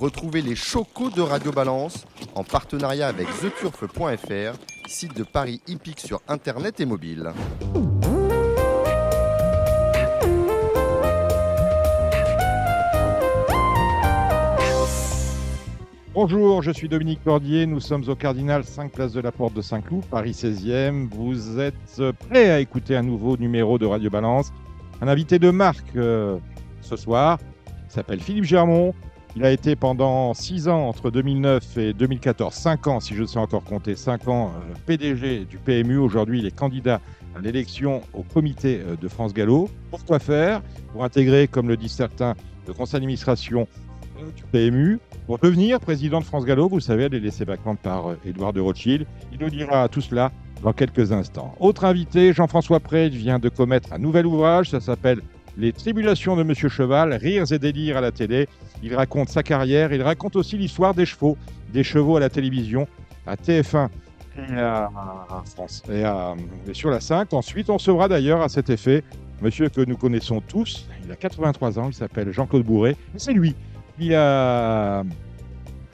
Retrouvez les chocos de Radio Balance en partenariat avec theturf.fr, site de paris hippique sur internet et mobile. Bonjour, je suis Dominique Cordier. Nous sommes au Cardinal 5 Place de la Porte de Saint-Cloud, Paris 16e. Vous êtes prêts à écouter un nouveau numéro de Radio Balance? Un invité de marque euh, ce soir s'appelle Philippe Germont. Il a été pendant 6 ans, entre 2009 et 2014, 5 ans, si je sais encore compter, 5 ans euh, PDG du PMU. Aujourd'hui, il est candidat à l'élection au comité euh, de France Gallo. Pourquoi faire? Pour intégrer, comme le disent certains, le conseil d'administration du PMU. Pour devenir président de France Gallo, vous savez, elle est laissée vacante par euh, Édouard de Rothschild. Il nous dira tout cela dans quelques instants. Autre invité, Jean-François Pré vient de commettre un nouvel ouvrage, ça s'appelle Les tribulations de Monsieur Cheval, rires et délires à la télé. Il raconte sa carrière, il raconte aussi l'histoire des chevaux, des chevaux à la télévision, à TF1 et à France et, et sur la 5. Ensuite, on saura d'ailleurs à cet effet monsieur que nous connaissons tous. Il a 83 ans, il s'appelle Jean-Claude Bourré. C'est lui qui a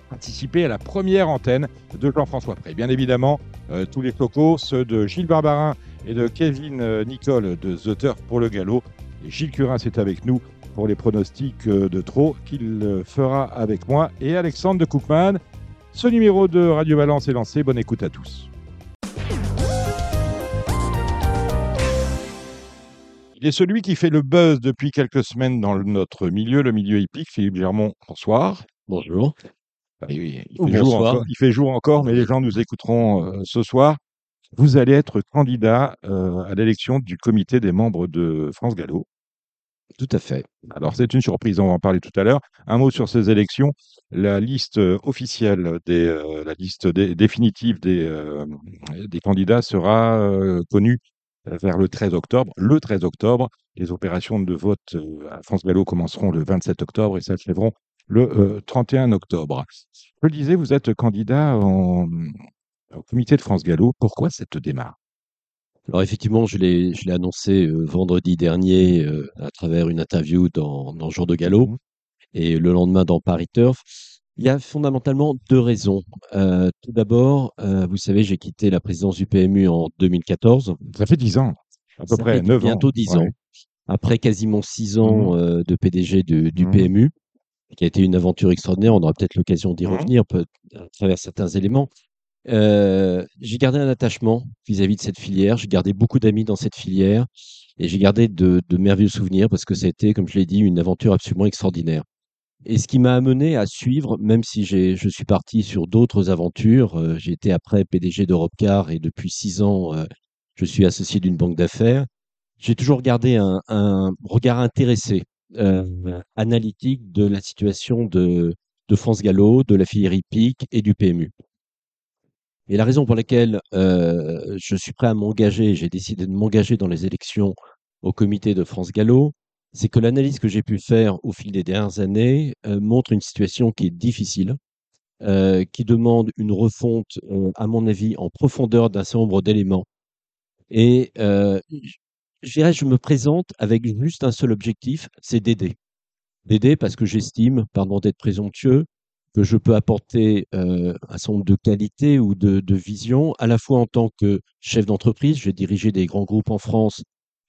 participé à la première antenne de Jean-François Pré. Bien évidemment, euh, tous les cocos, ceux de Gilles Barbarin et de Kevin euh, Nicole de The Turf pour le galop. Et Gilles Curin, c'est avec nous pour les pronostics euh, de trop qu'il fera avec moi et Alexandre de Coupman. Ce numéro de Radio Valence est lancé. Bonne écoute à tous. Il est celui qui fait le buzz depuis quelques semaines dans notre milieu, le milieu hippique. Philippe Germont, bonsoir. Bonjour. il, fait jour encore, il, fait jour encore, mais les gens nous écouteront euh, ce soir. Vous allez être candidat euh, à l'élection du comité des membres de France Gallo. Tout à fait. Alors, c'est une surprise, on va en parler tout à l'heure. Un mot sur ces élections. La liste euh, officielle, des, la liste définitive des, des candidats sera connue vers le 13 octobre. Le 13 octobre, les opérations de vote euh, à France Gallo commenceront le 27 octobre et s'achèveront le 31 euh, octobre. Je le disais, vous êtes candidat au comité de France Gallo. Pourquoi cette démarche? Alors effectivement, je l'ai, annoncé euh, vendredi dernier à travers une interview dans, dans Jour de Gallo mmh et le lendemain dans Paris Turf. Il y a fondamentalement deux raisons. Euh, tout d'abord, euh, vous savez, j'ai quitté la présidence du PMU en 2014. Ça fait dix ans, à peu près, neuf ans. Bientôt dix ans. Après quasiment six ans mmh euh, de PDG du mmh PMU, qui a été une aventure extraordinaire. On aura peut-être l'occasion d'y revenir à travers certains éléments. J'ai gardé un attachement vis-à-vis de cette filière. J'ai gardé beaucoup d'amis dans cette filière et j'ai gardé de, merveilleux souvenirs parce que ça a été, comme je l'ai dit, une aventure absolument extraordinaire. Et ce qui m'a amené à suivre, même si je suis parti sur d'autres aventures, euh, j'ai été après PDG d'Europecar et depuis six ans, euh, je suis associé d'une banque d'affaires. J'ai toujours gardé un, regard intéressé, euh, analytique de la situation de, de France Gallo, de la filière hippique et du PMU. Et la raison pour laquelle je suis prêt à m'engager, j'ai décidé de m'engager dans les élections au comité de France Gallo, c'est que l'analyse que j'ai pu faire au fil des dernières années euh, montre une situation qui est difficile, euh, qui demande une refonte, euh, à mon avis, en profondeur d'un certain nombre d'éléments. Et je dirais, je me présente avec juste un seul objectif, c'est d'aider. D'aider parce que j'estime, pardon d'être présomptueux, que je peux apporter un certain nombre de qualités ou de, de visions, à la fois en tant que chef d'entreprise, j'ai dirigé des grands groupes en France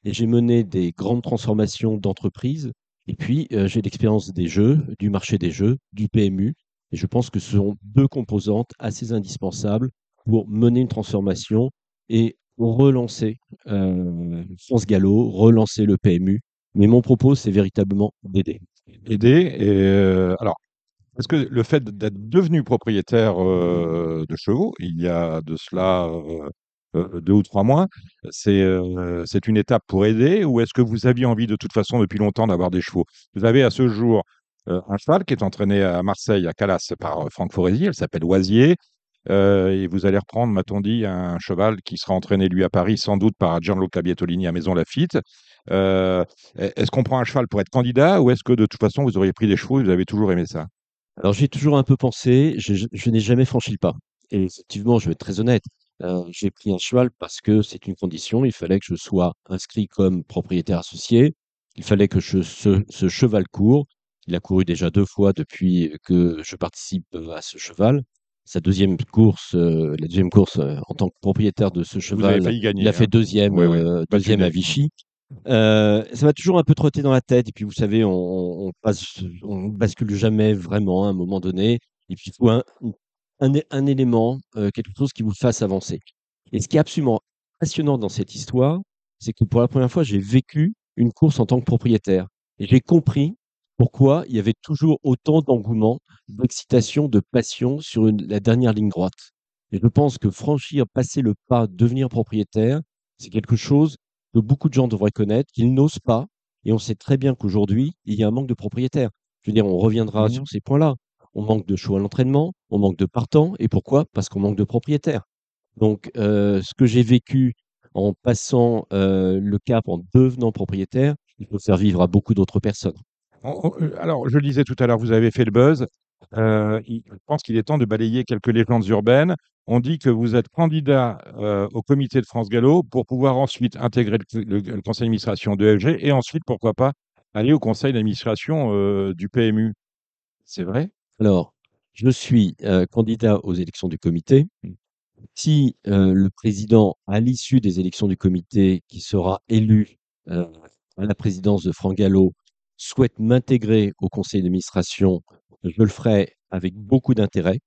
et j'ai mené des grandes transformations d'entreprises. Et puis, euh, j'ai l'expérience des jeux, du marché des jeux, du PMU. Et je pense que ce sont deux composantes assez indispensables pour mener une transformation et relancer euh, France Gallo, relancer le PMU. Mais mon propos, c'est véritablement d'aider. Aider. Et euh, alors, est-ce que le fait d'être devenu propriétaire euh, de chevaux, il y a de cela euh, deux ou trois mois, c'est c'est une étape pour aider ou est-ce que vous aviez envie de toute façon depuis longtemps d'avoir des chevaux? Vous avez à ce jour un cheval qui est entraîné à Marseille, à Calas, par Franck Forésier, elle s'appelle Oisier. et vous allez reprendre, m'a-t-on dit, un cheval qui sera entraîné, lui, à Paris, sans doute par Gianluca Bietolini à Maison Lafitte. est-ce qu'on prend un cheval pour être candidat ou est-ce que de toute façon vous auriez pris des chevaux et vous avez toujours aimé ça? Alors j'ai toujours un peu pensé, je, je n'ai jamais franchi le pas. Et effectivement, je vais être très honnête, j'ai pris un cheval parce que c'est une condition. Il fallait que je sois inscrit comme propriétaire associé. Il fallait que ce, cheval court. Il a couru déjà deux fois depuis que je participe à ce cheval. Sa deuxième course, la deuxième course en tant que propriétaire de ce cheval, gagner, il a fait hein. deuxième, Ouais, ouais. deuxième Battu à. Vichy. Euh, ça m'a toujours un peu trotté dans la tête. Et puis, vous savez, on, on passe, on bascule jamais vraiment à un moment donné. Et puis, il faut un, un, un élément, euh, quelque chose qui vous fasse avancer. Et ce qui est absolument passionnant dans cette histoire, c'est que pour la première fois, j'ai vécu une course en tant que propriétaire. Et j'ai compris pourquoi il y avait toujours autant d'engouement, d'excitation, de passion sur une- la dernière ligne droite. Et je pense que franchir, passer le pas, devenir propriétaire, c'est quelque chose que beaucoup de gens devraient connaître, qu'ils n'osent pas. Et on sait très bien qu'aujourd'hui, il y a un manque de propriétaires. Je veux dire, on reviendra Mhm. sur ces points-là. On manque de choix à l'entraînement, on manque de partants. Et pourquoi? Parce qu'on manque de propriétaires. Donc, euh, ce que j'ai vécu en passant euh, le cap, en devenant propriétaire, il faut faire vivre à beaucoup d'autres personnes. On- on- euh, alors, je le disais tout à l'heure, vous avez fait le buzz. Euh, je pense qu'il est temps de balayer quelques légendes urbaines. On dit que vous êtes candidat euh, au comité de France Gallo pour pouvoir ensuite intégrer le, conseil d'administration de FG et ensuite, pourquoi pas, aller au conseil d'administration euh, du PMU. C'est vrai? Alors, je suis euh, candidat aux élections du comité. Si le président, à l'issue des élections du comité, qui sera élu à la présidence de Franck Gallo, souhaite m'intégrer au conseil d'administration, je le ferai avec beaucoup d'intérêt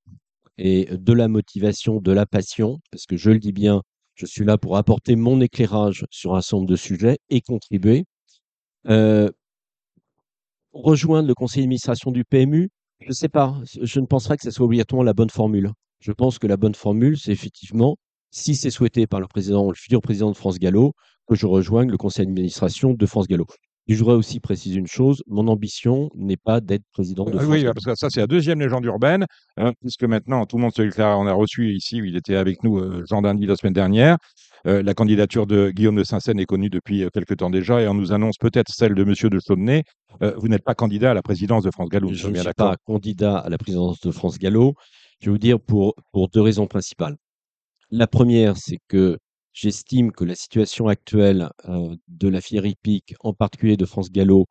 et de la motivation, de la passion, parce que je le dis bien, je suis là pour apporter mon éclairage sur un certain nombre de sujets et contribuer. Euh, rejoindre le conseil d'administration du PMU, je ne sais pas, je ne pense pas que ce soit obligatoirement la bonne formule. Je pense que la bonne formule, c'est effectivement, si c'est souhaité par le président, le futur président de France Gallo, que je rejoigne le conseil d'administration de France Gallo. Et je voudrais aussi préciser une chose, mon ambition n'est pas d'être président de Ah France Oui, Gallo. parce que ça, c'est la deuxième légende urbaine, hein, puisque maintenant, tout le monde se déclare. On a reçu ici, il était avec nous, euh, Jean Dandy, la semaine dernière. Euh, la candidature de Guillaume de Saint-Seine est connue depuis euh, quelque temps déjà, et on nous annonce peut-être celle de Monsieur de Chaudenay. Euh, vous n'êtes pas candidat à la présidence de France Gallo, Je ne suis pas candidat à la présidence de France Gallo. Je vais vous dire pour, pour deux raisons principales. La première, c'est que j'estime que la situation actuelle euh, de la filière hippique, en particulier de France Gallo,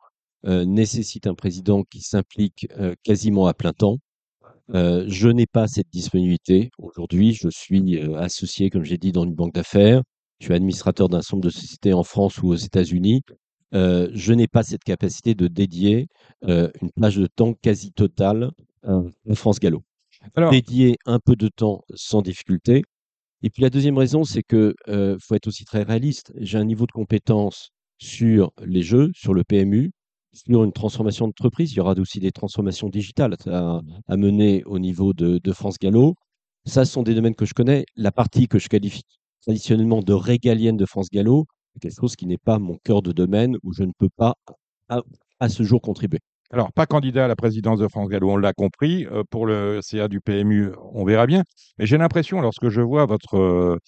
euh, nécessite un président qui s'implique euh, quasiment à plein temps. Je n'ai pas cette disponibilité. Aujourd'hui, je suis associé, comme j'ai dit, dans une banque d'affaires. Je suis administrateur d'un nombre de sociétés en France ou aux États-Unis. Je n'ai pas cette capacité de dédier une plage de temps quasi totale à France Gallo. Alors, Dédier un peu de temps sans difficulté. Et puis la deuxième raison, c'est que euh, faut être aussi très réaliste. J'ai un niveau de compétence sur les jeux, sur le PMU, sur une transformation d'entreprise. Il y aura aussi des transformations digitales à, mener au niveau de, France Gallo. Ça, ce sont des domaines que je connais. La partie que je qualifie traditionnellement de régalienne de France Gallo, c'est quelque chose qui n'est pas mon cœur de domaine où je ne peux pas à ce jour contribuer. Alors, pas candidat à la présidence de France Gallo, on l'a compris. Euh, pour le CA du PMU, on verra bien. Mais j'ai l'impression, lorsque je vois votre, euh,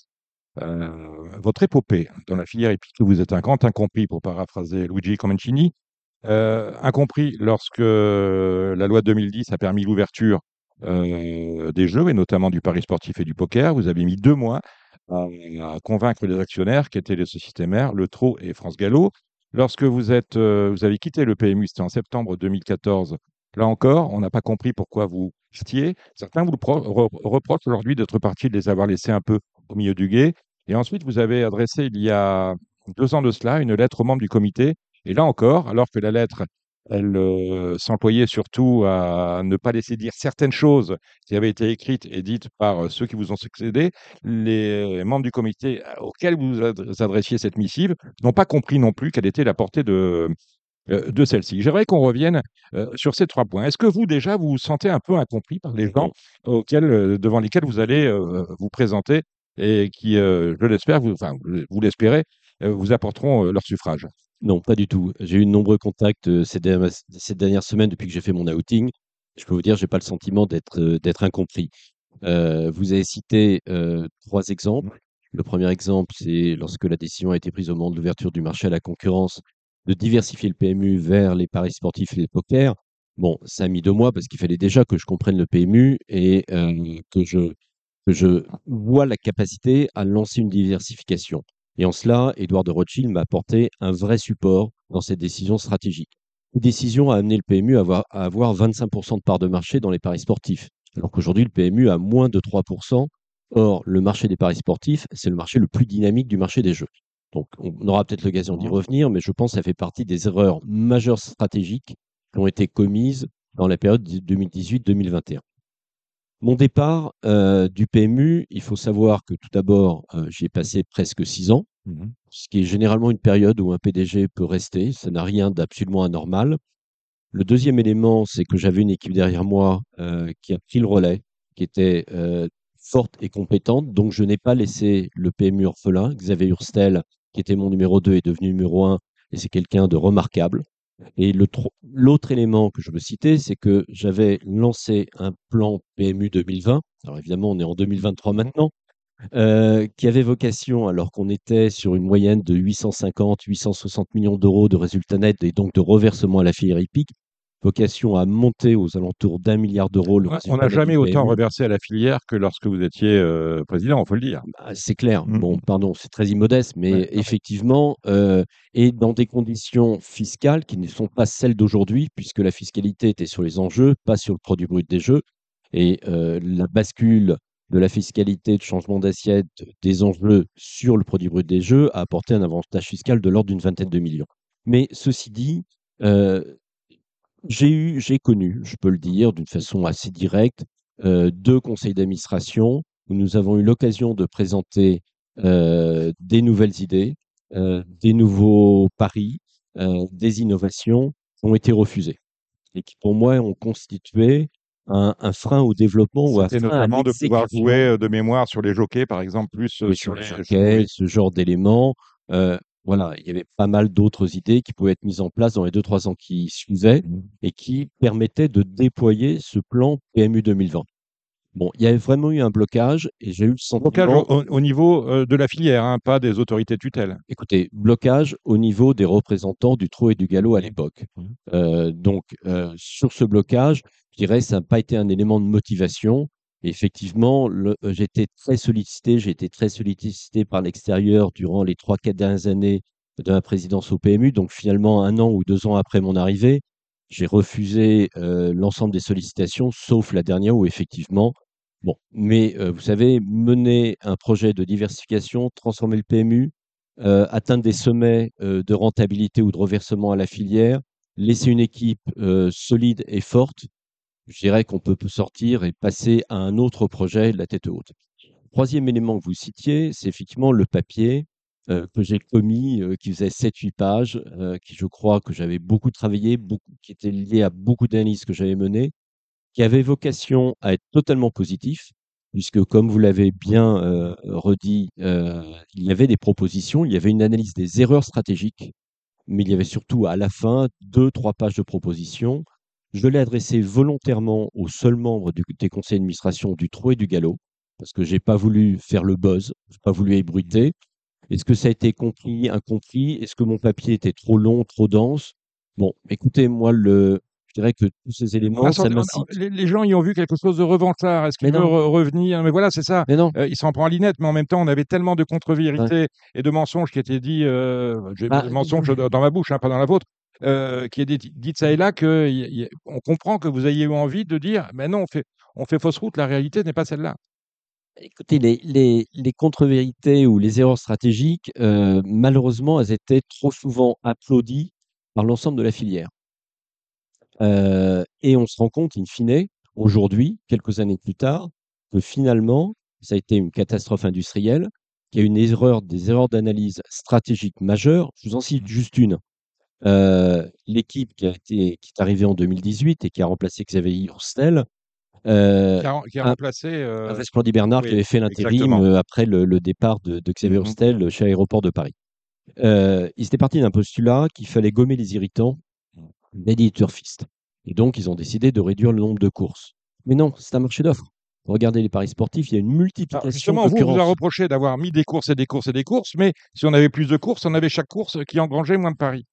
euh, épopée dans la filière épique, que vous êtes un grand incompris, pour paraphraser Luigi Comencini, incompris lorsque la loi de 2010 a permis l'ouverture des jeux, et notamment du pari sportif et du poker. Vous avez mis deux mois à, à convaincre les actionnaires, qui étaient les sociétés mères, Le Trot et France Gallo. Lorsque euh, vous avez quitté le PMU, c'était en septembre 2014, là encore, on n'a pas compris pourquoi vous quistiez. Certains vous reprochent aujourd'hui d'être parti, de les avoir laissés un peu au milieu du guet. Et ensuite, vous avez adressé, il y a deux ans de cela, une lettre aux membres du comité et là encore, alors que la lettre, elle euh, s'employait surtout à ne pas laisser dire certaines choses qui avaient été écrites et dites par euh, ceux qui vous ont succédé, les membres du comité auxquels vous ad- adressiez cette missive n'ont pas compris non plus quelle était la portée de, euh, celle-ci. J'aimerais qu'on revienne sur ces trois points. Est-ce que vous, déjà, vous sentez un peu incompris par les gens devant lesquels vous allez vous présenter et qui, je l'espère, vous, vous l'espérez, vous apporteront leur suffrage? Non, pas du tout. J'ai eu de nombreux contacts euh, ces, dernières, ces dernières semaines depuis que j'ai fait mon outing. Je peux vous dire, j'ai pas le sentiment d'être euh, d'être incompris. Euh, vous avez cité euh, trois exemples. Le premier exemple, c'est lorsque la décision a été prise au moment de l'ouverture du marché à la concurrence de diversifier le PMU vers les paris sportifs et les pokers. Bon, ça a mis deux mois parce qu'il fallait déjà que je comprenne le PMU et que je que je vois la capacité à lancer une diversification. Et en cela, Édouard de Rothschild m'a apporté un vrai support dans cette décision stratégique. décision a amené le PMU à avoir, à avoir 25% de part de marché dans les paris sportifs, alors qu'aujourd'hui, le PMU a moins de 3%. Or, le marché des paris sportifs, c'est le marché le plus dynamique du marché des jeux. Donc, on aura peut-être l'occasion d'y revenir, mais je pense que ça fait partie des erreurs majeures stratégiques qui ont été commises dans la période 2018-2021. Mon départ euh, du PMU, il faut savoir que tout d'abord, euh, j'ai passé presque six ans, mmh ce qui est généralement une période où un PDG peut rester. Ça n'a rien d'absolument anormal. Le deuxième élément, c'est que j'avais une équipe derrière moi euh, qui a pris le relais, qui était forte et compétente. Donc, je n'ai pas laissé le PMU orphelin. Xavier Hurstel, qui était mon numéro 2, est devenu numéro 1 et c'est quelqu'un de remarquable. Et l'autre élément que je veux citer, c'est que j'avais lancé un plan PMU 2020. Alors évidemment, on est en 2023 mmh maintenant, euh, qui avait vocation, alors qu'on était sur une moyenne de 850-860 millions d'euros de résultats nets et donc de reversement à la filière hippique, vocation à monter aux alentours d'un milliard d'euros. on n'a jamais autant reversé à la filière que lorsque vous étiez euh, président, il faut le dire. Bah, c'est clair. Mmh. Bon, pardon, c'est très immodeste, mais effectivement, euh, et dans des conditions fiscales qui ne sont pas celles d'aujourd'hui, puisque la fiscalité était sur les enjeux, pas sur le produit brut des jeux. Et euh, la bascule de la fiscalité, de changement d'assiette, des enjeux sur le produit brut des jeux a apporté un avantage fiscal de l'ordre d'une vingtaine de millions. Mais ceci dit, j'ai eu, j'ai connu, je peux le dire d'une façon assez directe, euh, deux conseils d'administration où nous avons eu l'occasion de présenter euh, des nouvelles idées, euh, des nouveaux paris, des innovations qui ont été refusées et qui, pour moi, ont constitué un, frein au développement ou un frein notamment de pouvoir jouer de mémoire sur les jockeys, par exemple, plus sur, les jockeys, ce genre d'éléments. Voilà, il y avait pas mal d'autres idées qui pouvaient être mises en place dans les 2-3 ans qui suivaient mmh. et qui permettaient de déployer ce plan PMU 2020. Bon, il y avait vraiment eu un blocage et j'ai eu le sentiment... Blocage au, niveau euh, de la filière, hein, pas des autorités tutelles. Écoutez, blocage au niveau des représentants du trot et du galop à l'époque. Mmh. Euh, donc, euh, sur ce blocage, je dirais que ça n'a pas été un élément de motivation effectivement, euh, été très sollicité, j'ai été très sollicité par l'extérieur durant les trois, quatre dernières années de ma présidence au PMU. Donc finalement, un an ou deux ans après mon arrivée, j'ai refusé euh, l'ensemble des sollicitations, sauf la dernière où effectivement, bon, mais euh, vous savez, mener un projet de diversification, transformer le PMU, atteindre des sommets de rentabilité ou de reversement à la filière, laisser une équipe solide et forte, je dirais qu'on peut sortir et passer à un autre projet la tête haute. Troisième élément que vous citiez, c'est effectivement le papier euh, que j'ai commis, euh, qui faisait 7-8 pages, euh, qui je crois que j'avais beaucoup travaillé, qui était lié à beaucoup d'analyses que j'avais menées, qui avait vocation à être totalement positif, puisque comme vous l'avez bien redit, il y avait des propositions, il y avait une analyse des erreurs stratégiques, mais il y avait surtout à la fin deux, trois pages de propositions je l'ai adressé volontairement aux seuls membres des conseils d'administration du Trot et du Galop, parce que je n'ai pas voulu faire le buzz, je n'ai pas voulu ébruiter. Est-ce que ça a été compris, incompris? Est-ce que mon papier était trop long, trop dense? Bon, écoutez, moi, le, je dirais que tous ces éléments, ça les, gens y ont vu quelque chose de revanchard. Est-ce qu'ils veulent revenir? Mais voilà, c'est ça. Mais non. Euh, il s'en prend à l'inette, mais en même temps, on avait tellement de contre-vérités et de mensonges qui étaient dits, euh, j'ai bah, mensonges dans ma bouche, hein, pas dans la vôtre, euh, qui est dit ça et là qu'on comprend que vous ayez eu envie de dire mais non, on fait, on fait fausse route, la réalité n'est pas celle-là. Écoutez, les, les, les contre-vérités ou les erreurs stratégiques, euh, malheureusement, elles étaient trop souvent applaudies par l'ensemble de la filière. Euh, et on se rend compte, in fine, aujourd'hui, quelques années plus tard, que finalement, ça a été une catastrophe industrielle, qu'il y a une erreur, des erreurs d'analyse stratégique majeures. Je vous en cite juste une. Euh, l'équipe qui, a été, qui est arrivée en 2018 et qui a remplacé Xavier Hurstel. Euh, qui, a, remplacé. Euh... Bernard qui avait fait l'intérim euh, après le, départ de, Xavier mmh chez Aéroport de Paris. Ils étaient partis d'un postulat qu'il fallait gommer les irritants des turfistes. Et donc, ils ont décidé de réduire le nombre de courses. Mais non, c'est un marché d'offres. Regardez les paris sportifs, il y a une multiplication. justement, vous, vous a reproché d'avoir mis des courses et des courses et des courses, mais si on avait plus de courses, on avait chaque course qui engrangeait moins de paris.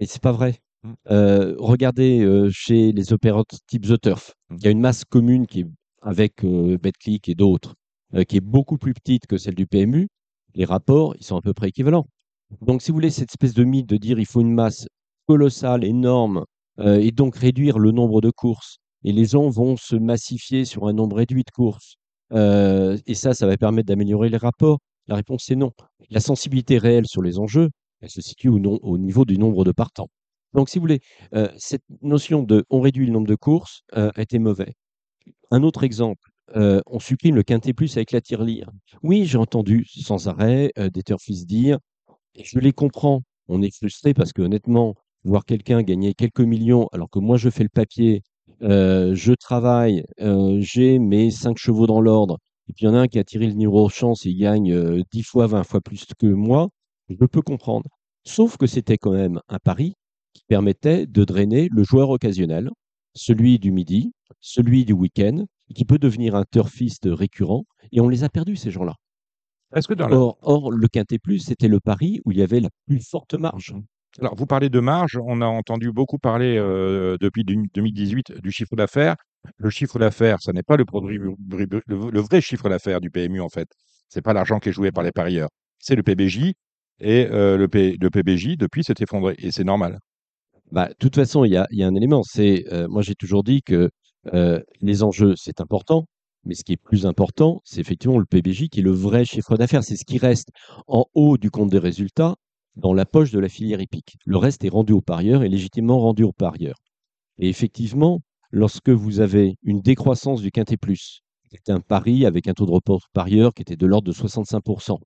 Mais c'est pas vrai. Mmh. Euh, regardez euh, chez les opérateurs type The Turf, mmh. il y a une masse commune qui est avec euh, BetClick et d'autres, qui est beaucoup plus petite que celle du PMU. Les rapports, ils sont à peu près équivalents. Donc, si vous voulez, cette espèce de mythe de dire il faut une masse colossal, énorme, et donc réduire le nombre de courses. Et les gens vont se massifier sur un nombre réduit de courses. Et ça, ça va permettre d'améliorer les rapports. La réponse est non. La sensibilité réelle sur les enjeux, elle se situe au, au niveau du nombre de partants. Donc, si vous voulez, euh, cette notion de on réduit le nombre de courses a été mauvais. Un autre exemple, on supprime le quintet plus avec la tirelire. Oui, j'ai entendu sans arrêt des turfistes dire, et je les comprends, on est frustré parce que honnêtement, voir quelqu'un gagner quelques millions alors que moi je fais le papier, je travaille, j'ai mes cinq chevaux dans l'ordre, et puis il y en a un qui a tiré le numéro chance et il gagne 10 fois, 20 fois plus que moi, je peux comprendre. Sauf que c'était quand même un pari qui permettait de drainer le joueur occasionnel, celui du midi, celui du week-end, qui peut devenir un turfiste récurrent, et on les a perdus, ces gens-là. Est-ce que dans or, or, le Quintet Plus, c'était le pari où il y avait la plus forte marge. Alors, vous parlez de marge, on a entendu beaucoup parler euh, depuis 2018 du chiffre d'affaires. Le chiffre d'affaires, ce n'est pas le, produit, le, vrai chiffre d'affaires du PMU, en fait. Ce n'est pas l'argent qui est joué par les parieurs. C'est le PBJ, et euh, le, le PBJ, depuis, s'est effondré, et c'est normal. Bah, de toute façon, il y a, y a, un élément. C'est, euh, moi, j'ai toujours dit que euh, les enjeux, c'est important, mais ce qui est plus important, c'est effectivement le PBJ qui est le vrai chiffre d'affaires. C'est ce qui reste en haut du compte des résultats dans la poche de la filière hippique. Le reste est rendu aux parieurs et légitimement rendu aux parieurs. Et effectivement, lorsque vous avez une décroissance du quintet plus, c'est un pari avec un taux de report parieur qui était de l'ordre de 65%,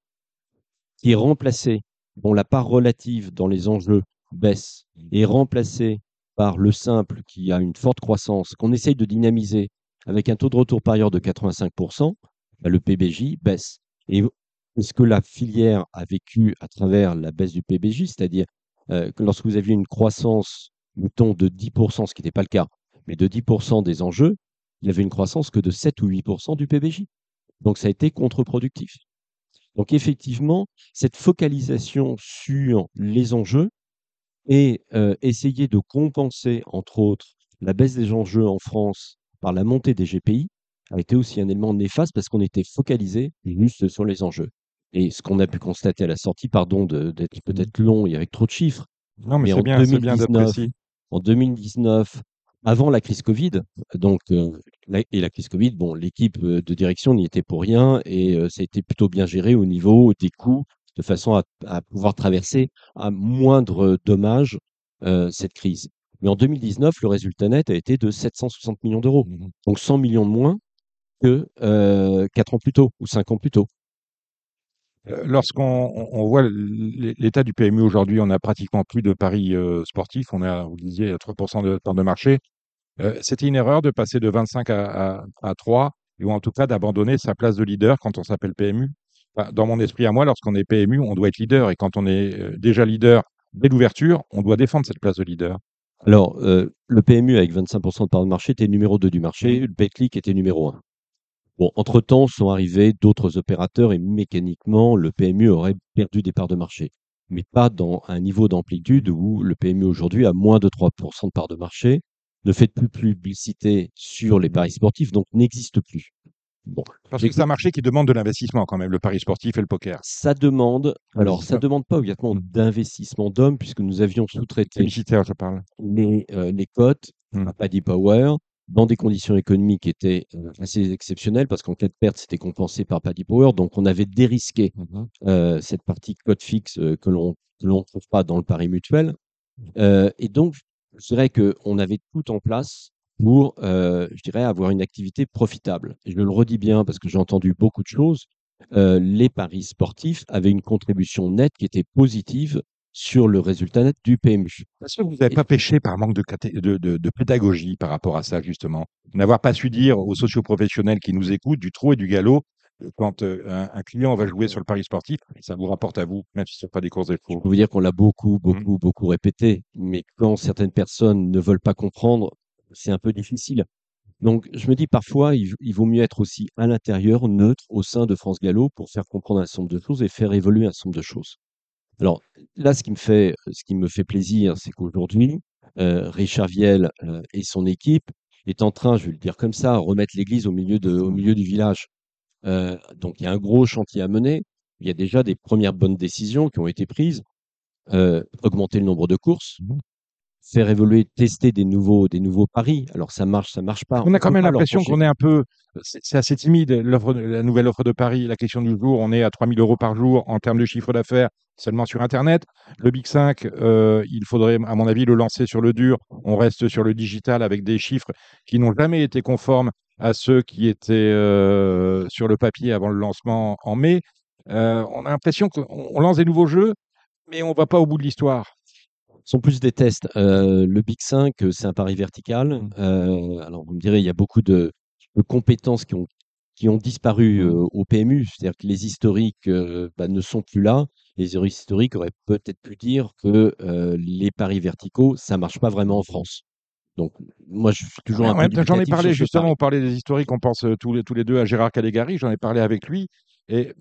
qui est remplacé, dont la part relative dans les enjeux baisse, est remplacé par le simple qui a une forte croissance, qu'on essaye de dynamiser avec un taux de retour parieur de 85%, bah, le PBJ baisse. Et ce que la filière a vécu à travers la baisse du PBJ, c'est-à-dire euh, que lorsque vous aviez une croissance, mettons, de 10%, ce qui n'était pas le cas, mais de 10% des enjeux, il n'y avait une croissance que de 7 ou 8% du PBJ. Donc ça a été contre-productif. Donc effectivement, cette focalisation sur les enjeux et essayer de compenser, entre autres, la baisse des enjeux en France par la montée des GPI a été aussi un élément néfaste parce qu'on était focalisé juste sur les enjeux. Et ce qu'on a pu constater à la sortie, pardon d'être peut-être long et avec trop de chiffres, non, mais, c'est bien, 2019, bien en 2019, avant la crise Covid, donc et la crise Covid, bon, l'équipe de direction n'y était pour rien et ça a été plutôt bien géré au niveau des coûts de façon à, pouvoir traverser à moindre dommage euh, cette crise. Mais en 2019, le résultat net a été de 760 millions d'euros. Mmh Donc 100 millions de moins que euh, 4 ans plus tôt ou 5 ans plus tôt. Euh, lorsqu'on voit l'état du PMU aujourd'hui, on a pratiquement plus de paris euh, sportifs. On a, vous disiez, 3% de temps de marché. C'était une erreur de passer de 25 à, à, à 3, ou en tout cas d'abandonner sa place de leader quand on s'appelle PMU dans mon esprit à moi, lorsqu'on est PMU, on doit être leader. Et quand on est euh, déjà leader dès l'ouverture, on doit défendre cette place de leader. Alors, euh, le PMU avec 25% de part de marché était numéro 2 du marché, le Betclic était numéro 1. Bon, entre-temps, sont arrivés d'autres opérateurs et mécaniquement, le PMU aurait perdu des parts de marché. Mais pas dans un niveau d'amplitude où le PMU aujourd'hui a moins de 3% de parts de marché, ne fait plus publicité sur les paris sportifs, donc n'existe plus. Parce que c'est un marché qui demande de l'investissement quand même, le pari sportif et le poker. Ça demande, alors ça demande pas obligatoirement mmh. d'investissement d'hommes, puisque nous avions sous-traité. Les, euh, les cotes mmh. à Paddy Power dans des conditions économiques qui étaient euh, assez exceptionnelles, parce qu'en cas de perte, c'était compensé par Paddy Power. Donc on avait dérisqué mmh euh, cette partie cote fixe que l'on ne trouve pas dans le pari mutuel. et donc, je dirais qu'on avait tout en place pour, euh, je dirais, avoir une activité profitable. Et je le redis bien parce que j'ai entendu beaucoup de choses. Euh, les paris sportifs avaient une contribution nette qui était positive sur le résultat net du PMU. Est-ce que vous n'avez pas péché par manque de, de, pédagogie par rapport à ça, justement? N'avoir pas su dire aux socioprofessionnels qui nous écoutent du trou et du galop quand euh, un, client va jouer sur le pari sportif, ça vous rapporte à vous, même si ce n'est pas des courses des Je peux vous dire qu'on l'a beaucoup, mmh. beaucoup, beaucoup répété. Mais quand certaines personnes ne veulent pas comprendre, c'est un peu difficile. Donc, je me dis parfois, il, vaut mieux être aussi à l'intérieur, neutre, au sein de France Gallo, pour faire comprendre un certain nombre de choses et faire évoluer un certain nombre de choses. Alors, là, ce qui me fait, ce qui me fait plaisir, c'est qu'aujourd'hui, euh, Richard Viel euh, et son équipe est en train, je vais le dire comme ça, remettre l'église au milieu de, au milieu du village. Euh, donc, il y a un gros chantier à mener. Il y a déjà des premières bonnes décisions qui ont été prises. augmenter le nombre de courses, mmh faire évoluer, tester des nouveaux, des nouveaux paris. Alors ça marche, ça marche pas. On a quand même l'impression qu'on est un peu, c'est assez timide, la nouvelle offre de Paris, la question du jour, on est à 3000 euros par jour en termes de chiffre d'affaires seulement sur Internet. Le Big 5, euh, il faudrait, à mon avis, le lancer sur le dur. On reste sur le digital avec des chiffres qui n'ont jamais été conformes à ceux qui étaient euh, sur le papier avant le lancement en mai. Euh, on a l'impression qu'on lance des nouveaux jeux, mais on ne va pas au bout de l'histoire sont plus des tests. le Big 5, c'est un pari vertical. Mmh. alors, vous me direz, il y a beaucoup de, compétences qui ont, qui ont disparu mmh. au PMU. C'est-à-dire que les historiques bah, ne sont plus là. Les historiques auraient peut-être pu dire que les paris verticaux, ça ne marche pas vraiment en France. Donc, moi, je suis toujours un peu. J'en ai parlé justement, on parlait des historiques, on pense tous, les, tous les deux à Gérard Caligari, j'en ai parlé avec lui. Et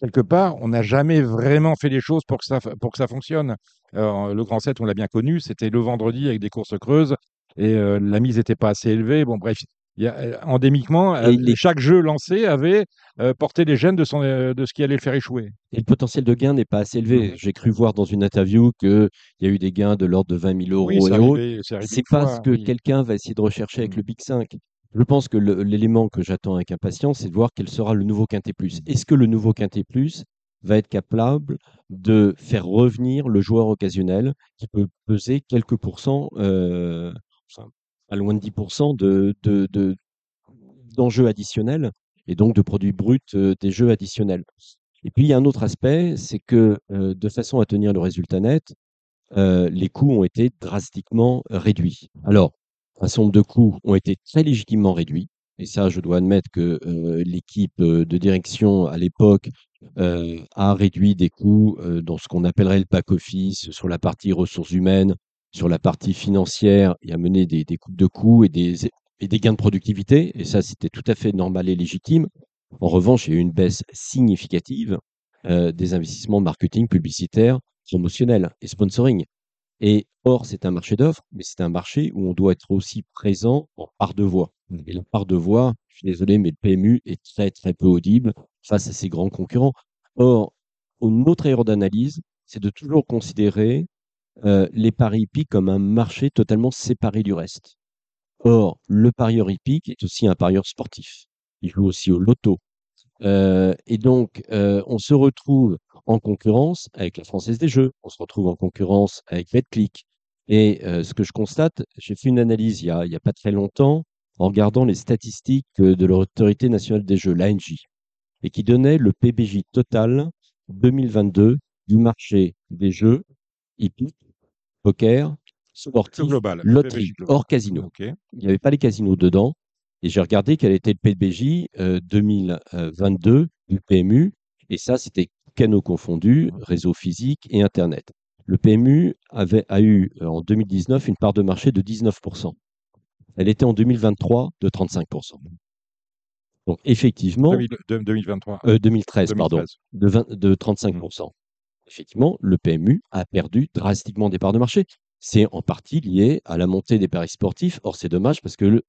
quelque part, on n'a jamais vraiment fait les choses pour que ça, pour que ça fonctionne. le Grand 7, on l'a bien connu, c'était le vendredi avec des courses creuses et euh, la mise n'était pas assez élevée. Bon, bref, y a, euh, endémiquement, euh, chaque jeu lancé avait porté les gènes de, son, de ce qui allait le faire échouer. Et le potentiel de gain n'est pas assez élevé. J'ai cru voir dans une interview qu'il y a eu des gains de l'ordre de 20 000 euros et autres. C'est pas ce que quelqu'un va essayer de rechercher avec mmh. le Big 5. Je pense que l'élément que j'attends avec impatience, c'est de voir quel sera le nouveau Quintet. Est-ce que le nouveau Quintet va être capable de faire revenir le joueur occasionnel qui peut peser quelques pourcents, euh, à loin de 10% de, d'enjeux additionnels et donc de produits bruts euh, des jeux additionnels. Et puis il y a un autre aspect, c'est que euh, de façon à tenir le résultat net, les coûts ont été drastiquement réduits. Alors, un certain nombre de coûts ont été très légitimement réduits. Et ça, je dois admettre que euh, l'équipe euh, de direction à l'époque euh, a réduit des coûts dans ce qu'on appellerait le back-office, sur la partie ressources humaines, sur la partie financière, et a mené des, des coupes de coûts et des, et des gains de productivité. Et ça, c'était tout à fait normal et légitime. En revanche, il y a eu une baisse significative des investissements marketing, publicitaires, promotionnels et sponsoring. Et or, c'est un marché d'offres, mais c'est un marché où on doit être aussi présent en part de voix. Et la part de voix, je suis désolé, mais le PMU est très très peu audible face à ses grands concurrents. Or, notre erreur d'analyse, c'est de toujours considérer euh, les paris hippiques comme un marché totalement séparé du reste. Or, le parieur hippique est aussi un parieur sportif. Il joue aussi au loto. Euh, et donc, euh, on se retrouve en concurrence avec la Française des Jeux, on se retrouve en concurrence avec BetClick. Et euh, ce que je constate, j'ai fait une analyse il n'y a, pas très longtemps en regardant les statistiques euh, de l'autorité nationale des jeux, l'ANJ, et qui donnait le PBJ total 2022 du marché des jeux hippiques, poker, sportif, loterie, hors casino. Il n'y avait pas les casinos dedans. Et j'ai regardé quel était le PBJ 2022 euh, du PMU. Et ça, c'était canaux confondus, réseau physique et Internet. Le PMU avait, a eu euh, en 2019 une part de marché de 19%. Elle était en 2023 de 35%. Donc effectivement... 2023. 2013, pardon. De, de 35%. Mmh. Effectivement, le PMU a perdu drastiquement des parts de marché. C'est en partie lié à la montée des paris sportifs. Or, c'est dommage parce que le,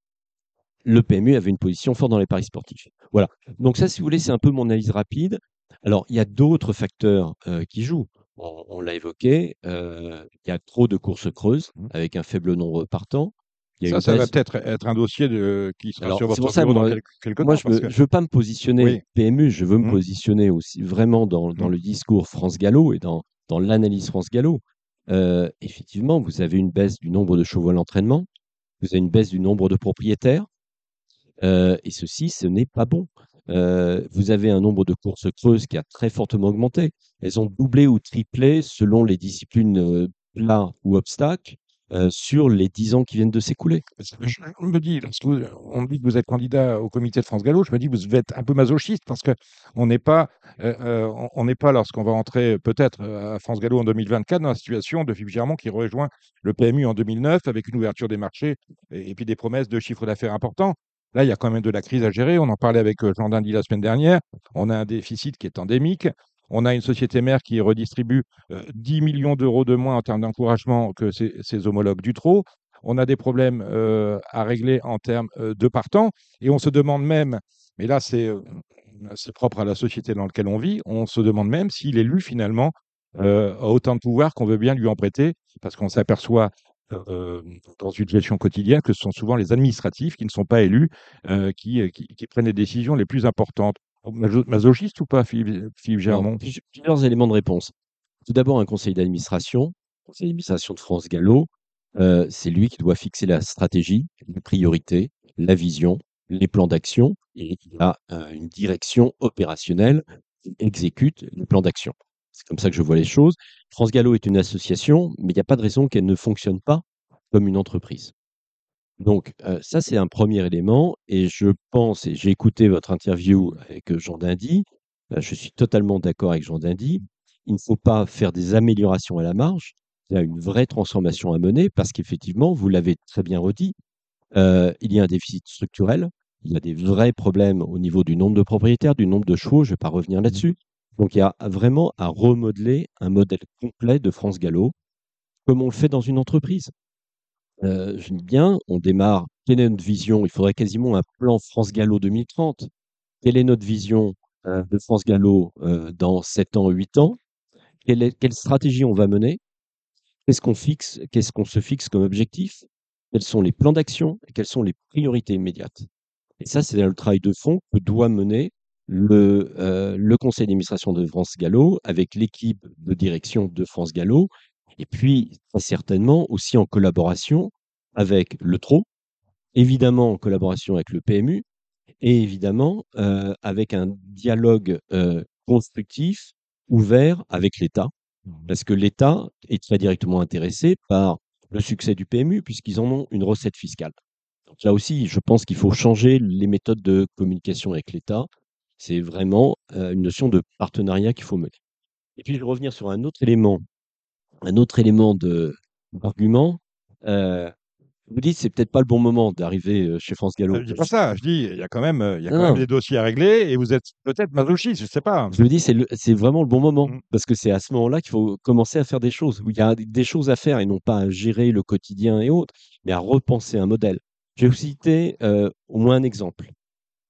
le PMU avait une position forte dans les paris sportifs. Voilà. Donc ça, si vous voulez, c'est un peu mon analyse rapide. Alors, il y a d'autres facteurs euh, qui jouent. On, l'a évoqué, euh, il y a trop de courses creuses mmh. avec un faible nombre de partants. ça, ça va peut-être être un dossier de, qui sera sur votre ça, dans quelques, Moi, je ne veux pas me positionner PMU, je veux me mmh. positionner aussi vraiment dans, dans mmh. le discours France Gallo et dans, dans l'analyse France Gallo. Euh, effectivement, vous avez une baisse du nombre de chevaux à l'entraînement, vous avez une baisse du nombre de propriétaires, et ceci, ce n'est pas bon. Vous avez un nombre de courses creuses qui a très fortement augmenté. Elles ont doublé ou triplé selon les disciplines plat ou obstacles. sur les dix ans qui viennent de s'écouler. On me dit, dit que vous êtes candidat au comité de France Gallo, je me dis que vous êtes un peu masochiste parce pas, on n'est pas lorsqu'on va entrer peut-être à France Gallo en 2024 dans la situation de Philippe Germont qui rejoint le PMU en 2009 avec une ouverture des marchés et, et puis des promesses de chiffre d'affaires importants. Là, il y a quand même de la crise à gérer. On en parlait avec euh, Jean Dindy la semaine dernière. On a un déficit qui est endémique. On a une société mère qui redistribue 10 euh, millions d'euros de moins en termes d'encouragement que ses, homologues du trot. On a des problèmes euh, à régler en termes de partants. Et on se demande même, mais là, c'est propre à la société dans laquelle on vit, on se demande même s'il est lu finalement a autant de pouvoir qu'on veut bien lui en prêter, parce qu'on s'aperçoit dans une gestion quotidienne que ce sont souvent les administratifs qui ne sont pas élus qui, qui, prennent les décisions les plus importantes. Masochiste ou pas, Philippe, Germont? Plusieurs éléments de réponse. Tout d'abord, un conseil d'administration, conseil d'administration de France Gallo, c'est lui qui doit fixer la stratégie, les priorités, la vision, les plans d'action, et il a une direction opérationnelle qui exécute les plans d'action. C'est comme ça que je vois les choses. France Gallo est une association, mais il n'y a pas de raison qu'elle ne fonctionne pas comme une entreprise. Donc, ça, c'est un premier élément. Et je pense, et j'ai écouté votre interview avec Jean Dindy, je suis totalement d'accord avec Jean Dindy. Il ne faut pas faire des améliorations à la marge. Il y a une vraie transformation à mener parce qu'effectivement, vous l'avez très bien redit, il y a un déficit structurel. Il y a des vrais problèmes au niveau du nombre de propriétaires, du nombre de chevaux. Je ne vais pas revenir là-dessus. Donc, il y a vraiment à remodeler un modèle complet de France Gallo, comme on le fait dans une entreprise. Euh, je dis bien, on démarre. Quelle est notre vision? Il faudrait quasiment un plan France Gallo 2030. Quelle est notre vision euh, de France Gallo euh, dans 7 ans, 8 ans? Quelle, quelle, stratégie on va mener? Qu'est-ce qu'on fixe Qu'est-ce qu'on se fixe comme objectif? Quels sont les plans d'action? Quelles sont les priorités immédiates? Et ça, c'est le travail de fond que doit mener le, le conseil d'administration de France Gallo avec l'équipe de direction de France Gallo et puis, très certainement, aussi en collaboration avec le TRO, évidemment en collaboration avec le PMU, et évidemment euh, avec un dialogue euh, constructif, ouvert avec l'État, mmh parce que l'État est très directement intéressé par le succès du PMU, puisqu'ils en ont une recette fiscale. Donc là aussi, je pense qu'il faut changer les méthodes de communication avec l'État. C'est vraiment euh, une notion de partenariat qu'il faut mener. Et puis, je vais revenir sur un autre élément un autre élément d'argument, euh, vous dites c'est peut-être pas le bon moment d'arriver chez France Gallo. Je dis pas ça, je dis il y a quand même, il y a quand même des dossiers à régler et vous êtes peut-être masochiste, je sais pas. Je me dis c'est vraiment le bon moment mmh. parce que c'est à ce moment-là qu'il faut commencer à faire des choses. il y a des choses à faire et non pas à gérer le quotidien et autres, mais à repenser un modèle. Je vais vous citer euh, au moins un exemple.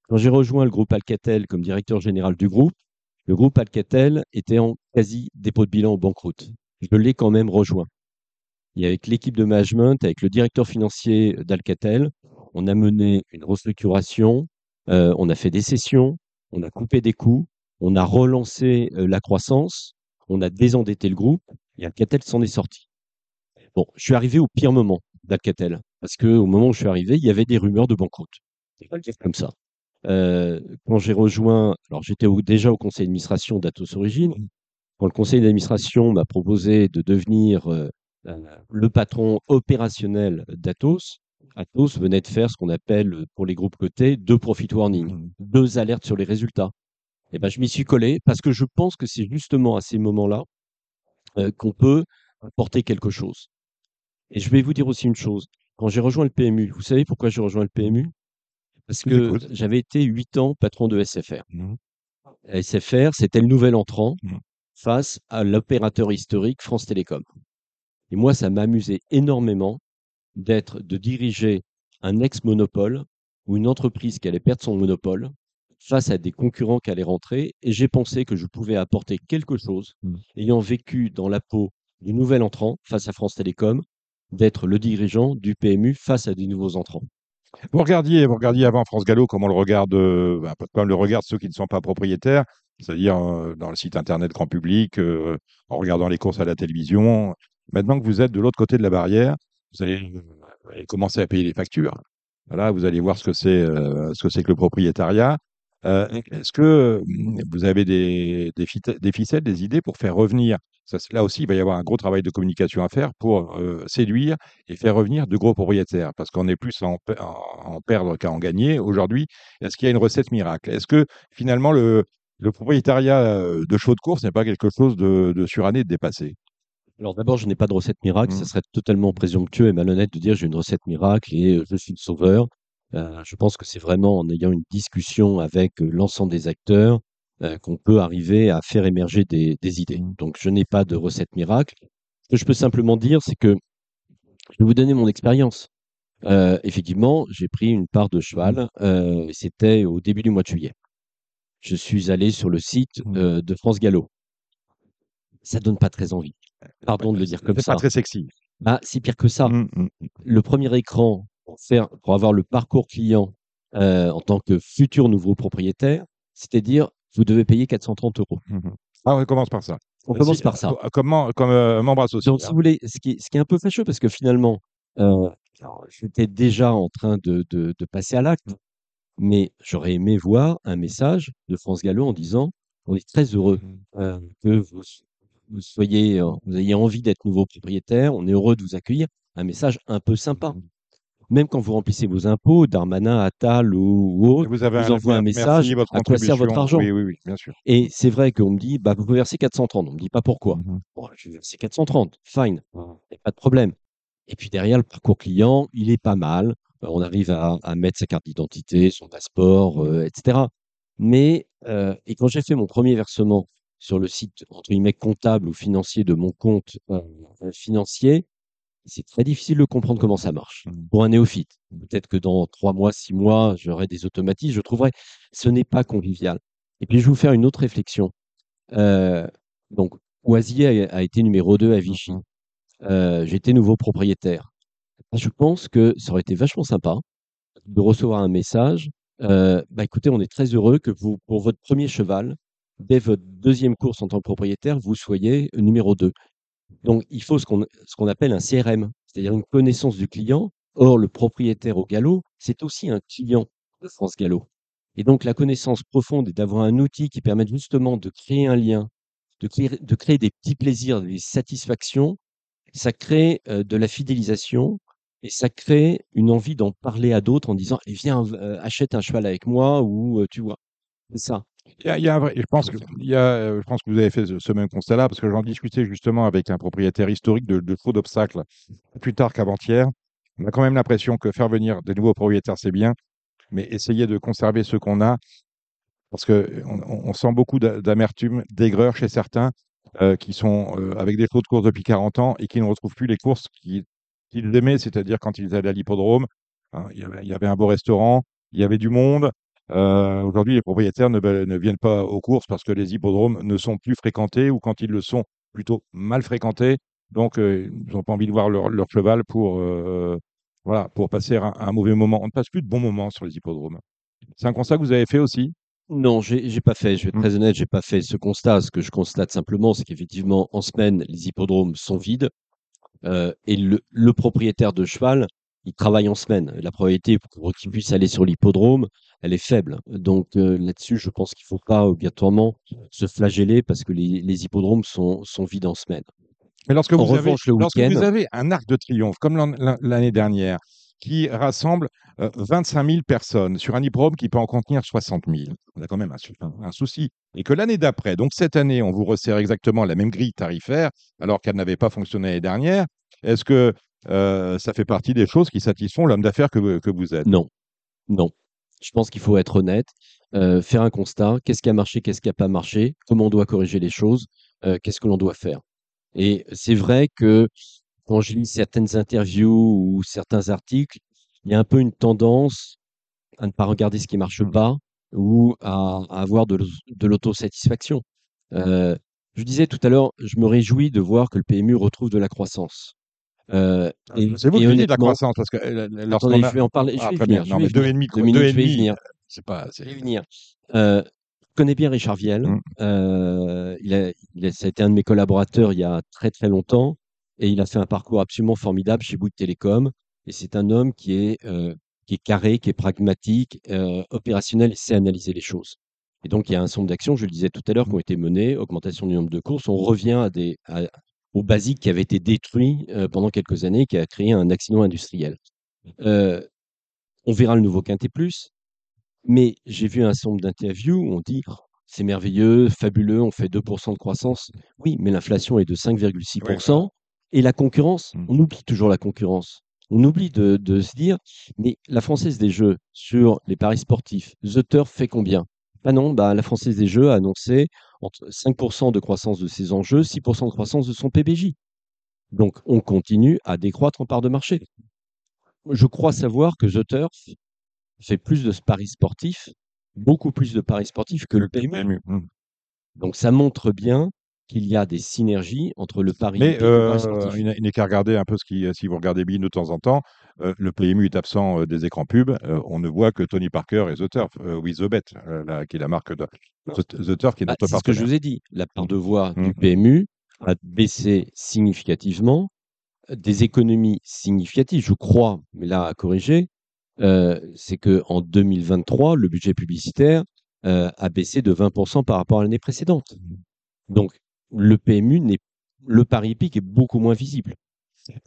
Quand j'ai rejoint le groupe Alcatel comme directeur général du groupe, le groupe Alcatel était en quasi dépôt de bilan au banqueroute je l'ai quand même rejoint. Et avec l'équipe de management, avec le directeur financier d'Alcatel, on a mené une restructuration, euh, on a fait des sessions, on a coupé des coûts, on a relancé euh, la croissance, on a désendetté le groupe et Alcatel s'en est sorti. Bon, je suis arrivé au pire moment d'Alcatel parce qu'au moment où je suis arrivé, il y avait des rumeurs de banqueroute. C'est comme ça. Euh, quand j'ai rejoint, alors j'étais déjà au conseil d'administration d'Atos Origine, quand le conseil d'administration m'a proposé de devenir euh, le patron opérationnel d'Atos, Atos venait de faire ce qu'on appelle pour les groupes cotés deux profit warning, mmh. deux alertes sur les résultats. Et eh ben, je m'y suis collé parce que je pense que c'est justement à ces moments-là euh, qu'on peut apporter quelque chose. Et je vais vous dire aussi une chose. Quand j'ai rejoint le PMU, vous savez pourquoi j'ai rejoint le PMU Parce que j'avais été huit ans patron de SFR. Mmh. SFR, c'était le nouvel entrant. Mmh face à l'opérateur historique France Télécom. Et moi, ça m'amusait énormément d'être, de diriger un ex-monopole ou une entreprise qui allait perdre son monopole face à des concurrents qui allaient rentrer. Et j'ai pensé que je pouvais apporter quelque chose, mmh. ayant vécu dans la peau du nouvel entrant face à France Télécom, d'être le dirigeant du PMU face à des nouveaux entrants. Vous regardiez, vous regardiez avant France Gallo, comment le regarde, euh, bah, comme le regardent ceux qui ne sont pas propriétaires c'est-à-dire euh, dans le site internet grand public, euh, en regardant les courses à la télévision. Maintenant que vous êtes de l'autre côté de la barrière, vous allez, commencer à payer les factures. Voilà, vous allez voir ce que c'est euh, ce que c'est que le propriétariat. Est-ce que vous avez des, des, ficelles, des idées pour faire revenir? Ça, Là aussi, il va y avoir un gros travail de communication à faire pour séduire et faire revenir de gros propriétaires, parce qu'on est plus en, en perdre qu'à en gagner aujourd'hui. Est-ce qu'il y a une recette miracle? Est-ce que finalement le, le propriétariat de chevaux de course n'est pas quelque chose de, suranné, de dépassé? Alors d'abord, je n'ai pas de recette miracle. Ce mmh. serait totalement présomptueux et malhonnête de dire j'ai une recette miracle et je suis le sauveur. Je pense que c'est vraiment en ayant une discussion avec l'ensemble des acteurs qu'on peut arriver à faire émerger des, idées. Mmh. Donc je n'ai pas de recette miracle. Ce que je peux simplement dire, c'est que je vais vous donner mon expérience. effectivement, j'ai pris une part de cheval. C'était au début du mois de juillet je suis allé sur le site mmh. euh, de France Gallo. Ça donne pas très envie. Pardon de le dire comme ça. C'est pas très sexy. Bah, c'est pire que ça. Mmh. Le premier écran pour faire pour avoir le parcours client, heu, en tant que futur nouveau propriétaire, c'est-à-dire vous devez payer 430 €. Mmh Ah, on commence par ça. On commence si, par ça. co comme heu, membre associé, Donc si vous voulez, ce qui est ce qui est un peu fâcheux parce que finalement, alors j'étais déjà en train de de de passer à l'acte, mais j'aurais aimé voir un message de France Gallo en disant: «On est très heureux, Mmh. que vous soyez, vous ayez envie d'être nouveau propriétaire, on est heureux de vous accueillir». Un message un peu sympa. Même quand vous remplissez vos impôts, Darmanin, Attal ou autres, vous avez vous un message: merci, «À quoi sert votre argent?» Oui, oui, oui, bien sûr. et c'est vrai qu'on me dit: «Bah, vous pouvez verser 430». On me dit pas pourquoi. Mh. Bon, je vais verser 430, fine, pas de problème et puis derrière, le parcours client, il est pas mal. Heu, on arrive à à mettre sa carte d'identité, son passeport, heu, et cetera. Mais, heu et quand j'ai fait mon 1er versement sur le site, entre guillemets «comptable» ou financier de mon compte, financier, c'est très difficile de comprendre comment ça marche Mmh. pour un néophyte. Peut-être que dans 3 mois, 6 mois, j'aurai des automatismes, je trouverai. Ce n'est pas convivial et puis je vais vous faire une autre réflexion. Heu, donc Oisier a a été numéro 2 à Vichy. Mmh mh. Heu, j'étais nouveau propriétaire. Je pense que ça aurait été vachement sympa de recevoir un message, heu: «Bah, écoutez, on est très heureux que vous pour votre 1er cheval, dès votre 2e course en tant que propriétaire, vous soyez numéro 2». Donc il faut ce qu'on qu'on appelle un CRM, c'est-à-dire une connaissance du client. Or, le propriétaire au galop, c'est aussi un client de France Gallo et donc la connaissance profonde et d'avoir un outil qui permette justement de créer un lien, de créer de créer des petits plaisirs, des satisfactions, ça crée, heu, de la fidélisation et ça crée une envie d'en parler à d'autres en disant: «Eh viens, heu, achète un cheval avec moi» ou, heu, tu vois? C'est ça. Il y a il y a un vrai je pense qu'il y a, heu, je pense que vous avez fait ce ce même constat-là parce que j'en discutais justement avec un propriétaire historique de de d'obstacles, plus tard qu'avant-hier. On a quand même l'impression que faire venir des nouveaux propriétaires, c'est bien, mais essayer de conserver ceux qu'on a parce qu'on on on sent beaucoup d'a d'amertume, d'aigreur chez certains, heu, qui sont, avec des chevaux de course depuis 40 ans et qui ne retrouvent plus les courses qui qu'ils aimaient, c'est-à-dire quand ils allaient à l'hippodrome, hein, il il y avait un beau restaurant, il y avait du monde. Heu, aujourd'hui, les propriétaires ne viennent pas aux courses parce que les hippodromes ne sont plus fréquentés ou quand ils le sont, plutôt mal fréquentés. Donc, heu, ils ont pas envie de voir leur leur cheval pour, heu, voilà, pour passer un un mauvais moment. On ne passe plus de bons moments sur les hippodromes. C'est un constat que vous avez fait aussi? Non, j'ai pas fait, je vais être Mmh. très honnête, j'ai pas fait ce constat. Ce que je constate simplement, c'est qu'effectivement, en semaine, les hippodromes sont vides, et le le propriétaire de cheval, il travaille en semaine. La probabilité pour qu'il puisse aller sur l'hippodrome, elle est faible. Donc, heu, là-dessus, je pense qu'il faut pas obligatoirement se flageller parce que les les hippodromes sont sont vides en semaine. Mais lorsque En vous avez revanche, le lorsque vous week-end avez un arc de triomphe comme l'an l'an l'année dernière qui rassemble, heu, 25 000 personnes sur un hippodrome qui peut en contenir 60 000, on a quand même un sou un un souci et que l'année d'après, donc cette année, on vous resserre exactement la même grille tarifaire alors qu'elle n'avait pas fonctionné l'année dernière. Est-ce que, heu, ça fait partie des choses qui satisfont l'homme d'affaires que vous que vous êtes? Non, non. Je pense qu'il faut être honnête, heu, faire un constat. Qu'est-ce qui a marché? Qu'est-ce qui a pas marché? Comment on doit corriger les choses? Heu, qu'est-ce que l'on doit faire? Et c'est vrai que quand je lis certaines interviews ou certains articles, il y a un peu une tendance à ne pas regarder ce qui marche Mmh. pas ou à à avoir de l'au de l'autosatisfaction. Je disais tout à l'heure, je me réjouis de voir que le PMU retrouve de la croissance. Et C'est vous et qui de la croissance parce que, lorsqu'on attendez, a je vais en parler, je ah vais très bien, venir, je non vais mais venir. 2,5 quoi, Dominique, 2 et je vais demi, venir. c'est pas Je vais venir. Heu, je connais bien Richard Viel, heu, il a il a ça a été un de mes collaborateurs il y a très, très longtemps et il a fait un parcours absolument formidable chez Bouygues Telecom et c'est un homme qui est, heu, qui est carré, qui est pragmatique, opérationnel et sait analyser les choses. Et donc il y a un certain nombre d'actions, je le disais tout à l'heure, qui ont été menées, augmentation du nombre de courses. On revient à des à aux basiques qui avaient été détruits, heu, pendant quelques années, qui a créé un accident industriel. Heu, on verra le nouveau Quintet Plus, mais j'ai vu un certain nombre d'interviews où on dit: «C'est merveilleux, fabuleux, on fait 2% de croissance». Oui, mais l'inflation est de 5,6 Oui, voilà. et la concurrence, Mmh. on oublie toujours la concurrence. On oublie de de se dire: «Mais la Française des Jeux sur les paris sportifs, The Turf fait combien?» bah non, bah, la Française des Jeux a annoncé entre 5% de croissance de ses enjeux, 6% de croissance de son PBJ. Donc on continue à décroître en part de marché. Je crois savoir que The Turf fait plus de paris sportifs, beaucoup plus de paris sportifs que le PMU. PMU, mmh. Donc ça montre bien qu'il y a des synergies entre le pari Mais et euh, il n'est qu'à regarder un peu ce qui, si vous regardez Bean de temps en temps, euh, le PMU est absent euh, des écrans pubs. euh, on ne voit que Tony Parker et The Turf, euh, with The Bet, euh, là, qui est la marque de The, The Turf, qui est Bah, notre c'est ce que je vous ai dit. La part de voix du PMU a baissé significativement, euh, des économies significatives, je crois, mais là à corriger, euh, c'est que en 2023, le budget publicitaire euh, a baissé de 20% par rapport à l'année précédente. Donc, le PMU n'est, le pari hippique est beaucoup moins visible.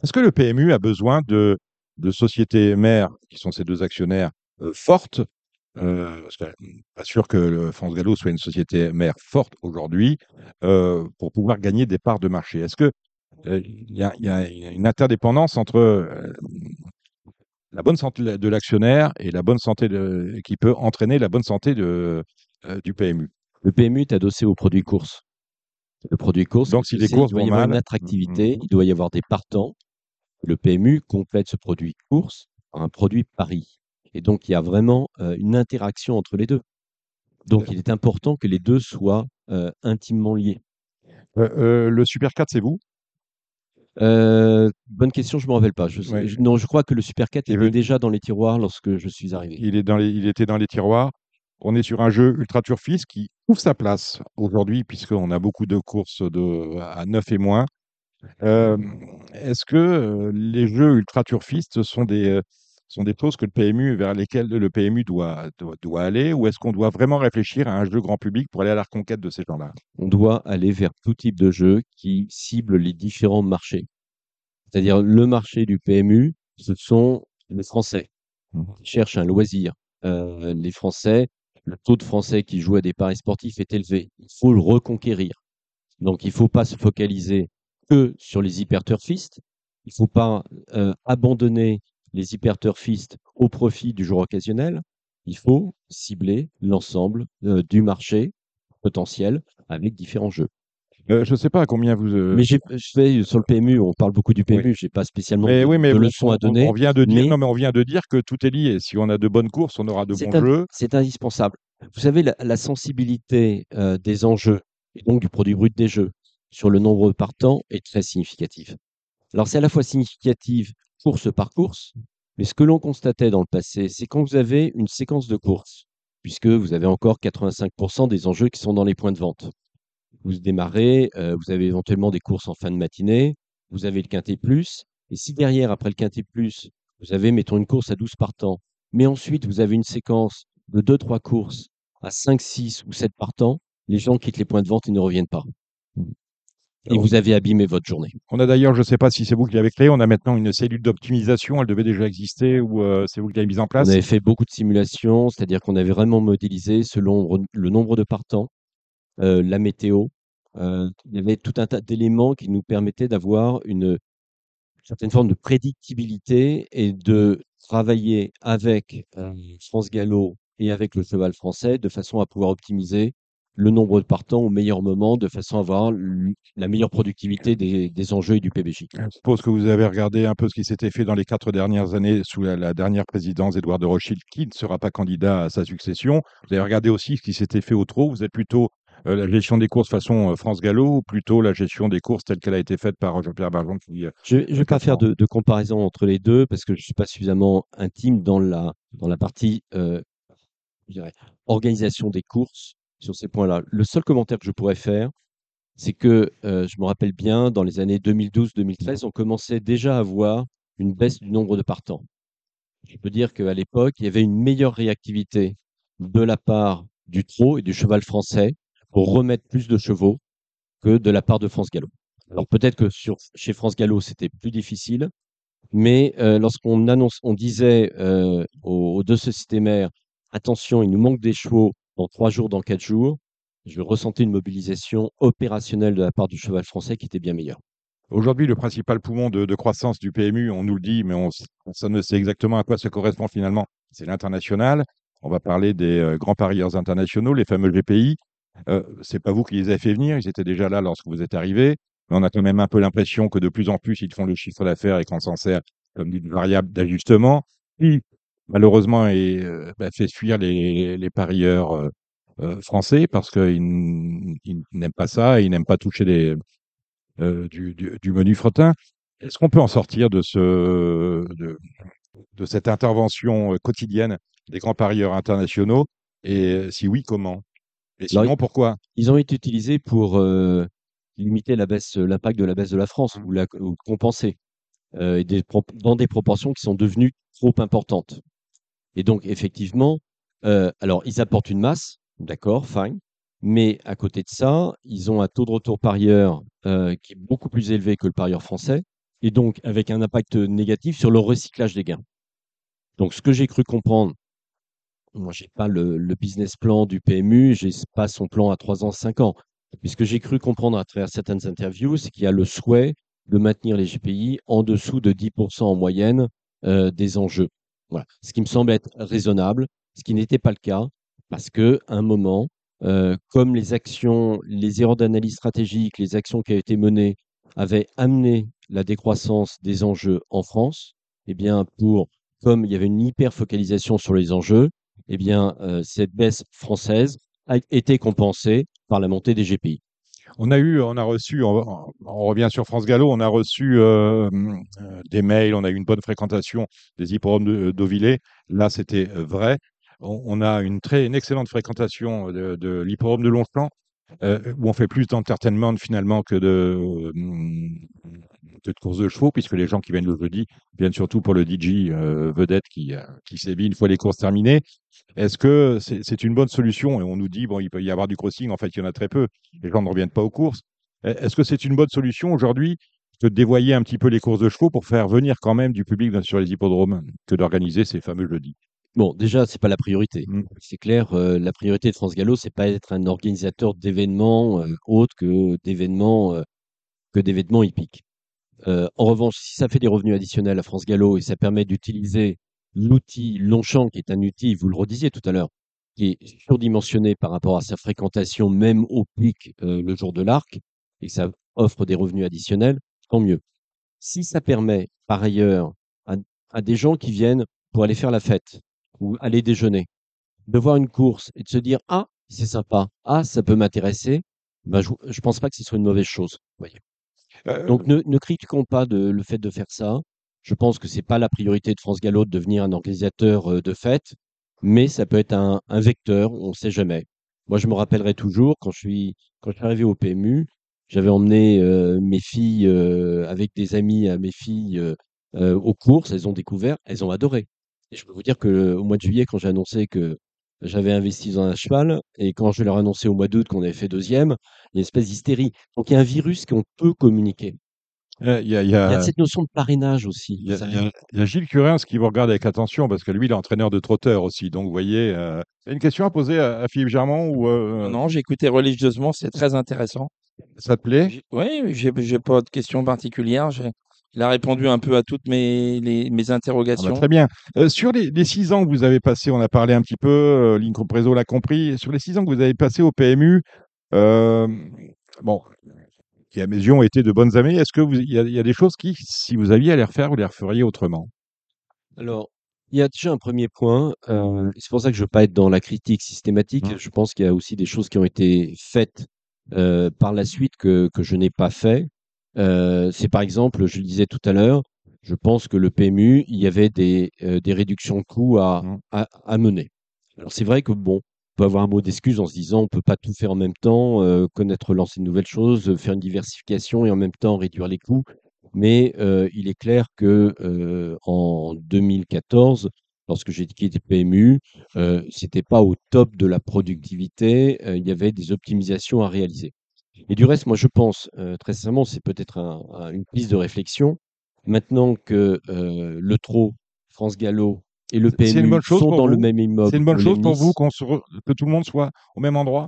Est-ce que le PMU a besoin de, de sociétés mères, qui sont ces deux actionnaires, euh, fortes? Euh, parce que, pas sûr que le France Gallo soit une société mère forte aujourd'hui euh, pour pouvoir gagner des parts de marché. Est-ce que euh, il y, a, il y a une interdépendance entre euh, la bonne santé de l'actionnaire et la bonne santé de, qui peut entraîner la bonne santé de, euh, du PMU Le PMU est adossé au produit course. Le produit course, Donc, si les courses il doit y avoir mal- une attractivité, Mhm. il doit y avoir des partants. Le PMU complète ce produit course par un produit pari. Et donc, il y a vraiment euh, une interaction entre les deux. Donc, il est important que les deux soient euh, intimement liés. Euh, Le Super 4, c'est vous? Euh, bonne question, je ne me rappelle pas. Je, sais- Ouais. je- non, je crois que le Super 4 Il était déjà dans les tiroirs lorsque je suis arrivé. il, est dans les, il était dans les tiroirs. On est sur un jeu ultra turfiste qui trouve sa place aujourd'hui, puisqu'on a beaucoup de courses de, à 9 et moins. Euh, Est-ce que euh, les jeux ultra turfistes sont des, euh, sont des choses que le PMU, vers lesquelles le PMU doit, doit, doit aller, ou est-ce qu'on doit vraiment réfléchir à un jeu grand public pour aller à la reconquête de ces gens-là? On doit aller vers tout type de jeu qui cible les différents marchés. C'est-à-dire le marché du PMU, ce sont les Français qui cherchent un loisir. Euh, les Français, le taux de Français qui jouent à des paris sportifs est élevé. Il faut le reconquérir. Donc il ne faut pas se focaliser que sur les hyperturfistes. Il ne faut pas euh, abandonner les hyperturfistes au profit du joueur occasionnel. Il faut cibler l'ensemble euh, du marché potentiel avec différents jeux. Euh, Je ne sais pas à combien vous. euh, Mais je sur le PMU, on parle beaucoup du PMU, j'ai pas spécialement mais de, oui, mais de on- leçons on, à donner. On vient de dire, mais- non, mais on vient de dire que tout est lié. Si on a de bonnes courses, on aura de bons un- jeux. C'est indispensable. Vous savez, la, la sensibilité euh, des enjeux et donc du produit brut des jeux sur le nombre de partants est très significative. Alors c'est à la fois significative course par course, mais ce que l'on constatait dans le passé, c'est quand vous avez une séquence de courses, puisque vous avez encore 85% des enjeux qui sont dans les points de vente. Vous démarrez, euh, vous avez éventuellement des courses en fin de matinée, vous avez le quintet plus, et si derrière, après le quintet plus, vous avez, mettons, une course à 12 partants, mais ensuite vous avez une séquence de 2-3 courses à 5, 6 ou 7 partants, les gens quittent les points de vente et ne reviennent pas. Et vous avez abîmé votre journée. On a d'ailleurs, je ne sais pas si c'est vous qui l'avez créé, on a maintenant une cellule d'optimisation. Elle devait déjà exister ou euh, c'est vous qui l'avez mise en place? On avait fait beaucoup de simulations, c'est-à-dire qu'on avait vraiment modélisé selon le nombre de partants, euh, la météo. euh, il y avait tout un tas d'éléments qui nous permettaient d'avoir une certaine forme de prédictibilité et de travailler avec euh, France Gallo et avec le cheval français de façon à pouvoir optimiser le nombre de partants au meilleur moment, de façon à avoir la meilleure productivité des, enjeux et du PBJ. Je suppose que vous avez regardé un peu ce qui s'était fait dans les quatre dernières années sous la, dernière présidence d'Édouard de Rothschild, qui ne sera pas candidat à sa succession. Vous avez regardé aussi ce qui s'était fait au trot. Vous êtes plutôt euh, la gestion des courses façon euh, France Gallo ou plutôt la gestion des courses telle qu'elle a été faite par Jean-Pierre Barjon qui, euh, Je ne vais pas faire de, de comparaison entre les deux parce que je ne suis pas suffisamment intime dans la, dans la partie euh, je dirais, organisation des courses sur ces points-là. Le seul commentaire que je pourrais faire, c'est que euh, je me rappelle bien, dans les années 2012-2013, on commençait déjà à voir une baisse du nombre de partants. Je peux dire qu'à l'époque, il y avait une meilleure réactivité de la part du trot et du cheval français pour remettre plus de chevaux que de la part de France Gallo. Alors peut-être que sur, chez France Gallo, c'était plus difficile, mais euh, lorsqu'on annonce, on disait euh, aux, deux sociétés mères, attention, il nous manque des chevaux dans trois jours, dans quatre jours, je ressentais une mobilisation opérationnelle de la part du cheval français qui était bien meilleure. Aujourd'hui, le principal poumon de, croissance du PMU, on nous le dit, mais on, personne ne sait exactement à quoi ça correspond finalement. C'est l'international. On va parler des euh, grands parieurs internationaux, les fameux GPI. Euh, c'est pas vous qui les avez fait venir, ils étaient déjà là lorsque vous êtes arrivé. Mais on a quand même un peu l'impression que de plus en plus, ils font le chiffre d'affaires et qu'on s'en sert comme d'une variable d'ajustement, qui malheureusement euh, bah, fait fuir les, parieurs euh, français parce qu'ils n'aiment pas ça, ils n'aiment pas toucher du, menu fretin. Est-ce qu'on peut en sortir de cette intervention quotidienne des grands parieurs internationaux? Et si oui, comment? Et sinon, pourquoi? Ils ont été utilisés pour limiter la baisse, l'impact de la baisse de la France mmh. ou, la, compenser et des, dans des proportions qui sont devenues trop importantes. Et donc, effectivement, alors ils apportent une masse, d'accord, fine, mais à côté de ça, ils ont un taux de retour parieur qui est beaucoup plus élevé que le parieur français, et donc avec un impact négatif sur le recyclage des gains. Donc, ce que j'ai cru comprendre, moi, je n'ai pas le, business plan du PMU, je n'ai pas son plan à 3 ans, 5 ans. Mais ce que j'ai cru comprendre à travers certaines interviews, c'est qu'il y a le souhait de maintenir les GPI en dessous de 10% en moyenne euh, des enjeux. Voilà. Ce qui me semble être raisonnable, ce qui n'était pas le cas, parce qu'à un moment, euh, comme les actions, les erreurs d'analyse stratégique, les actions qui avaient été menées avaient amené la décroissance des enjeux en France, eh bien, pour comme il y avait une hyper focalisation sur les enjeux, eh bien, euh, cette baisse française a été compensée par la montée des GPI. On a eu, on a reçu, on, revient sur France Gallo, on a reçu euh, euh, des mails, on a eu une bonne fréquentation des hippodromes d'Auvillé. Là, c'était vrai. On, a une très, excellente fréquentation de, de de Longchamp, où on fait plus d'entertainment finalement que de, de course de chevaux, puisque les gens qui viennent le jeudi viennent surtout pour le DJ euh, vedette qui, euh, qui sévit une fois les courses terminées. Est-ce que c'est une bonne solution? Et on nous dit, bon, il peut y avoir du crossing, en fait, il y en a très peu. Les gens ne reviennent pas aux courses. Est-ce que c'est une bonne solution aujourd'hui de dévoyer un petit peu les courses de chevaux pour faire venir quand même du public sur les hippodromes que d'organiser ces fameux jeudis? Bon, déjà, c'est pas la priorité. Mmh. C'est clair, euh, la priorité de France Gallo, c'est pas être un organisateur d'événements autres que d'événements que d'événements hippiques. Euh, en revanche, si ça fait des revenus additionnels à France Gallo et ça permet d'utiliser l'outil Longchamp, qui est un outil, vous le redisiez tout à l'heure, qui est surdimensionné par rapport à sa fréquentation, même au pic euh, le jour de l'arc, et que ça offre des revenus additionnels, tant mieux. Si ça permet, par ailleurs, à, des gens qui viennent pour aller faire la fête ou aller déjeuner, de voir une course et de se dire Ah, c'est sympa, ah, ça peut m'intéresser, ben, je ne pense pas que ce soit une mauvaise chose. Voyez. Euh, Donc ne, critiquons pas le fait de faire ça. Je pense que c'est pas la priorité de France Gallo de devenir un organisateur euh, de fêtes, mais ça peut être un, vecteur, on ne sait jamais. Moi, je me rappellerai toujours quand je suis quand je suis arrivé au PMU, j'avais emmené euh, mes filles avec des amis à mes filles aux courses, elles ont découvert, elles ont adoré. Et je peux vous dire que au mois de juillet, quand j'ai annoncé que j'avais investi dans un cheval et quand je leur ai annoncé au mois d'août qu'on avait fait deuxième, il y a une espèce d'hystérie. Donc il y a un virus qu'on peut communiquer. Il y, a, cette notion de parrainage aussi. Il y, a, Gilles Curins qui vous regarde avec attention parce que lui, il est entraîneur de trotteur aussi. Donc, vous voyez, euh, une question à poser à, Philippe Germont ou euh, Non, j'ai écouté religieusement, c'est très intéressant. Ça te plaît? Oui, j'ai pas de questions particulières. Il a répondu un peu à toutes mes, mes ah bah, interrogations. très bien. Euh, sur les, six ans que vous avez passés, on a parlé un petit peu, euh, Lincoln l'a compris, sur les six ans que vous avez passés au PMU, euh, bon, qui à mes yeux ont été de bonnes années, est-ce qu'il y, y, a des choses qui, si vous aviez à les refaire, vous les referiez autrement? Alors, il y a déjà un premier point, euh, c'est pour ça que je ne veux pas être dans la critique systématique, mmh. je pense qu'il y a aussi des choses qui ont été faites par la suite que, que je n'ai pas fait. Euh, c'est par exemple, je le disais tout à l'heure, je pense que le PMU, il y avait des, euh, des réductions de coûts à, mmh. à, à mener. Alors c'est vrai que bon, on peut avoir un mot d'excuse en se disant on peut pas tout faire en même temps, euh, connaître, lancer de nouvelles choses, faire une diversification et en même temps réduire les coûts. Mais il est clair que en 2014, lorsque j'ai quitté PMU, c'était pas au top de la productivité. il y avait des optimisations à réaliser. Et du reste, moi, je pense, euh, très sincèrement, c'est peut-être une piste de réflexion. Maintenant que euh, le TRO, France Gallo et le PMU sont dans le même immeuble. C'est une bonne chose pour vous que tout le monde soit au même endroit?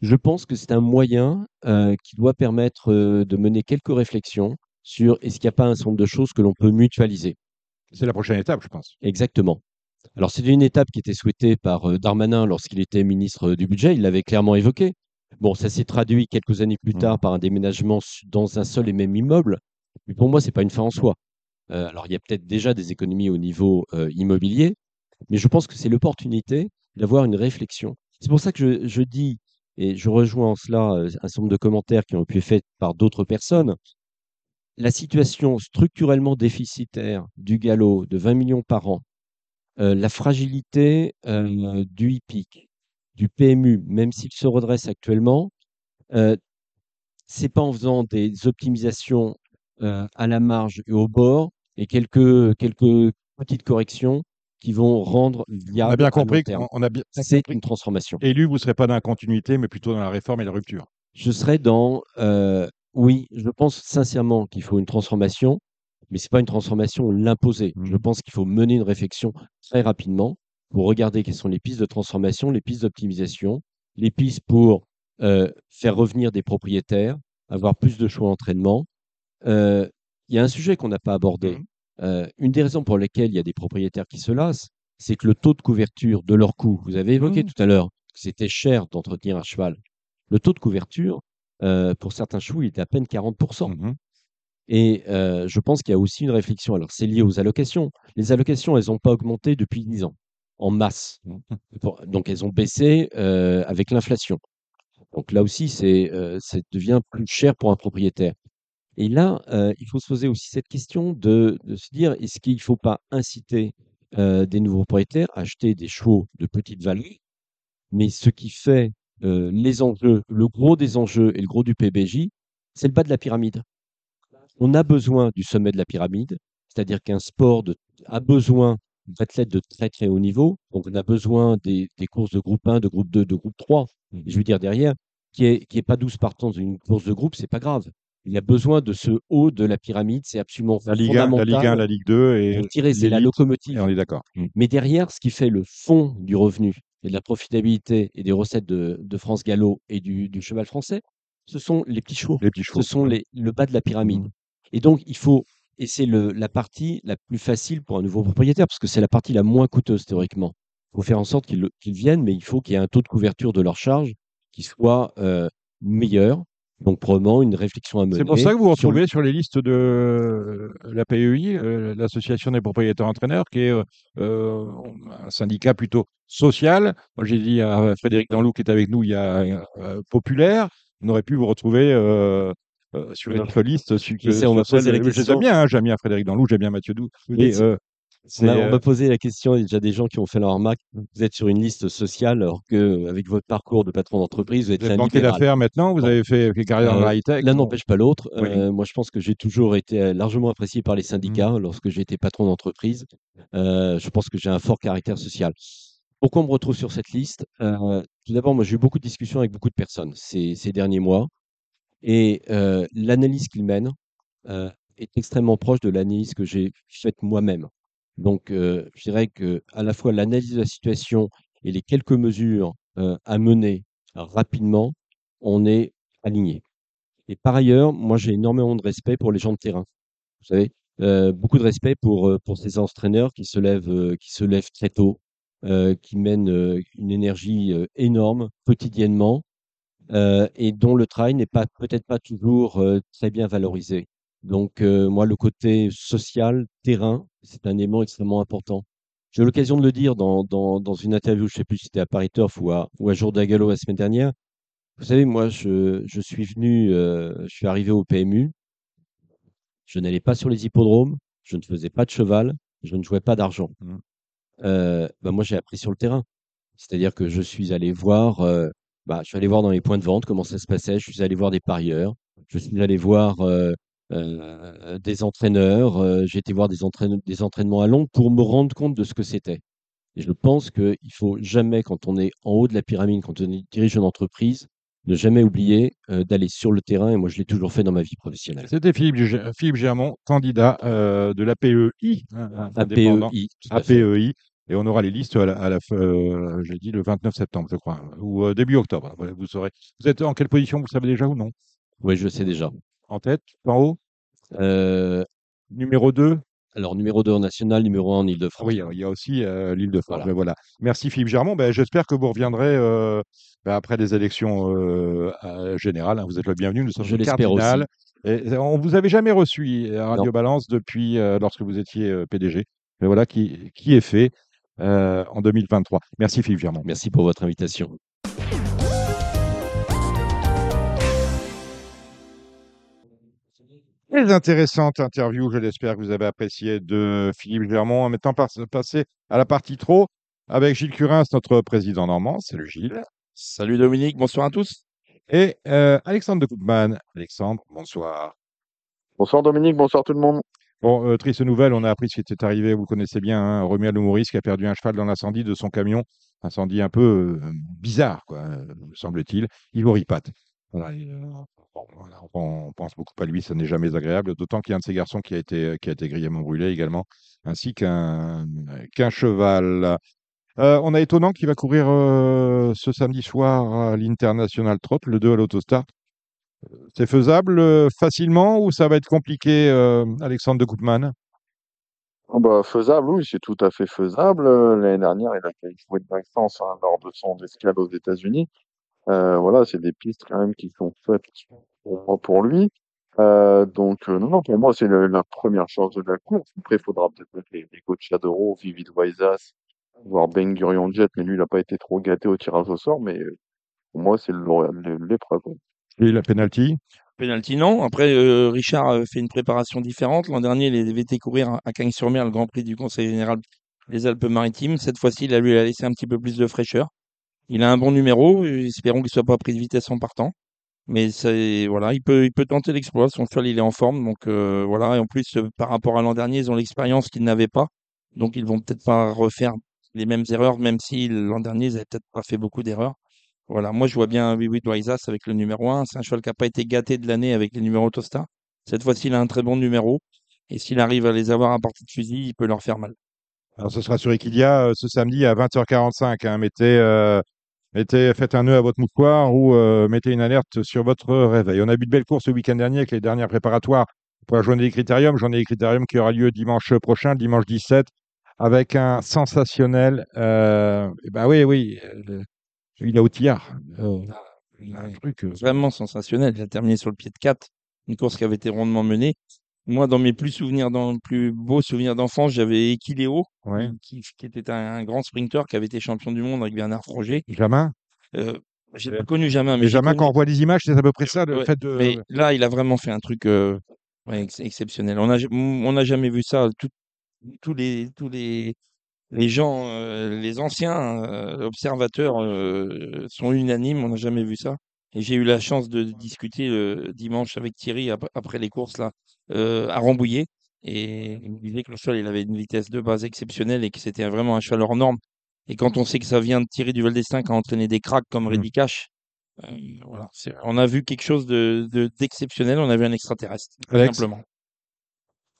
Je pense que c'est un moyen euh, qui doit permettre de mener quelques réflexions sur est-ce qu'il n'y a pas un certain nombre de choses que l'on peut mutualiser. C'est la prochaine étape, je pense. Exactement. Alors, c'est une étape qui était souhaitée par Darmanin lorsqu'il était ministre du Budget. Il l'avait clairement évoqué. Bon, ça s'est traduit quelques années plus mmh. tard par un déménagement dans un seul et même immeuble. Mais pour moi, ce n'est pas une fin en soi. Euh, alors, il y a peut-être déjà des économies au niveau euh, immobilier, mais je pense que c'est l'opportunité d'avoir une réflexion C'est pour ça que je, je dis, et je rejoins en cela euh, un certain nombre de commentaires qui ont pu être faits par d'autres personnes, la situation structurellement déficitaire du galop de 20 millions par an, la fragilité du HIPIC, du PMU, même s'il se redresse actuellement, euh, c'est pas en faisant des optimisations euh, à la marge et au bord et quelques, quelques petites corrections qui vont rendre viable. On a bien compris qu'on a bien C'est une transformation. Élu, vous ne serez pas dans la continuité, mais plutôt dans la réforme et la rupture. Je serais dans, euh, oui, je pense sincèrement qu'il faut une transformation, mais c'est pas une transformation l'imposer. Je Mhm. pense qu'il faut mener une réflexion très rapidement pour regarder quelles sont les pistes de transformation, les pistes d'optimisation, les pistes pour euh, faire revenir des propriétaires, avoir plus de choix d'entraînement. Euh, Il y a un sujet qu'on n'a pas abordé. Mhm. Euh, une des raisons pour lesquelles il y a des propriétaires qui se lassent, c'est que le taux de couverture de leur coût, vous avez évoqué Mhm. tout à l'heure que c'était cher d'entretenir un cheval. Le taux de couverture, pour certains chevaux, il est à peine 40%. Mhm. Et je pense qu'il y a aussi une réflexion. Alors, c'est lié aux allocations. Les allocations, elles n'ont pas augmenté depuis 10 ans, en masse. Donc, elles ont baissé euh, avec l'inflation. Donc là aussi, c'est, euh, ça devient plus cher pour un propriétaire. Et là, euh, il faut se poser aussi cette question de, se dire, est-ce qu'il ne faut pas inciter des nouveaux propriétaires à acheter des chevaux de petite valeur mais ce qui fait les enjeux, le gros des enjeux et le gros du PBJ, c'est le bas de la pyramide. On a besoin du sommet de la pyramide, c'est-à-dire qu'un sport a besoin d'athlètes de très très haut niveau. Donc on a besoin des, des courses de groupe 1, de groupe 2, de groupe 3. Et je veux dire derrière, qui est, qui est pas 12 partants dans une course de groupe, c'est pas grave. Il a besoin de ce haut de la pyramide, c'est absolument La Ligue 1, la. Ligue 1, la Ligue 2 et tirer, c'est la locomotive. Et on est d'accord. Mm. Mais derrière, ce qui fait le fond du revenu et de la profitabilité et des recettes de, de France Gallo et du, du cheval français, ce sont les petits chevaux. Les petits chevaux. Ce sont les, le bas de la pyramide. Mhm. Et donc, il faut, et c'est la partie la plus facile pour un nouveau propriétaire, parce que c'est la partie la moins coûteuse théoriquement. Il faut faire en sorte qu'ils viennent, mais il faut qu'il y ait un taux de couverture de leur charge qui soit euh, meilleur. Donc, probablement une réflexion à mener. C'est pour ça que vous vous sur le- retrouvez sur les listes de euh, la PEI, euh, l'Association des propriétaires entraîneurs, qui est euh, un syndicat plutôt social. Moi, j'ai dit à Frédéric Danlou, qui est avec nous, il y a populaire. On aurait pu vous retrouver euh, sur notre liste. Sur, Je sais, on m'a posé la question. aime bien, hein, j'aime bien Frédéric Danlou, j'aime bien Mathieu Doux. Euh, On m'a- euh, m'a posé la question, il y a déjà des gens qui ont fait la remarque. Vous êtes sur une liste sociale alors que, avec votre parcours de patron d'entreprise, vous êtes vous êtes banquier d'affaires maintenant, vous avez fait, fait carrière dans la high-tech. L'un Bon. n'empêche pas l'autre. Oui. Moi, je pense que j'ai toujours été largement apprécié par les syndicats Mmh. lorsque j'ai été patron d'entreprise. Je pense que j'ai un fort caractère social. Pourquoi on me retrouve sur cette liste? Euh, Tout d'abord, moi, j'ai eu beaucoup de discussions avec beaucoup de personnes ces, ces derniers mois. Et l'analyse qu'ils mènent euh, est extrêmement proche de l'analyse que j'ai faite moi-même. Donc, je dirais que à la fois l'analyse de la situation et les quelques mesures à mener rapidement, on est aligné. Et par ailleurs, moi, j'ai énormément de respect pour les gens de terrain. Vous savez, beaucoup de respect pour, pour ces entraîneurs qui se lèvent, qui se lèvent très tôt, qui mènent une énergie énorme quotidiennement euh, et dont le travail n'est pas peut-être pas toujours euh, très bien valorisé. Donc, euh, moi, le côté social, terrain, c'est un élément extrêmement important. J'ai eu l'occasion de le dire dans, dans, dans une interview, je ne sais plus si c'était à Paris Turf ou à, ou à Jour d'Agalo la semaine dernière. Vous savez, moi, je, je suis venu, je suis arrivé au PMU. Je n'allais pas sur les hippodromes, je ne faisais pas de cheval, je ne jouais pas d'argent. Euh, bah, moi, j'ai appris sur le terrain. C'est-à-dire que je suis allé voir, euh, bah, je suis allé voir dans les points de vente comment ça se passait. Je suis allé voir des parieurs. Je suis allé voir euh, euh, des entraîneurs. euh, j'ai été voir des, entraîne- des entraînements à Londres pour me rendre compte de ce que c'était. Et je pense qu'il faut jamais, quand on est en haut de la pyramide, quand on dirige une entreprise, ne jamais oublier euh, d'aller sur le terrain. Et moi, je l'ai toujours fait dans ma vie professionnelle. C'était Philippe, Philippe Germont, candidat de l'APEI, hein. APEI, tout à fait. APEI. Et on aura les listes à la, à la euh, j'ai dit le 29 septembre, je crois, ou euh, début octobre. Voilà, vous saurez. Vous êtes en quelle position, vous savez déjà ou non? Oui, je sais déjà. En tête, en haut? Euh, Numéro 2 alors, numéro 2 en national, numéro 1 en Ile-de-France. Oui, il y a aussi euh, l'île de France. Voilà. Ben voilà. Merci Philippe Germont. Ben, J'espère que vous reviendrez euh, ben, après les élections euh, générales. hein. Vous êtes le bienvenu. Nous sommes Je Cardinal. Et on vous avait jamais reçu à Radio Non. Balance depuis lorsque vous étiez PDG. Mais voilà qui, qui est fait euh, en 2023. Merci Philippe Germain. Merci pour votre invitation. Très intéressante interview, je l'espère que vous avez apprécié de Philippe Germont. En mettant passer à la partie trop avec Gilles Curins, notre président normand. Salut Gilles. Salut Dominique, bonsoir à tous. Et euh, Alexandre de Koopman. Alexandre, bonsoir. Bonsoir Dominique, bonsoir tout le monde. Bon, euh, triste nouvelle, on a appris ce qui était arrivé, vous connaissez bien, hein, Romuald Maurice qui a perdu un cheval dans l'incendie de son camion. Incendie un peu euh, bizarre, quoi, semble-t-il. Ivo Ripat. Voilà, on pense beaucoup à lui, ça n'est jamais agréable, d'autant qu'il y a un de ses garçons qui a été, qui a été brûlé également, ainsi qu'un cheval. Euh, on a étonnant qu'il va courir euh, ce samedi soir à l'International Trot, le 2 à l'autostart. C'est faisable euh, facilement ou ça va être compliqué, Alexandre de Koopman? Oh bah, Faisable, oui, c'est tout à fait faisable. L'année dernière, il a fait jouer de Maxence hein, lors de son escale aux États-Unis. voilà, c'est des pistes quand même qui sont faites pour, pour lui. donc, non, non, pour moi, c'est la première chance de la course. Après, il faudra peut-être les, les coachs Vivid Waisas, voir Ben Gurion Jet, mais lui, il n'a pas été trop gâté au tirage au sort, mais pour moi, c'est l'épreuve. Et la penalty? Penalty, non. Après, euh, Richard a fait une préparation différente. L'an dernier, il avait été courir à Cagnes-sur-Mer, le Grand Prix du Conseil général des Alpes-Maritimes. Cette fois-ci, il a lui a laissé un petit peu plus de fraîcheur. Il a un bon numéro. Espérons qu'il ne soit pas pris de vitesse en partant. Mais voilà, il peut, il peut tenter l'exploit. Son cheval, il est en forme. Donc euh, voilà. Et en plus, euh, par rapport à l'an dernier, ils ont l'expérience qu'ils n'avaient pas. Donc ils vont peut-être pas refaire les mêmes erreurs, même si l'an dernier, ils n'avaient peut-être pas fait beaucoup d'erreurs. Voilà, moi je vois bien Oui Oui avec le numéro 1. C'est un cheval qui n'a pas été gâté de l'année avec les numéros Tosta. Cette fois-ci, il a un très bon numéro. Et s'il arrive à les avoir à partie de fusil, il peut leur faire mal. Alors ce sera sur Equidia euh, ce samedi à 20h45. Hein. Mettez, euh, mettez, faites un nœud à votre mouchoir ou euh, mettez une alerte sur votre réveil. On a vu de belles courses le week-end dernier avec les dernières préparatoires pour la journée des critériums. Journée des critériums qui aura lieu dimanche prochain, dimanche 17 avec un sensationnel. Euh, bah oui, oui, euh, il a outillard. Euh, un truc vraiment sensationnel. Il a terminé sur le pied de 4, une course qui avait été rondement menée. Moi, dans mes plus souvenirs, dans plus beaux souvenirs d'enfance, j'avais Equiléo, qui, était un, grand sprinter qui avait été champion du monde avec Bernard Froger. Jamin? Euh, J'ai pas connu Jamin. Mais, Jamin, quand on voit les images, c'est à peu près ça, le fait de. Mais là, il a vraiment fait un truc exceptionnel. On n'a on jamais vu ça. Tout, tous les tous les les gens, euh, les anciens euh, observateurs euh, sont unanimes. On n'a jamais vu ça. Et j'ai eu la chance de discuter dimanche avec Thierry après les courses là à Rambouillet. Et il me disait que le cheval il avait une vitesse de base exceptionnelle et que c'était vraiment un cheval hors norme. Et quand on sait que ça vient de Thierry Duval d'Estaing qui a entraîné des cracks comme mmh. Reddy Cash, voilà, on a vu quelque chose de d'exceptionnel. on a vu un extraterrestre, tout simplement.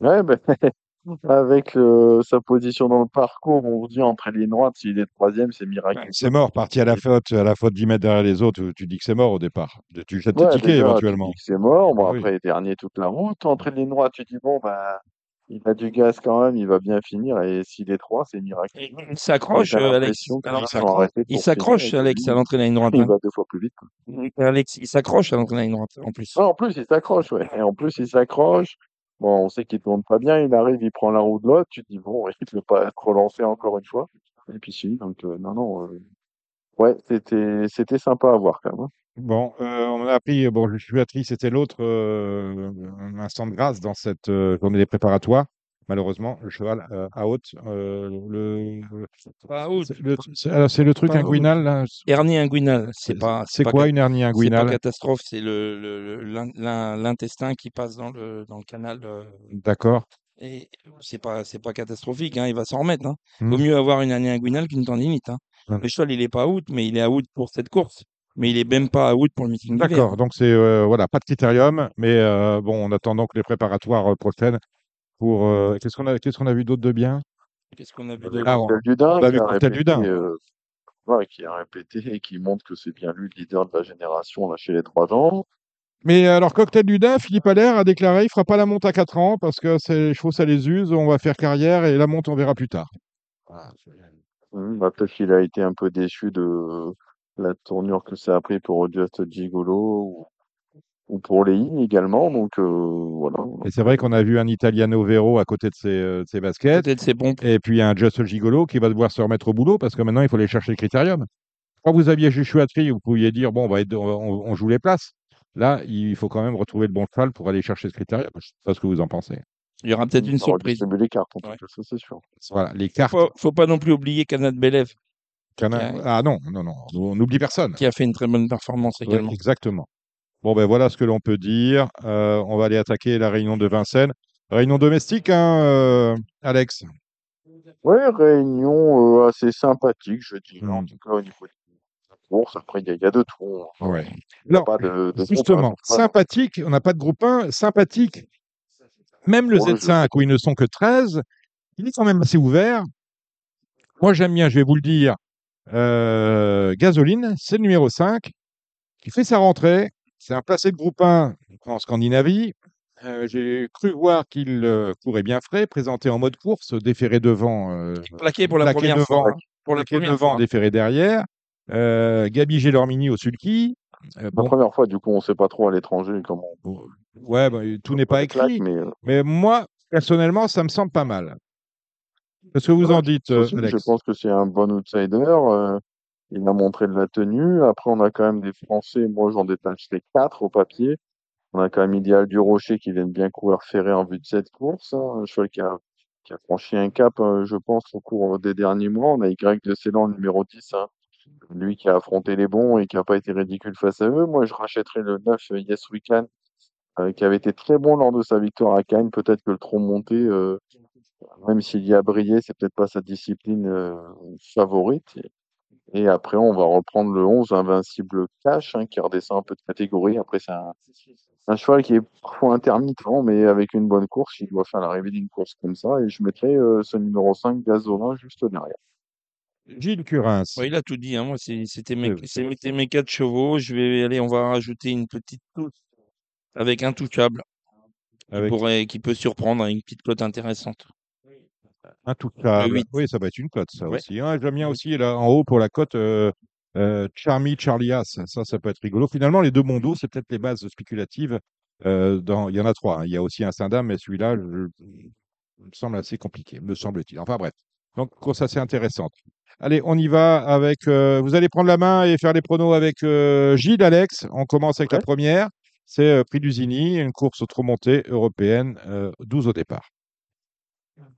Ouais, ben, Avec sa position dans le parcours, on vous dit entre les droites, s'il est troisième, c'est miraculeux. C'est mort, parti à la faute, à la faute 10 mètres derrière les autres, tu dis que c'est mort au départ. Tu jettes tes tickets éventuellement. Tu dis que c'est mort, bon, après, dernier toute la route, entre les droites, tu dis bon, bah, il a du gaz quand même, il va bien finir, et s'il est trois, c'est miraculeux. Il s'accroche, Alex. il s'accroche, Alex, à l'entrée de la ligne droite. Il hein. va deux fois plus vite. Alex, il s'accroche à l'entrée de la ligne droite, en plus. en plus, il s'accroche, ouais. Et en plus, il s'accroche. Bon, on sait qu'il tourne pas bien, il arrive, il prend la roue de l'autre, tu te dis bon, il ne peut pas être relancé encore une fois. Et puis si, donc euh, non, non, euh, ouais, c'était c'était sympa à voir quand même. Hein. Bon, euh, on a appris, bon, je suis triste, c'était l'autre instant de grâce dans cette journée des préparatoires. Malheureusement, le cheval à haute, le, c'est le truc inguinal là. Hernie inguinale, c'est pas. C'est quoi une hernie inguinale C'est pas catastrophe, c'est le l'intestin qui passe dans le dans le canal. D'accord. Et c'est pas c'est pas catastrophique, hein, il va s'en remettre. Hein. Mmh. Vaut mieux avoir une hernie inguinale qu'une tendinite. Hein. Le cheval, il est pas out, mais il est out pour cette course mais il est même pas out pour le meeting D'accord, donc c'est voilà, pas de critérium, mais bon, en attendant que les préparatoires prochaines pour euh, qu'est-ce qu'on a qu'est-ce qu'on a vu d'autre de bien? Qu'est-ce qu'on a vu de ah, on, Dudin, on a vu Cocktail Dudin? Euh, qui a répété et qui montre que c'est bien lui le leader de la génération là chez les trois ans. Mais alors, Cocktail Dudin, Philippe Allaire a déclaré il fera pas la monte à 4 ans parce que les chevaux, ça les use, on va faire carrière et la monte, on verra plus tard. Ah, mmh, bah, Peut-être qu'il a été un peu déçu de la tournure que ça a pris pour Just Gigolo ou pour les lignes également. Donc euh, voilà. Et c'est vrai qu'on a vu un Italiano Vero à côté de ses, euh, ses baskets. de ses pompes. Et puis un Just Gigolo qui va devoir se remettre au boulot parce que maintenant il faut aller chercher le critérium. Quand vous aviez Joshua Tree, vous pouviez dire bon, on, va on, joue les places. Là, il faut quand même retrouver le bon cheval pour aller chercher ce critère. Je ne sais pas ce que vous en pensez. Il y aura peut-être une surprise. les cartes, en tout Ouais. cas, ça c'est sûr. Voilà, les cartes. Faut, faut pas non plus oublier Canad Belev Cana- qui a- Ah non, non, non, on n'oublie personne. qui a fait une très bonne performance Ouais, également. exactement. Bon, ben voilà ce que l'on peut dire. Euh, on va aller attaquer la réunion de Vincennes. Réunion domestique, hein, euh, Alex? Ouais, réunion euh, assez sympathique, je dirais, en Hmm. tout cas au niveau de la course. Après, il y, a- y a de tout. hein. Ouais. Pas de, de justement, pas- sympathique, on n'a pas de groupe 1, sympathique. Même le Z5, où ils ne sont que 13, il est quand même assez ouvert. Moi, j'aime bien, je vais vous le dire, euh, Gasoline, c'est le numéro 5, qui fait sa rentrée. C'est un placé de groupe 1 en Scandinavie. Euh, J'ai cru voir qu'il euh, courait bien frais, présenté en mode course, déféré devant, euh, Plaqué pour la plaqué première devant, fois. hein. Pour la première devant, fois. déféré derrière. Euh, Gabi Gélormini au sulky. Euh, La bon, première fois, du coup, on sait pas trop à l'étranger comment. bon, ouais, bah, tout n'est pas écrit. mais Mais moi, personnellement, ça me semble pas mal. Qu'est-ce que vous ouais, en dites, ça euh, aussi, je Alex pense que c'est un bon outsider. Il a montré de la tenue. Après, on a quand même des Français. Moi, j'en détache les quatre au papier. On a quand même Idéal du Rocher qui vient de bien courir ferré en vue de cette course. hein. Un cheval qui a, franchi un cap, euh, je pense, au cours des derniers mois. On a Y de Ceylan, le numéro 10, hein. lui qui a affronté les bons et qui n'a pas été ridicule face à eux. Moi, je rachèterais le 9 euh, Yes We Can, euh, qui avait été très bon lors de sa victoire à Cannes. Peut-être que le tronc monté, même s'il y a brillé, c'est peut-être pas sa discipline favorite. Et, après, on va reprendre le 11 Invincible Cash, hein, qui redescend un peu de catégorie. Après, c'est un, un cheval qui est parfois intermittent, mais avec une bonne course, il doit faire l'arrivée d'une course comme ça. Et je mettrais euh, ce numéro 5, Gazolin, juste derrière. Gilles Curins. Ouais, il a tout dit. Hein. Moi, c'était mes, Euh, c'était mes quatre chevaux. Je vais aller, on va rajouter une petite touche avec un touchable qui, Avec pourrait, qui peut surprendre avec une petite cote intéressante. Un touchable. Le huit. Oui, ça va être une cote, ça Ouais. aussi. hein. J'aime bien aussi, là, en haut, pour la cote, euh, euh, Charmy Charlias. Ça, ça peut être rigolo. Finalement, les deux mondos, c'est peut-être les bases spéculatives. euh, dans... Il y en a trois. hein. Il y a aussi un Saint-Dame, mais celui-là, je- il me semble assez compliqué, me semble-t-il. Enfin, bref. Donc, course assez intéressante. Allez, on y va avec. euh, vous allez prendre la main et faire les pronos avec euh, Gilles, Alex. On commence avec la première. C'est euh, Prix d'Usigny, une course trop montée européenne, euh, 12 au départ.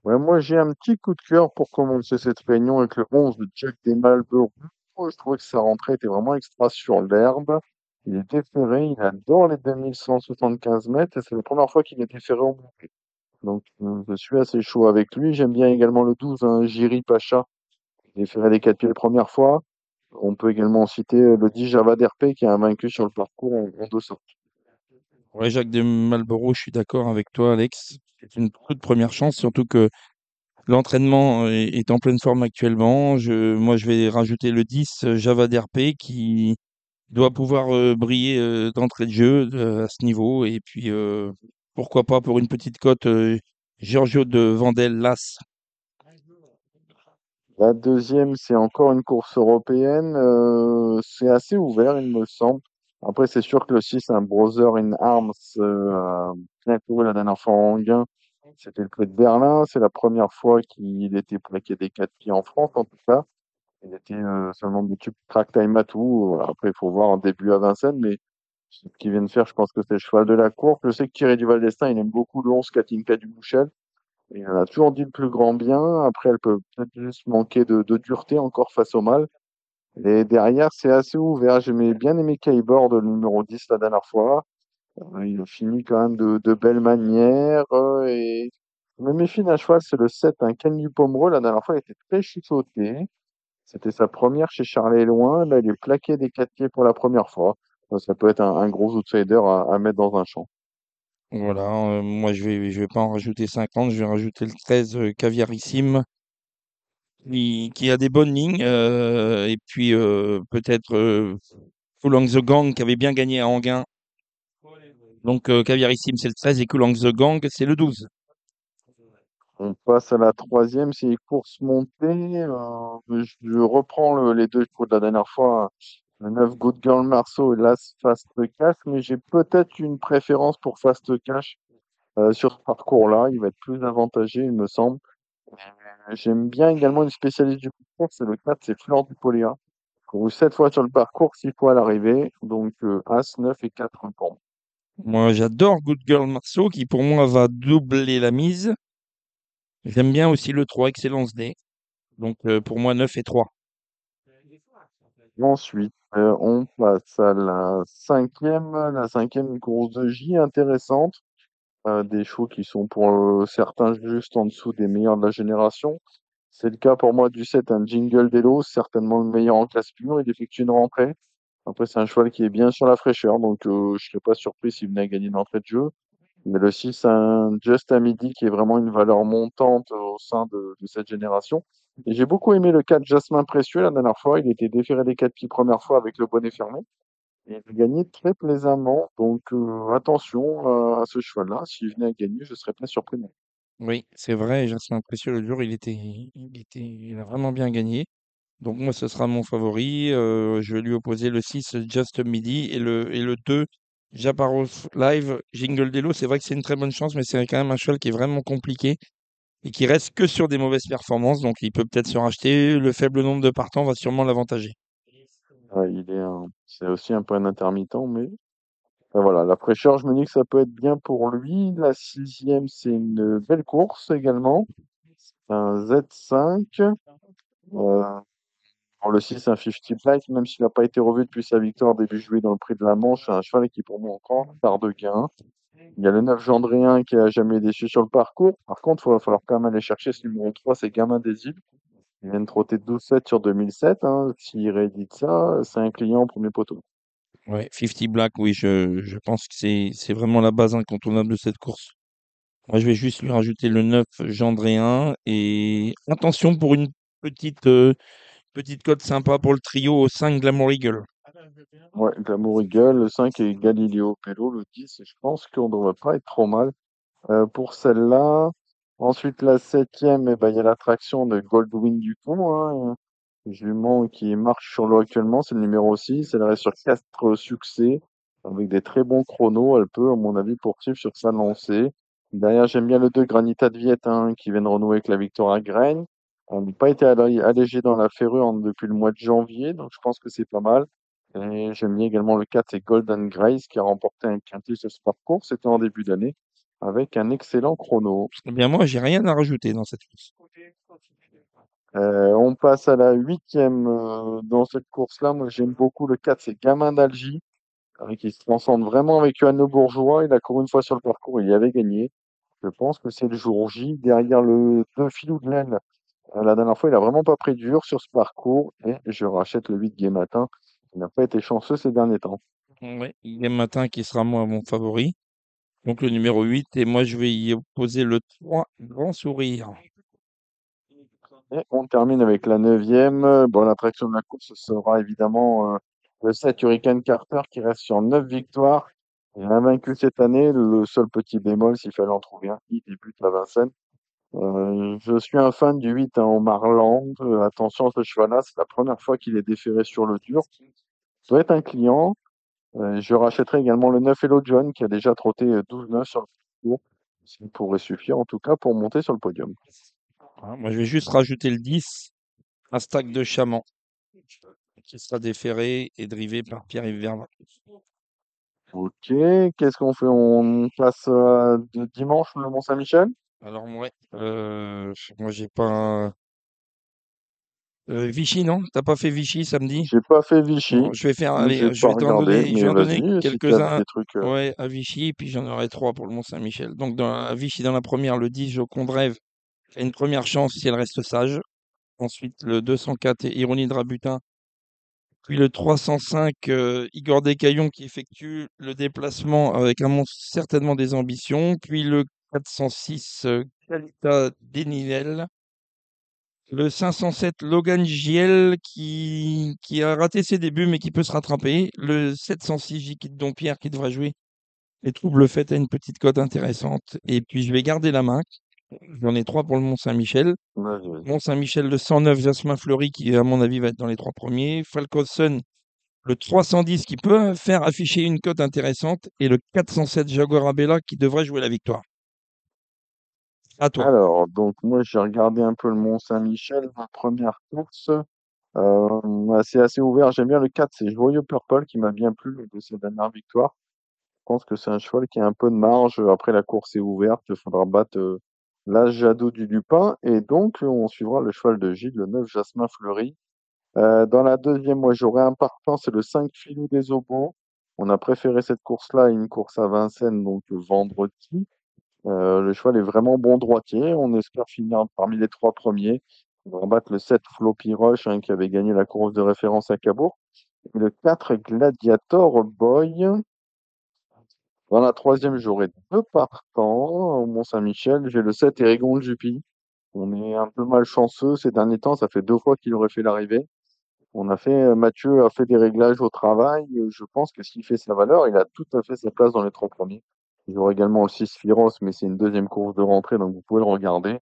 Ouais, moi, j'ai un petit coup de cœur pour commencer cette réunion avec le 11 de Jack des. Je trouvais que sa rentrée était vraiment extra sur l'herbe. Il est déféré, il adore les 2175 mètres et c'est la première fois qu'il est déféré au bouquet. Donc, euh, je suis assez chaud avec lui. J'aime bien également le 12, hein, Jiri Pacha, déféré des 4 pieds la première fois. On peut également citer le 10 Java d'RP qui a vaincu sur le parcours en, en deux sortes. Ouais, Jacques de Malboro, je suis d'accord avec toi, Alex. C'est une toute première chance, surtout que l'entraînement est, est en pleine forme actuellement. Je, moi, je vais rajouter le 10 euh, Java DRP qui doit pouvoir euh, briller euh, d'entrée de jeu euh, à ce niveau. Et puis, euh, pourquoi pas pour une petite cote, euh, Giorgio de Vandel Las. La deuxième, c'est encore une course européenne. euh, c'est assez ouvert, il me semble. Après, c'est sûr que le 6, un Brother in Arms, euh, a bien couru la dernière fois en gain. C'était le prix de Berlin. C'est la première fois qu'il était plaqué des quatre pieds en France, en tout cas. Il était euh, seulement tube track time. Voilà, Après, il faut voir en début à Vincennes, mais ce qu'ils viennent faire, je pense que c'est le cheval de la course. Je sais que Thierry Duval d'Estaing, il aime beaucoup le 11 Katinka du Bouchel. Il en a toujours dit le plus grand bien. Après, elle peut peut-être juste manquer de, de dureté encore face au mal. Et derrière, c'est assez ouvert. J'aimais bien aimé Keyboard, le numéro 10 la dernière fois. Euh, Il a fini quand même de, de belle manière. euh, et me méfie d'un cheval, c'est le 7, un Ken du Pomereux. La dernière fois, il était très chuchoté. C'était sa première chez Charlet Loin. Là, il est plaqué des quatre pieds pour la première fois. Ça peut être un, gros outsider à, mettre dans un champ. Voilà, euh, moi, je vais, je vais pas en rajouter 50. Je vais rajouter le 13 euh, Caviarissime qui, a des bonnes lignes. euh, et puis, euh, peut-être euh, the Gang qui avait bien gagné à Anguin. Donc, euh, Caviarissime, c'est le 13 et Coulong the Gang, c'est le 12. On passe à la troisième, c'est les courses montées. Euh, je, reprends le- les deux chevaux de la dernière fois, le 9 Good Girl Marceau et l'As Fast Cash, mais j'ai peut-être une préférence pour Fast Cash sur ce parcours-là. Il va être plus avantagé, il me semble. Euh, J'aime bien également une spécialiste du parcours, c'est le 4, c'est Fleur du Poléa. couru 7 fois sur le parcours, 6 fois à l'arrivée. Donc, euh, As, 9 et 4 pour moi. Moi, j'adore Good Girl Marceau, qui pour moi va doubler la mise. J'aime bien aussi le 3, Excellence D. Donc, euh, pour moi, 9 et 3. Ensuite, euh, on passe à la cinquième, la cinquième course de J intéressante. Euh, des chevaux qui sont pour euh, certains juste en dessous des meilleurs de la génération. C'est le cas pour moi du 7, un Jingle Delos, certainement le meilleur en classe pure. Il effectue une rentrée. Après, c'est un cheval qui est bien sur la fraîcheur, donc euh, je serais pas surpris s'il venait à gagner une entrée de jeu. Mais le 6, un Just à midi qui est vraiment une valeur montante au sein de, de cette génération. Et j'ai beaucoup aimé le 4 Jasmin Précieux la dernière fois. Il était déféré des 4 pieds première fois avec le bonnet fermé. Et il a gagné très plaisamment. Donc attention à ce cheval-là. S'il venait à gagner, je serais pas surpris. Oui, c'est vrai, Jasmin Précieux, le jour, il était, il était, il a vraiment bien gagné. Donc, moi, ce sera mon favori. Je vais lui opposer le 6, Just Midi, et le, et le 2, Japaros Live, Jingle Delo. C'est vrai que c'est une très bonne chance, mais c'est quand même un cheval qui est vraiment compliqué et qui reste que sur des mauvaises performances. Donc, il peut peut-être se racheter. Le faible nombre de partants va sûrement l'avantager. Il est un- c'est aussi un peu intermittent, mais voilà, la fraîcheur, je me dis que ça peut être bien pour lui. La sixième, c'est une belle course également. C'est un Z5. Euh, le 6, un 50 Black, même s'il n'a pas été revu depuis sa victoire début juillet dans le prix de la Manche, c'est un cheval qui pour moi encore tard de gain. Il y a le 9 Gendréen qui a jamais déçu sur le parcours. Par contre, il va falloir quand même aller chercher ce numéro 3, c'est Gamin des îles. Il vient de trotter 12-7 sur 2007. Hein. S'il réédite ça, c'est un client au premier poteau. Ouais, 50 Black, oui, je, je pense que c'est, c'est vraiment la base incontournable de cette course. Moi, je vais juste lui rajouter le 9 Gendréen et attention pour une petite, euh, petite cote sympa pour le trio au 5 Glamour Eagle. Ouais, Glamour Eagle, le 5 et Galileo Pello, le 10. Et je pense qu'on ne devrait pas être trop mal euh, pour celle-là. Ensuite, la septième, eh ben, il y a l'attraction de Goldwyn Dupont, hein, jument qui marche sur l'eau actuellement, c'est le numéro 6. Elle reste sur quatre succès avec des très bons chronos. Elle peut, à mon avis, poursuivre sur sa lancée. Derrière, j'aime bien le 2 Granita de Viette, hein, qui vient de renouer avec la victoire à Graines. Elle n'a pas été allé- allégée dans la ferrure depuis le mois de janvier, donc je pense que c'est pas mal. Et j'aime bien également le 4, c'est Golden Grace, qui a remporté un quintet sur ce parcours. C'était en début d'année, avec un excellent chrono. Eh bien, moi, j'ai rien à rajouter dans cette course. Euh, on passe à la huitième euh, dans cette course-là. Moi, j'aime beaucoup le 4, c'est Gamin d'Algie, euh, qui se transcende vraiment avec Johan Le Bourgeois. Il a couru une fois sur le parcours, il y avait gagné. Je pense que c'est le jour J. Derrière le 2 Filou de l'aile, la dernière fois, il a vraiment pas pris dur sur ce parcours. Et je rachète le 8 Gai Matin. Il n'a pas été chanceux ces derniers temps. Il est matin qui sera moi mon favori. Donc le numéro 8 et moi je vais y opposer le 3 Grand Sourire. Et on termine avec la neuvième. Bon, l'attraction de la course sera évidemment euh, le 7 Hurricane Carter qui reste sur 9 victoires. Il a vaincu cette année. Le seul petit bémol, s'il fallait en trouver un, il débute à Vincennes. Euh, je suis un fan du 8 hein, Omar Land. Euh, attention ce cheval-là, c'est la première fois qu'il est déféré sur le dur. Ça doit être un client. Euh, je rachèterai également le 9 Hello John qui a déjà trotté euh, 12-9 sur le parcours. Ça pourrait suffire en tout cas pour monter sur le podium. Moi je vais juste rajouter le 10, un stack de chaman qui sera déféré et drivé par Pierre-Yves Verdun. Ok, qu'est-ce qu'on fait? On passe euh, de dimanche le Mont-Saint-Michel? Alors ouais, euh, moi j'ai pas euh, Vichy non? T'as pas fait Vichy samedi? J'ai pas fait Vichy. Bon, je vais faire, allez, je vais t'en donner, si quelques-uns. euh, Ouais, à Vichy, puis j'en aurai trois pour le Mont-Saint-Michel. Donc, dans, à Vichy, dans la première, le 10, Joconde Rêve, qui a une première chance si elle reste sage. Ensuite, le 204, et Ironie de Rabutin. Puis le 305, euh, Igor Descaillons, qui effectue le déplacement avec un monstre certainement des ambitions. Puis le 406, euh, Calita Deninel. Le 507, Logan Giel, qui, qui a raté ses débuts, mais qui peut se rattraper. Le 706, Jiquit Dompierre, qui devrait jouer les troubles faits à une petite cote intéressante. Et puis, je vais garder la main. J'en ai trois pour le Mont-Saint-Michel. Mont-Saint-Michel, le 109, Jasmin Fleury, qui, à mon avis, va être dans les trois premiers. Falcoson, le 310, qui peut faire afficher une cote intéressante. Et le 407, Jaguar Abella, qui devrait jouer la victoire. Alors, donc moi j'ai regardé un peu le Mont-Saint-Michel, ma première course. C'est assez ouvert. J'aime bien le 4, c'est Joyeux Purple qui m'a bien plu de ses dernières victoires. Je pense que c'est un cheval qui a un peu de marge. Après, la course est ouverte. Il faudra battre l'âge Jadot du Dupin. Et donc, on suivra le cheval de Gilles, le 9 Jasmin Fleury. Dans la deuxième, moi, j'aurais un partant, c'est le 5 Filou des Obos. On a préféré cette course-là à une course à Vincennes, donc vendredi. Euh, le cheval est vraiment bon droitier. On espère finir parmi les trois premiers. On va battre le 7 Floppy Rush, hein, qui avait gagné la course de référence à Cabourg. Le 4 Gladiator Boy. Dans la troisième, j'aurai deux partants au Mont-Saint-Michel. J'ai le 7 Erigon Juppy. On est un peu malchanceux ces derniers temps. Ça fait deux fois qu'il aurait fait l'arrivée. On a fait, euh, Mathieu a fait des réglages au travail. Je pense que s'il fait sa valeur, il a tout à fait sa place dans les trois premiers. J'aurai également le 6 Firos, mais c'est une deuxième course de rentrée, donc vous pouvez le regarder.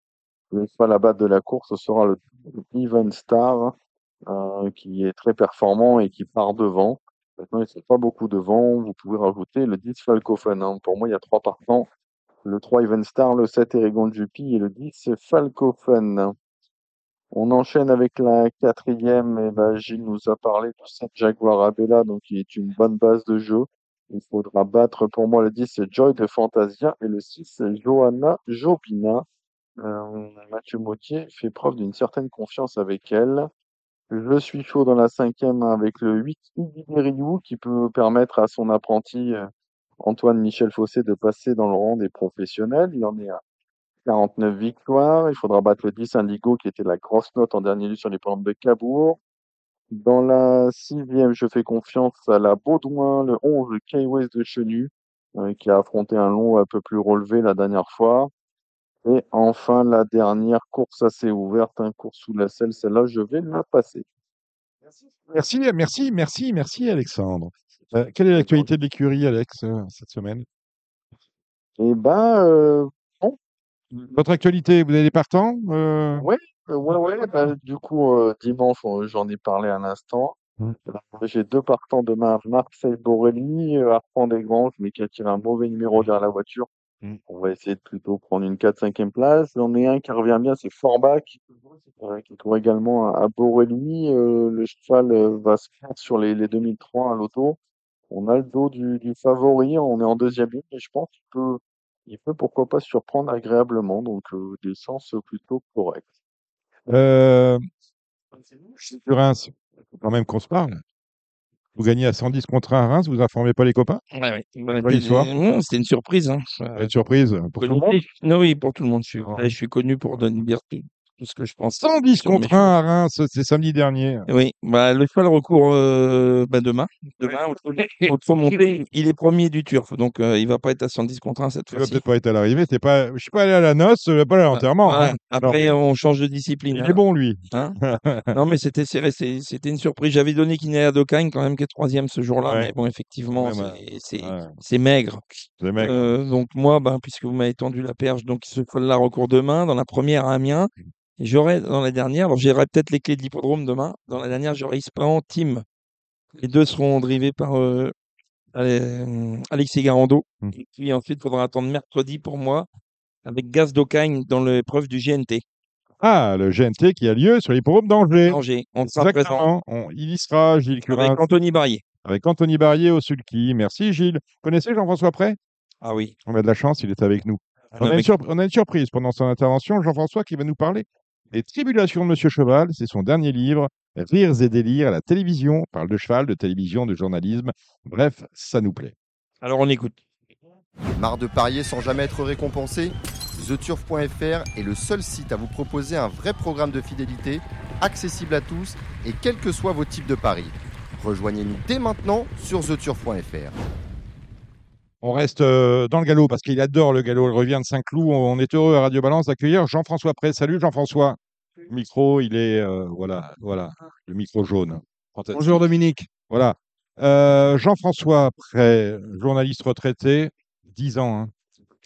Le cheval à battre de la course, ce sera le Even Star, euh, qui est très performant et qui part devant. Maintenant, il ne fait pas beaucoup devant. Vous pouvez rajouter le 10 Falcofen. Hein. Pour moi, il y a trois partants. Le 3 Even Star, le 7 Erigon Juppy et le 10 Falcofen. On enchaîne avec la quatrième. Et ben, Gilles nous a parlé du 7 Jaguar Abella, donc qui est une bonne base de jeu. Il faudra battre pour moi le 10 Joy de Fantasia et le 6 Johanna Jopina. Euh, Mathieu Mautier fait preuve d'une certaine confiance avec elle. Je suis chaud dans la cinquième avec le 8 Ryu qui peut permettre à son apprenti euh, Antoine Michel Fossé de passer dans le rang des professionnels. Il en est à 49 victoires. Il faudra battre le 10 Indigo qui était la grosse note en dernier lieu sur les plantes de Cabourg. Dans la sixième, je fais confiance à la Baudouin, le 11 K-West de Chenu, euh, qui a affronté un long un peu plus relevé la dernière fois. Et enfin, la dernière course assez ouverte, un course sous la selle, celle-là, je vais la passer. Merci, merci, merci, merci Alexandre. Euh, quelle est l'actualité de l'écurie, Alex, euh, cette semaine? Eh ben, euh, bon. Votre actualité, vous avez des partants euh, Oui, ouais, ouais. bah, du coup, euh, dimanche, on- j'en ai parlé à l'instant. Mm. J'ai deux partants demain, Marseille Borelli, euh, Arpent des Granges, mais qui a tiré un mauvais numéro derrière la voiture. Mm. On va essayer de plutôt prendre une 4-5e place. J'en ai un qui revient bien, c'est Forbach, euh, qui court également à, à Borelli. Euh, le cheval euh, va se faire sur les, les 2003 à l'auto. On a le dos du, du favori, on est en deuxième ligne, et je pense qu'il peut, il peut pourquoi pas surprendre agréablement. Donc, euh, des chances plutôt correctes. Euh, Sur Reims, il faut quand même qu'on se parle. Vous gagnez à 110 contre 1 à Reims, vous informez pas les copains? Ouais, ouais. Bah, Bonne histoire. non, C'était une surprise. Hein. Être surprise pour tout le monde? Non, oui, pour tout le monde. Je suis, Ah. ouais, je suis connu pour donner tout, ce que je pense. 110 sur mes contre 1 à Reims, c'est samedi dernier. Oui, bah, le cheval recourt euh, bah, demain. Demain, au au trop monté, il est premier du turf, donc euh, il va pas être à 110 contre 1 cette Tu vas fois-ci. peut-être pas être à l'arrivée. Pas... Je suis pas allé à la noce, je vais pas aller à l'enterrement. Ouais, hein. Après, on change de discipline. Il hein. est bon, lui. Hein non, mais c'était c'était une surprise. J'avais donné Kiné à Dokagne quand même, qui est troisième ce jour-là, Ouais. mais bon, effectivement, Ouais, c'est- Ouais, maigre. mecs. Euh, donc moi, ben, puisque vous m'avez tendu la perche, donc ce cheval-là recourt demain. Dans la première à Amiens, et j'aurai dans la dernière, alors j'aurai peut-être les clés de l'hippodrome demain. Dans la dernière, j'aurai Ispahan Team. Les deux seront drivés par euh, Ale- Alexis Garando. Mm. Et puis ensuite, il faudra attendre mercredi pour moi avec Gaz d'Ocagne dans l'épreuve du GNT. Ah, le GNT qui a lieu sur l'hippodrome d'Angers. Angers, on sera présent. On- il y sera, Gilles Curin, avec Anthony Barrier. avec Anthony Barrier au sulky. Merci, Gilles. Vous connaissez Jean-François Pré Ah oui. On a de la chance, il est avec nous. Un On a, une mec- surp- on a une surprise pendant son intervention. Jean-François qui va nous parler des tribulations de Monsieur Cheval. C'est son dernier livre, Rires et délires à la télévision. On parle de cheval, de télévision, de journalisme. Bref, ça nous plaît. Alors on écoute. Marre de parier sans jamais être récompensé? TheTurf.fr est le seul site à vous proposer un vrai programme de fidélité, accessible à tous et quels que soient vos types de paris. Rejoignez-nous dès maintenant sur TheTurf.fr. On reste euh, dans le galop parce qu'il adore le galop. Il revient de Saint-Cloud. On est heureux à Radio Balance d'accueillir Jean-François Pré. Salut Jean-François. Le micro, il est euh, voilà, voilà, le micro jaune. Bonjour Dominique. Voilà. Euh, Jean-François Pré, journaliste retraité, 10 ans. Hein.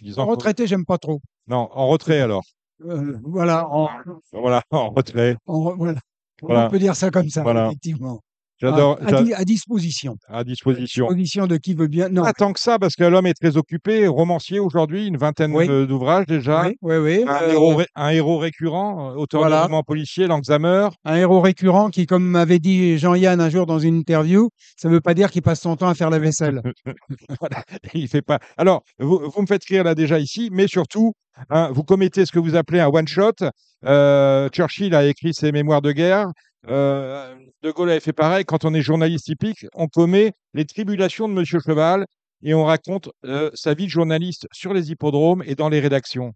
10 ans. Retraité, j'aime pas trop. Non, en retrait alors. Euh, voilà, en- Voilà, en retrait. en- voilà. Voilà. On peut dire ça comme ça, Voilà. effectivement? J'adore. À, à di- à disposition. À disposition. Disposition de qui veut bien. Non. Pas tant que ça, parce que l'homme est très occupé, romancier aujourd'hui, une vingtaine Oui. d'ouvrages déjà. Oui, oui, oui. Un, Euh, héros, un héros récurrent, euh, auteur Voilà. de romans policiers, Langsamer. un héros récurrent qui, comme m'avait dit Jean-Yann un jour dans une interview, ça ne veut pas dire qu'il passe son temps à faire la vaisselle. Voilà, il fait pas. Alors, vous, vous me faites rire là déjà ici, mais surtout, hein, vous commettez ce que vous appelez un one-shot. Euh, Churchill a écrit ses mémoires de guerre. Euh, de Gaulle avait fait pareil. Quand on est journaliste typique, on commet les tribulations de Monsieur Cheval et on raconte euh, sa vie de journaliste sur les hippodromes et dans les rédactions.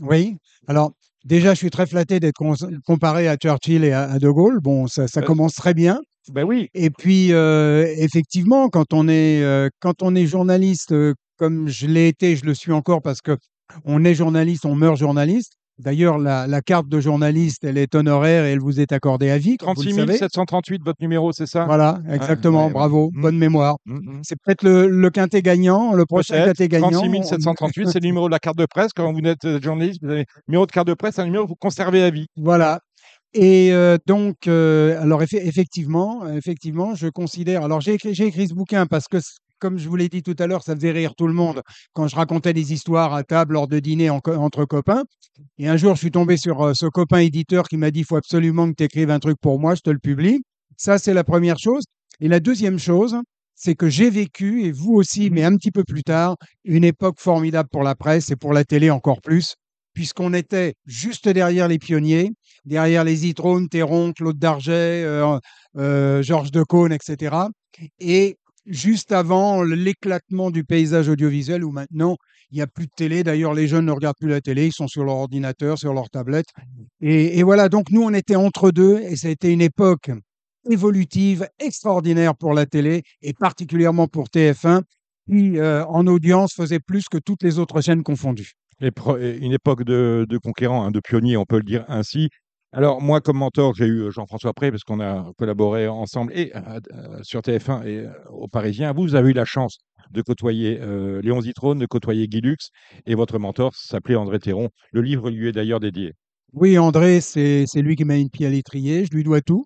Oui. Alors, déjà, je suis très flatté d'être comparé à Churchill et à, à De Gaulle. Bon, ça, ça Euh, commence très bien. Ben oui, Et puis, euh, effectivement, quand on est, euh, quand on est journaliste, euh, comme je l'ai été, je le suis encore parce que on est journaliste, on meurt journaliste. D'ailleurs, la, la carte de journaliste, elle est honoraire et elle vous est accordée à vie, comme vous le 36 savez. 738, votre numéro, c'est ça? Voilà, exactement, ouais, bravo, mm. bonne mémoire. Mm, mm. C'est peut-être le, le quintet gagnant, le prochain quintet gagnant. 36 on- 738, c'est le numéro de la carte de presse. Quand vous êtes euh, journaliste, vous avez numéro de carte de presse, un numéro que vous conservez à vie. Voilà. Et euh, donc, euh, alors effe- effectivement, effectivement, je considère. Alors j'ai écrit, écrit ce bouquin parce que, comme je vous l'ai dit tout à l'heure, ça faisait rire tout le monde quand je racontais des histoires à table lors de dîner entre copains. Et un jour, je suis tombé sur euh, ce copain éditeur qui m'a dit il faut absolument que tu écrives un truc pour moi, je te le publie. Ça, c'est la première chose. Et la deuxième chose, c'est que j'ai vécu, et vous aussi, mais un petit peu plus tard, une époque formidable pour la presse et pour la télé encore plus, puisqu'on était juste derrière les pionniers, derrière les Zitrone, Théron, Claude Darget, euh, euh, Georges Decaune, etc. Et juste avant l'éclatement du paysage audiovisuel où maintenant il n'y a plus de télé. D'ailleurs, les jeunes ne regardent plus la télé, ils sont sur leur ordinateur, sur leur tablette. Et, voilà, donc nous, on était entre deux et ça a été une époque évolutive, extraordinaire pour la télé et particulièrement pour TF1 qui, euh, en audience, faisait plus que toutes les autres chaînes confondues. Une époque de, de conquérants, hein, de pionniers, on peut le dire ainsi. Alors, moi, comme mentor, j'ai eu euh, Jean-François Pré, parce qu'on a collaboré ensemble et euh, euh, sur TF1 et euh, aux Parisiens. Vous, avez eu la chance de côtoyer Léon Zitrone, de côtoyer Guy Lux, et votre mentor s'appelait André Théron. Le livre lui est d'ailleurs dédié. Oui, André, c'est lui qui m'a le pied à l'étrier. Je lui dois tout.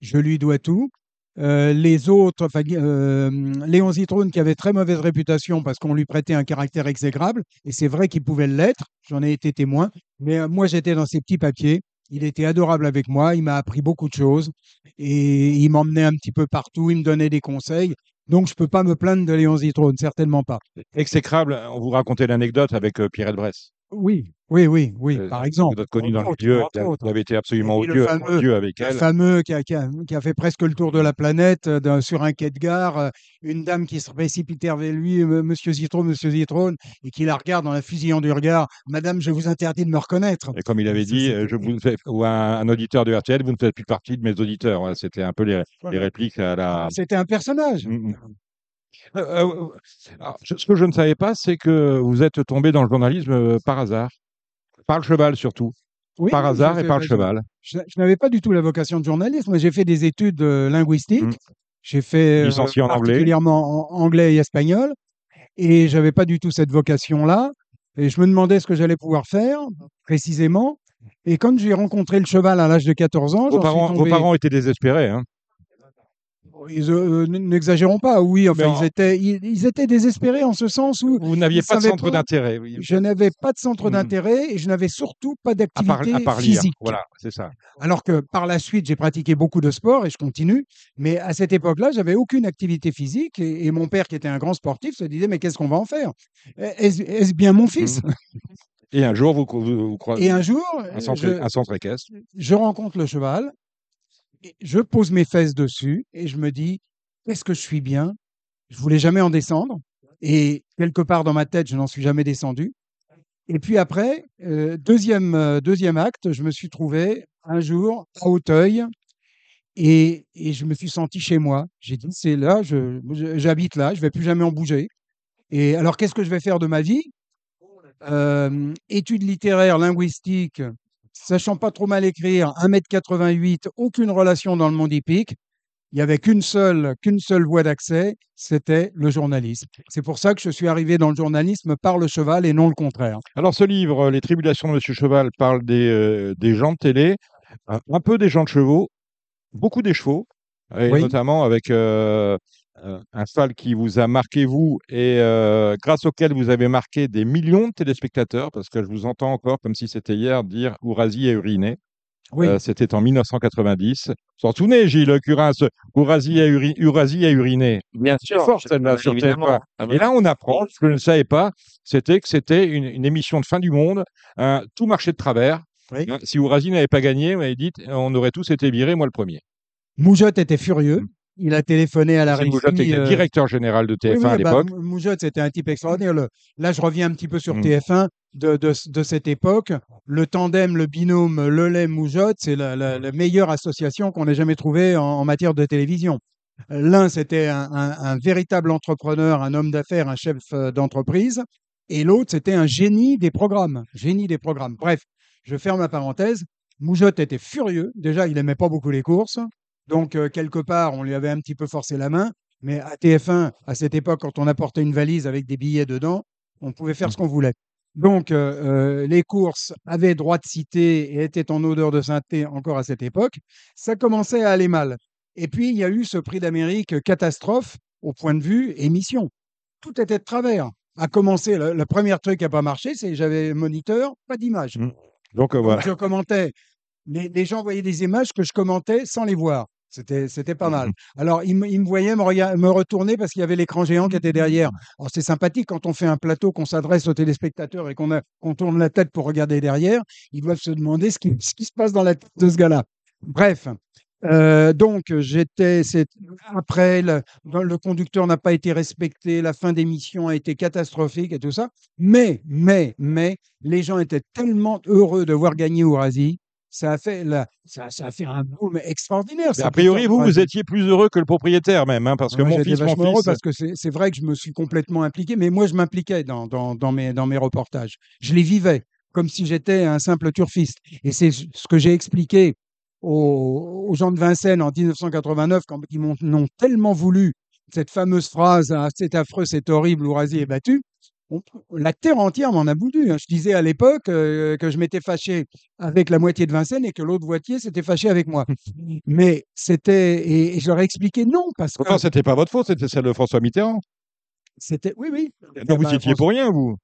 Je lui dois tout. Les autres, Léon Zitrone, qui avait très mauvaise réputation parce qu'on lui prêtait un caractère exécrable, et c'est vrai qu'il pouvait l'être, j'en ai été témoin, mais moi j'étais dans ses petits papiers, il était adorable avec moi, il m'a appris beaucoup de choses, et il m'emmenait un petit peu partout, il me donnait des conseils, donc je ne peux pas me plaindre de Léon Zitrone, certainement pas. Exécrable, on vous racontait l'anecdote avec euh, Pierre Elbrès. Oui, oui, oui, oui, Euh, par exemple. Vous êtes connu dans le milieu, vous avez été absolument le odieux, fameux- odieux avec Le elle. fameux qui a, qui a- qui a fait presque le tour de la planète euh, sur un quai de gare, euh, une dame qui se précipitait vers lui, Monsieur Zitrone, Monsieur Zitrone, et qui la regarde dans la fusillant du regard, Madame, je vous interdis de me reconnaître. Et comme il avait dit, je vous fais- ou un, un auditeur de RTL, vous ne faites plus partie de mes auditeurs. Voilà, C'était un peu les, répliques à la. C'était un personnage. Mm, mm. Euh, euh, alors, je- ce que je ne savais pas, c'est que vous êtes tombé dans le journalisme euh, par hasard, par le cheval surtout, Oui, par hasard et par le je- cheval. Je, je n'avais pas du tout la vocation de journaliste. Moi, j'ai fait des études euh, linguistiques. Mm. J'ai fait euh, Licencié particulièrement en anglais et espagnol. Et j'avais pas du tout cette vocation-là. Et je me demandais ce que j'allais pouvoir faire précisément. Et quand j'ai rencontré le cheval à l'âge de 14 ans, Vos j'en suis parents, vos tombé- parents étaient désespérés. Hein. Euh, n- N'exagérons pas, oui. Enfin, ils, étaient, ils, ils étaient désespérés en ce sens où Vous n'aviez pas de centre d'intérêt. oui. je n'avais pas de centre Mm. d'intérêt et je n'avais surtout pas d'activité physique. Voilà, c'est ça. Alors que par la suite, j'ai pratiqué beaucoup de sport et je continue. Mais à cette époque-là, j'avais aucune activité physique et, et mon père, qui était un grand sportif, se disait Mais qu'est-ce qu'on va en faire? Est-ce est-ce bien mon fils? Et un jour, vous, vous, vous croisez Et un jour, un centre, je, un centre équestre. je rencontre le cheval, je pose mes fesses dessus et je me dis Qu'est-ce que je suis bien? Je voulais jamais en descendre. Et quelque part dans ma tête, je n'en suis jamais descendu. Et puis après, euh, deuxième, euh, deuxième acte, je me suis trouvé un jour à Hauteuil et, et je me suis senti chez moi. J'ai dit, c'est là, j'habite là, je vais plus jamais en bouger. Et alors, qu'est-ce que je vais faire de ma vie? Euh, Études littéraires, linguistiques, sachant pas trop mal écrire, 1m88, aucune relation dans le monde hippique. Il n'y avait qu'une seule, qu'une seule voie d'accès, c'était le journalisme. C'est pour ça que je suis arrivé dans le journalisme par le cheval et non le contraire. Alors, ce livre, Les Tribulations de Monsieur Cheval, parle des, euh, des gens de télé, un, peu des gens de chevaux, beaucoup des chevaux, et Oui. notamment avec euh, euh, un cheval qui vous a marqué, vous, et euh, grâce auquel vous avez marqué des millions de téléspectateurs, parce que je vous entends encore, comme si c'était hier, dire Ourasi a uriné. Oui. Euh, C'était en 1990. Vous vous en souvenez, Gilles Curins, Ourasi a, uri- a uriné. Bien sûr. fort, celle-là, sur. TF1. Ah Et là, on apprend, ce que je ne savais pas, c'était que c'était une, une émission de fin du monde, un- tout marchait de travers. Oui. Hein, Si Ourasi n'avait pas gagné, on avait dit, on aurait tous été virés, moi le premier. Moujotte était furieux. Il a téléphoné à la régie. était euh, directeur général de TF1 Oui, oui, à bah, l'époque. Mou- Moujotte, c'était un type extraordinaire. Le- Là, je reviens un petit peu sur Mm. TF1 de, de, de cette époque. Le tandem, le binôme Lelay-Moujotte, c'est la, la- la meilleure association qu'on ait jamais trouvée en, en matière de télévision. L'un, c'était un, un- un véritable entrepreneur, un homme d'affaires, un chef euh, d'entreprise. Et l'autre, c'était un génie des programmes. Génie des programmes. Bref, je ferme la parenthèse. Moujotte était furieux. Déjà, il aimait pas beaucoup les courses. Donc, euh, quelque part, on lui avait un petit peu forcé la main. Mais à TF1, à cette époque, quand on apportait une valise avec des billets dedans, on pouvait faire ce qu'on voulait. Donc, euh, euh, les courses avaient droit de citer et étaient en odeur de sainteté encore à cette époque. Ça commençait à aller mal. Et puis, il y a eu ce prix d'Amérique catastrophe au point de vue émission. Tout était de travers. À commencer, le, le premier truc qui n'a pas marché, c'est que j'avais moniteur, pas d'image. Mm. Donc euh, Donc, voilà. je commentais. Les, les gens voyaient des images que je commentais sans les voir. C'était, c'était pas mal. Alors, ils, me- ils me voyaient me, rega- me retourner parce qu'il y avait l'écran géant qui était derrière. Alors, c'est sympathique quand on fait un plateau, qu'on s'adresse aux téléspectateurs et qu'on, a- qu'on tourne la tête pour regarder derrière. Ils doivent se demander ce qui, ce qui se passe dans la tête de ce gars-là. Bref. Euh, donc, j'étais. c'est- Après, le, le conducteur n'a pas été respecté, la fin d'émission a été catastrophique et tout ça. Mais, mais, mais, les gens étaient tellement heureux de voir gagner Ourasi. Ça a fait, ça, ça a fait un boom extraordinaire. A priori, vous, vous étiez plus heureux que le propriétaire même, hein, parce que Moi, mon j'étais fils, mon vachement heureux fils, parce que c'est vrai que je me suis complètement impliqué, mais moi, je m'impliquais dans, dans, dans mes, dans mes reportages. Je les vivais comme si j'étais un simple turfiste. Et c'est ce que j'ai expliqué aux, aux gens de Vincennes en 1989, quand ils m'ont tellement voulu cette fameuse phrase Ah, c'est affreux, c'est horrible, Ourasi est battu. On- la terre entière m'en a voulu. hein. Je disais à l'époque euh, que je m'étais fâché avec la moitié de Vincennes et que l'autre moitié s'était fâché avec moi. Mais c'était. Et, et je leur ai expliqué non, parce que pourtant, c'était pas votre faute, c'était celle de François Mitterrand. c'était. Oui, oui. Vous étiez pour rien, vous.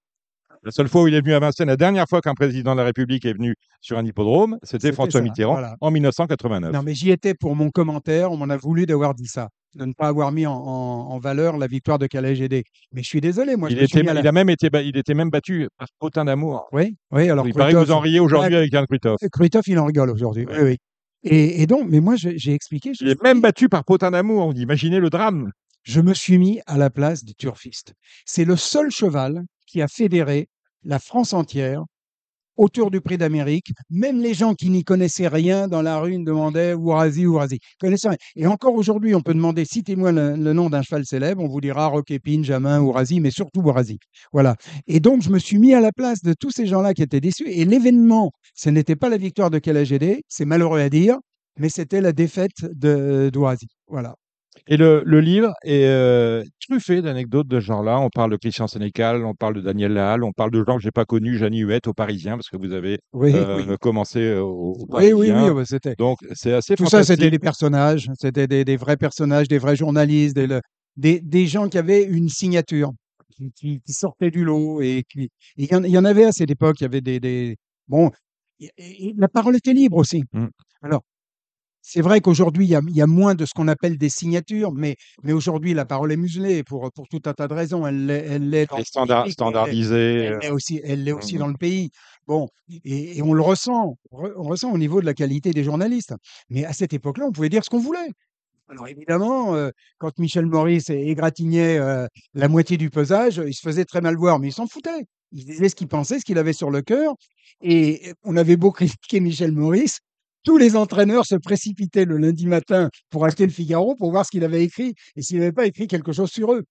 La seule fois où il est venu à Vincennes, la dernière fois qu'un président de la République est venu sur un hippodrome, c'était François ça, Mitterrand voilà. en 1989. Non, mais j'y étais pour mon commentaire. On m'en a voulu d'avoir dit ça, de ne pas avoir mis en, en- en valeur la victoire de Calais GD. Mais je suis désolé, moi, il, je était, à la- il a même été, il était même battu par Potin d'amour. Oui, oui. Alors il paraît que vous en riez aujourd'hui Ouais. avec Yann Kruithoff. Kruithoff, il en rigole aujourd'hui. Oui, oui. Et, et donc, mais moi, j'ai expliqué. Il est même battu par Potin d'amour. Imaginez le drame. je me suis mis à la place des turfistes. C'est le seul cheval qui a fédéré la France entière autour du prix d'Amérique. Même les gens qui n'y connaissaient rien dans la rue demandaient Ourasi, Ourasi. Connaissaient rien. Et encore aujourd'hui, on peut demander citez-moi le, nom d'un cheval célèbre. On vous dira Roquépine, Jamin, Ourasi, mais surtout Ourasi. Voilà. Et donc, je me suis mis à la place de tous ces gens-là qui étaient déçus. Et l'événement, ce n'était pas la victoire de KLGD, c'est malheureux à dire, mais c'était la défaite d'Ourasi. Voilà. Et le, le livre est euh, truffé d'anecdotes de ce genre-là. On parle de Christian Sénécal, on parle de Daniel Lahalle, on parle de gens que j'ai pas connus, Jeannie Huette au Parisien, parce que vous avez Oui, euh, oui. commencé euh, au, au Oui, oui, Parisien. oui, c'était. Donc c'est assez Tout ça, c'était des personnages, c'était des, des vrais personnages, des vrais journalistes, des, des, des gens qui avaient une signature, qui, qui- qui sortaient du lot. Et qui, il y, en- il y en avait à cette époque, il y avait des. des bon, et- et la parole était libre aussi. Mm. Alors, c'est vrai qu'aujourd'hui, il y a, il y a moins de ce qu'on appelle des signatures, mais, mais aujourd'hui, la parole est muselée pour, pour tout un tas de raisons. Elle l'est standard- public, elle l'est- standardisé. elle euh, l'est aussi, elle l'est aussi dans le pays. Bon, et, et on le ressent, on re- on ressent au niveau de la qualité des journalistes. Mais à cette époque-là, on pouvait dire ce qu'on voulait. Alors évidemment, euh, quand Michel Maurice égratignait euh, la moitié du pesage, il se faisait très mal voir, mais il s'en foutait. Il disait ce qu'il pensait, ce qu'il avait sur le cœur. Et on avait beau critiquer Michel Maurice, tous les entraîneurs se précipitaient le lundi matin pour acheter le Figaro pour voir ce qu'il avait écrit et s'il n'avait pas écrit quelque chose sur eux.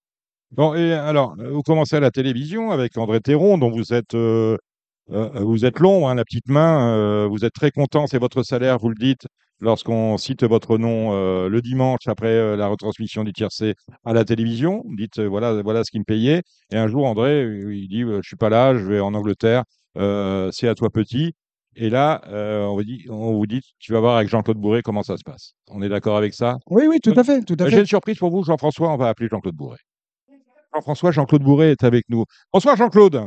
Bon, et alors, vous commencez à la télévision avec André Théron, dont vous êtes, euh, euh, vous êtes long, hein, la petite main. euh, vous êtes très content, c'est votre salaire, vous le dites, lorsqu'on cite votre nom le dimanche après la retransmission du tiercé à la télévision. Vous dites, voilà, voilà ce qu'il me payait. Et un jour, André, il dit, je suis pas là, je vais en Angleterre, c'est à toi petit. Et là, euh, on, vous dit, on vous dit, tu vas voir avec Jean-Claude Bourré comment ça se passe. On est d'accord avec ça? Oui, oui, tout à fait. Tout à J'ai fait. une surprise pour vous, Jean-François. On va appeler Jean-Claude Bourré. Jean-François, Jean-Claude Bourré est avec nous. Bonsoir, Jean-Claude.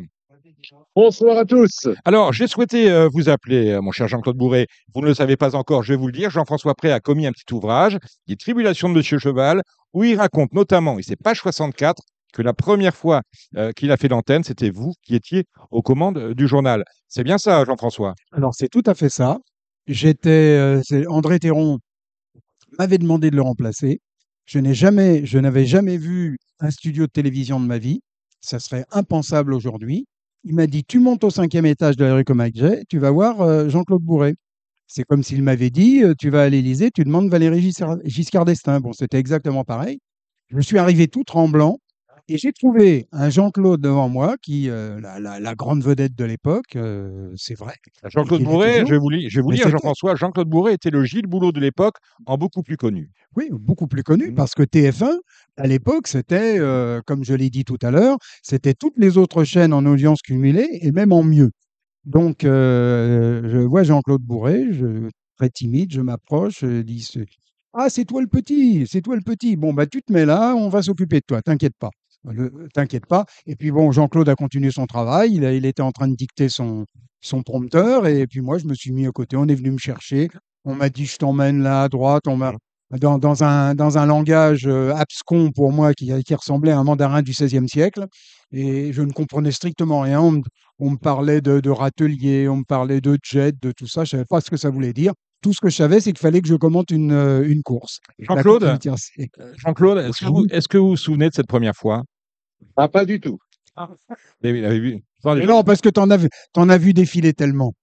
Bonsoir à tous. Alors, j'ai souhaité euh, vous appeler, euh, mon cher Jean-Claude Bourré. Vous ne le savez pas encore, je vais vous le dire. Jean-François Pré a commis un petit ouvrage, Les Tribulations de Monsieur Cheval, où il raconte notamment, et c'est page 64, que la première fois euh, qu'il a fait l'antenne, c'était vous qui étiez aux commandes euh, du journal. C'est bien ça, Jean-François? Alors, c'est tout à fait ça. J'étais, euh, André Théron m'avait demandé de le remplacer. Je n'ai jamais, je n'avais jamais vu un studio de télévision de ma vie. Ça serait impensable aujourd'hui. Il m'a dit, tu montes au cinquième étage de la rue Comacget, tu vas voir Jean-Claude Bourré. C'est comme s'il m'avait dit, tu vas à l'Élysée, tu demandes Valérie Giscard d'Estaing. Bon, c'était exactement pareil. Je suis arrivé tout tremblant et j'ai trouvé un Jean-Claude devant moi, qui, euh, la, la- la grande vedette de l'époque, euh, c'est vrai. Jean-Claude Bourré, je vais vous, li- je vais vous Mais dire, c'était- Jean-François, Jean-Claude Bourré était le Gilles Boulot de l'époque, en beaucoup plus connu. Oui, beaucoup plus connu, Mhm. parce que TF1, à l'époque, c'était, euh, comme je l'ai dit tout à l'heure, c'était toutes les autres chaînes en audience cumulée et même en mieux. Donc, je vois Jean-Claude Bourré, je, très timide, je m'approche, je dis Ah, c'est toi le petit, c'est toi le petit. Bon, bah, tu te mets là, on va s'occuper de toi, t'inquiète pas. Le- T'inquiète pas. Et puis, bon, Jean-Claude a continué son travail, il, était en train de dicter son, son prompteur, et puis moi, je me suis mis à côté, on est venu me chercher, on m'a dit, je t'emmène là à droite, on m'a dans, dans un, dans un langage euh, abscon pour moi qui, qui ressemblait à un mandarin du XVIe siècle. Et je ne comprenais strictement rien. On me, parlait de, de on me parlait de jet, de tout ça. Je ne savais pas ce que ça voulait dire. Tout ce que je savais, c'est qu'il fallait que je commente une, euh, une course. Jean-Claude Euh, Jean-Claude, est-ce que, vous- que vous vous souvenez de cette première fois? Ah, pas du tout. Mais vu- Mais non, parce que tu en, as vu- t'en as vu défiler tellement.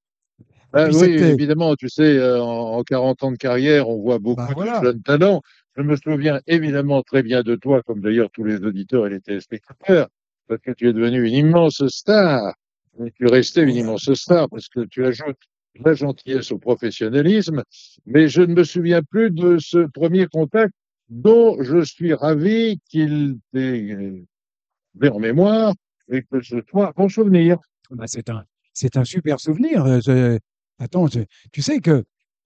Puis oui, évidemment, tu sais, euh, en, en 40 ans de carrière, on voit beaucoup Bah, de voilà. jeunes talents. Je me souviens évidemment très bien de toi, comme d'ailleurs tous les auditeurs et les téléspectateurs, parce que tu es devenu une immense star. Et tu restais une immense star parce que tu ajoutes la gentillesse au professionnalisme. Mais je ne me souviens plus de ce premier contact dont je suis ravi qu'il euh, en mémoire et que ce soit bon souvenir. Bah, c'est un, un super souvenir. Euh, attends, tu sais que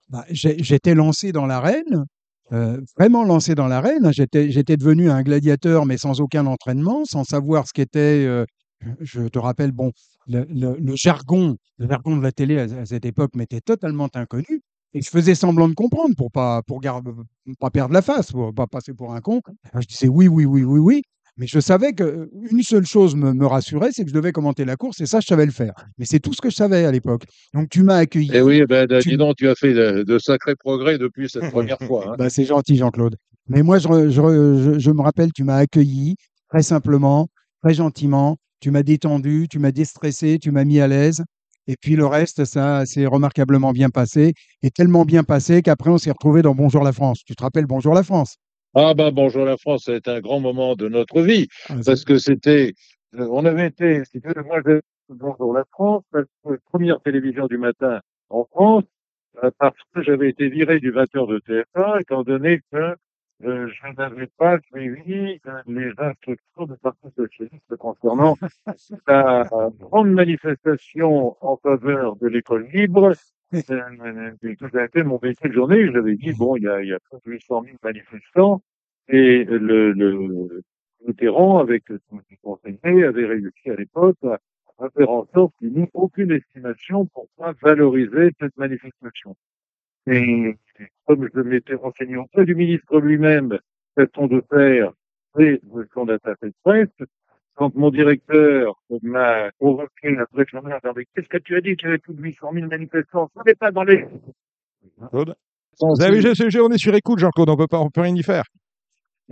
bah, j'étais lancé dans l'arène, euh, vraiment lancé dans l'arène. J'étais, j'étais devenu un gladiateur, mais sans aucun entraînement, sans savoir ce qu'était. euh, je te rappelle, bon, le, le- le jargon, le jargon de la télé à, à cette époque m'était totalement inconnu. Et je faisais semblant de comprendre pour pas pour gar- pas perdre la face, pour pas passer pour un con. Alors, je disais oui, oui, oui, oui, oui. Mais je savais qu'une seule chose me, me rassurait, c'est que je devais commenter la course, et ça, je savais le faire. Mais c'est tout ce que je savais à l'époque. Donc, tu m'as accueilli. Eh oui, ben, Tu- dis donc, tu as fait de, de sacrés progrès depuis cette première fois. hein. Bah, c'est gentil, Jean-Claude. Mais moi, je, je- je me rappelle, tu m'as accueilli très simplement, très gentiment. Tu m'as détendu, tu m'as déstressé, tu m'as mis à l'aise. Et puis le reste, ça s'est remarquablement bien passé. Et tellement bien passé qu'après, on s'est retrouvé dans Bonjour la France. Tu te rappelles Bonjour la France? Ah ben bonjour la France, ça a été un grand moment de notre vie Ah, parce que c'était, euh, on avait été, si tu veux, moi j'ai bonjour la France, la première télévision du matin en France, euh, parce que j'avais été viré du 20h de TF1 étant donné que euh, je n'avais pas suivi les instructions du Parti socialiste concernant la grande manifestation en faveur de l'école libre. Euh, Tout a été mon métier de journée. J'avais dit, bon, il y a, il y a plus de 800 000 manifestants et le, le Mitterrand, avec son conseiller, avait réussi à l'époque à faire en sorte qu'il n'y ait aucune estimation pour pas valoriser cette manifestation. Et comme je m'étais renseigné auprès du ministre lui-même, façon de faire et de son attaché de presse, quand mon directeur m'a convoqué après que j'en ai dit, qu'est-ce que tu as dit qu'il y avait plus de 800 000 manifestants? Ce n'est pas dans les... Claude? Vous avez vu, je- je- on est sur écoute, Jean-Claude, on peut pas, on peut rien y faire.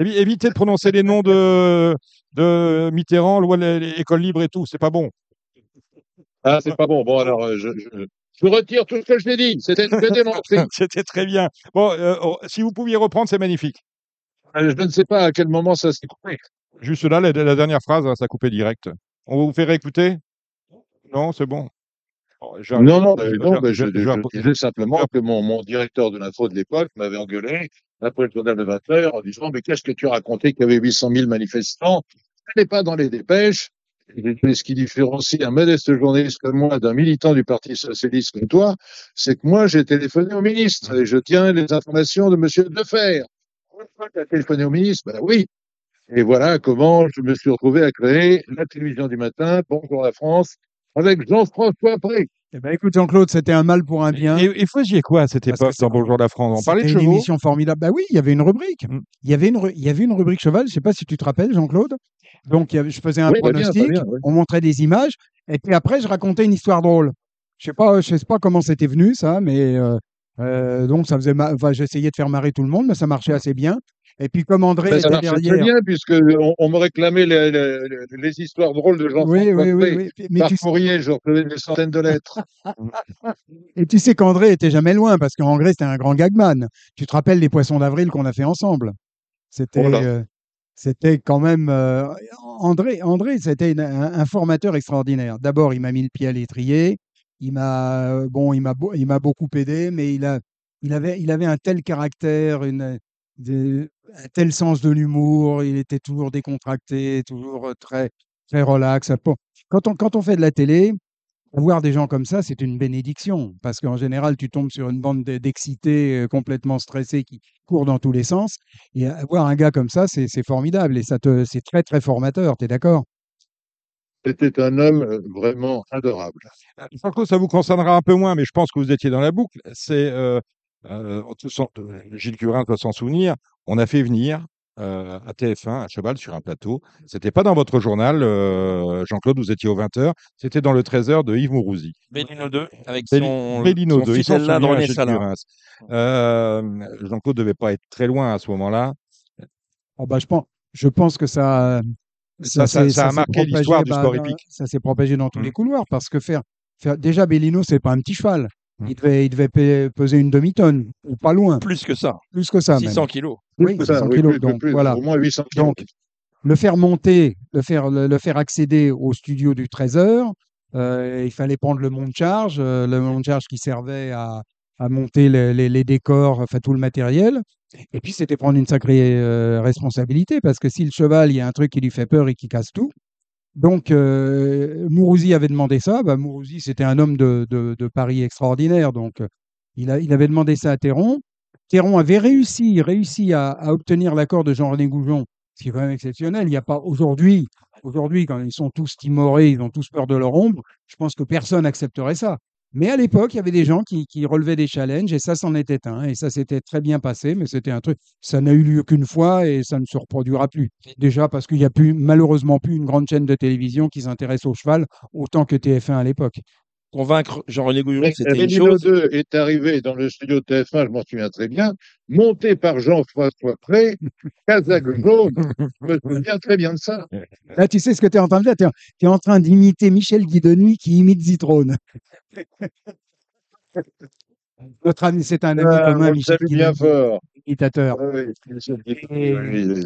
Évi- Évitez de prononcer les noms de, de Mitterrand, loi de l'école libre et tout, c'est pas bon. Ah, c'est pas bon. Bon, alors, euh, je, je, je retire tout ce que je t'ai dit. C'était une. C'était très bien. Bon, euh, oh, si vous pouviez reprendre, c'est magnifique. Euh, Je ne sais pas à quel moment ça s'est coupé. Juste là, la, la dernière phrase, hein, ça a coupé direct. On vous fait réécouter? Non, c'est bon. Oh, Non, non, mais non, je- je, je- je je- disais simplement que mon, mon directeur de l'info de l'époque m'avait engueulé après le journal de 20 heures en disant Mais qu'est-ce que tu raconté qu'il y avait 800 000 manifestants? Ce n'est pas dans les dépêches. Et ce qui différencie un modeste journaliste comme moi d'un militant du Parti socialiste comme toi, c'est que moi, j'ai téléphoné au ministre et je tiens les informations de Monsieur Defer. Tu as téléphoné au ministre Ben oui. Et voilà comment je me suis retrouvé à créer la télévision du matin, Bonjour la France, avec Jean-François Pré. Eh ben, écoute, Jean-Claude, c'était un mal pour un bien. Et, et faisiez quoi à cette époque dans Bonjour la France? On parlait de C'était une chevaux émission formidable. Bah oui, il y avait une rubrique. Mm. Il y avait une, ru- il y avait une rubrique cheval. Je sais pas si tu te rappelles, Jean-Claude. Donc, je faisais un Oui, bien, pronostic. bien, oui. On montrait des images. Et puis après, je racontais une histoire drôle. Je sais pas, je sais pas comment c'était venu, ça, mais euh, euh, donc ça faisait. ma- Enfin, j'essayais de faire marrer tout le monde, mais ça marchait assez bien. Et puis comme André Ben, ça était marchait très derrière. bien puisque on, on me réclamait les, les- les histoires drôles de Jean-François Oui, oui, oui. Mais Par tu, courrier, je recevais des centaines de lettres. et tu sais qu'André était jamais loin parce qu'André c'était un grand gagman. Tu te rappelles les poissons d'avril qu'on a fait ensemble? C'était, euh, c'était quand même euh, André. André, c'était un, formateur extraordinaire. D'abord, il m'a mis le pied à l'étrier. Il m'a, euh, bon, il m'a, il m'a beaucoup aidé, mais il a, il avait, il avait un tel caractère, un tel sens de l'humour. Il était toujours décontracté, toujours euh, très, très relax. Quand on, quand on fait de la télé, avoir des gens comme ça, c'est une bénédiction, parce qu'en général, tu tombes sur une bande de- d'excités euh, complètement stressés qui courent dans tous les sens. Et avoir un gars comme ça, c'est formidable et ça te, c'est très très formateur. T'es d'accord? C'était un homme euh, vraiment adorable. Franco, ça vous concernera un peu moins, mais je pense que vous étiez dans la boucle. C'est euh, euh, euh, Gilles Curin doit s'en souvenir. On a fait venir euh, à TF1 un cheval sur un plateau. C'était pas dans votre journal, euh, Jean-Claude. Vous étiez au 20h. C'était dans le 13h de Yves Mourouzi. Bellino 2, avec son, Bellino son 2, il s'en fidèle là, Salin. Curin. Euh, Jean-Claude devait pas être très loin à ce moment-là. Oh, bah, je, pense, je pense que ça. Ça- ça- s'est- ça a marqué l'histoire du bah, sport dans- hippique. Ça s'est propagé dans tous Mm. les couloirs parce que faire. faire déjà, Bellino, c'est pas un petit cheval. Mm. Il devait, il devait pe- peser une demi-tonne, ou pas loin, Plus que ça, plus que ça. même. 600 kilos. Oui, Plus que ça, 600 oui, kilos. plus, donc, plus, voilà. Au moins 800 kilos. Donc, le faire monter, le faire, le, le faire accéder au studio du 13h, euh, il fallait prendre le monte charge, euh, le monte charge qui servait à, à monter les, les- les décors, enfin tout le matériel. Et puis c'était prendre une sacrée euh, responsabilité parce que si le cheval, il y a un truc qui lui fait peur et qui casse tout. Donc euh, Mourouzi avait demandé ça. Bah, Mourouzi, c'était un homme de, de, Paris extraordinaire. Donc euh, il, a, il avait demandé ça à Théron. Théron avait réussi, réussi à, à obtenir l'accord de Jean-René Goujon ce qui est quand même exceptionnel. Il n'y a pas aujourd'hui, aujourd'hui, quand ils sont tous timorés, ils ont tous peur de leur ombre, je pense que personne n'accepterait ça. Mais à l'époque, il y avait des gens qui, qui relevaient des challenges et ça c'en était un. Et ça s'était très bien passé, mais c'était un truc, ça n'a eu lieu qu'une fois et ça ne se reproduira plus. Déjà parce qu'il n'y a plus, malheureusement plus une grande chaîne de télévision qui s'intéresse au cheval autant que TF1 à l'époque. Convaincre Jean-René Goujon, c'était une chose. 2 est arrivé dans le studio TF1, je m'en souviens très bien, monté par Jean-François Pré, Kazakh jaune. Je me souviens très bien de ça. Là, tu sais ce que tu es en train de faire Tu es, en train d'imiter Michel Guidoni qui imite Zitrone. Notre ami, c'est un ami Ah, commun, Michel salue bien Guidoni, fort. imitateur. Ah oui, Michel Guidoni, Et-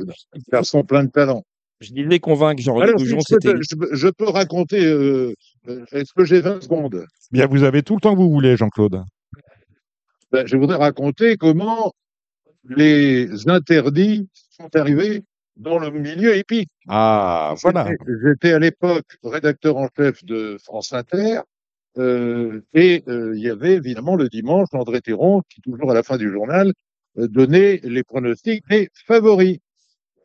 garçon plein de talent. Je disais convaincre Jean-René Goujon, je, peux c'était. je peux- je peux raconter, euh, est-ce que j'ai 20 secondes? Bien, vous avez tout le temps que vous voulez, Jean-Claude. Ben, Je voudrais raconter comment les interdits sont arrivés dans le milieu hippique. Ah, voilà. J'étais- à l'époque rédacteur en chef de France Inter. euh, et euh, il y avait évidemment le dimanche André Théron qui, toujours à la fin du journal, euh, donnait les pronostics des favoris.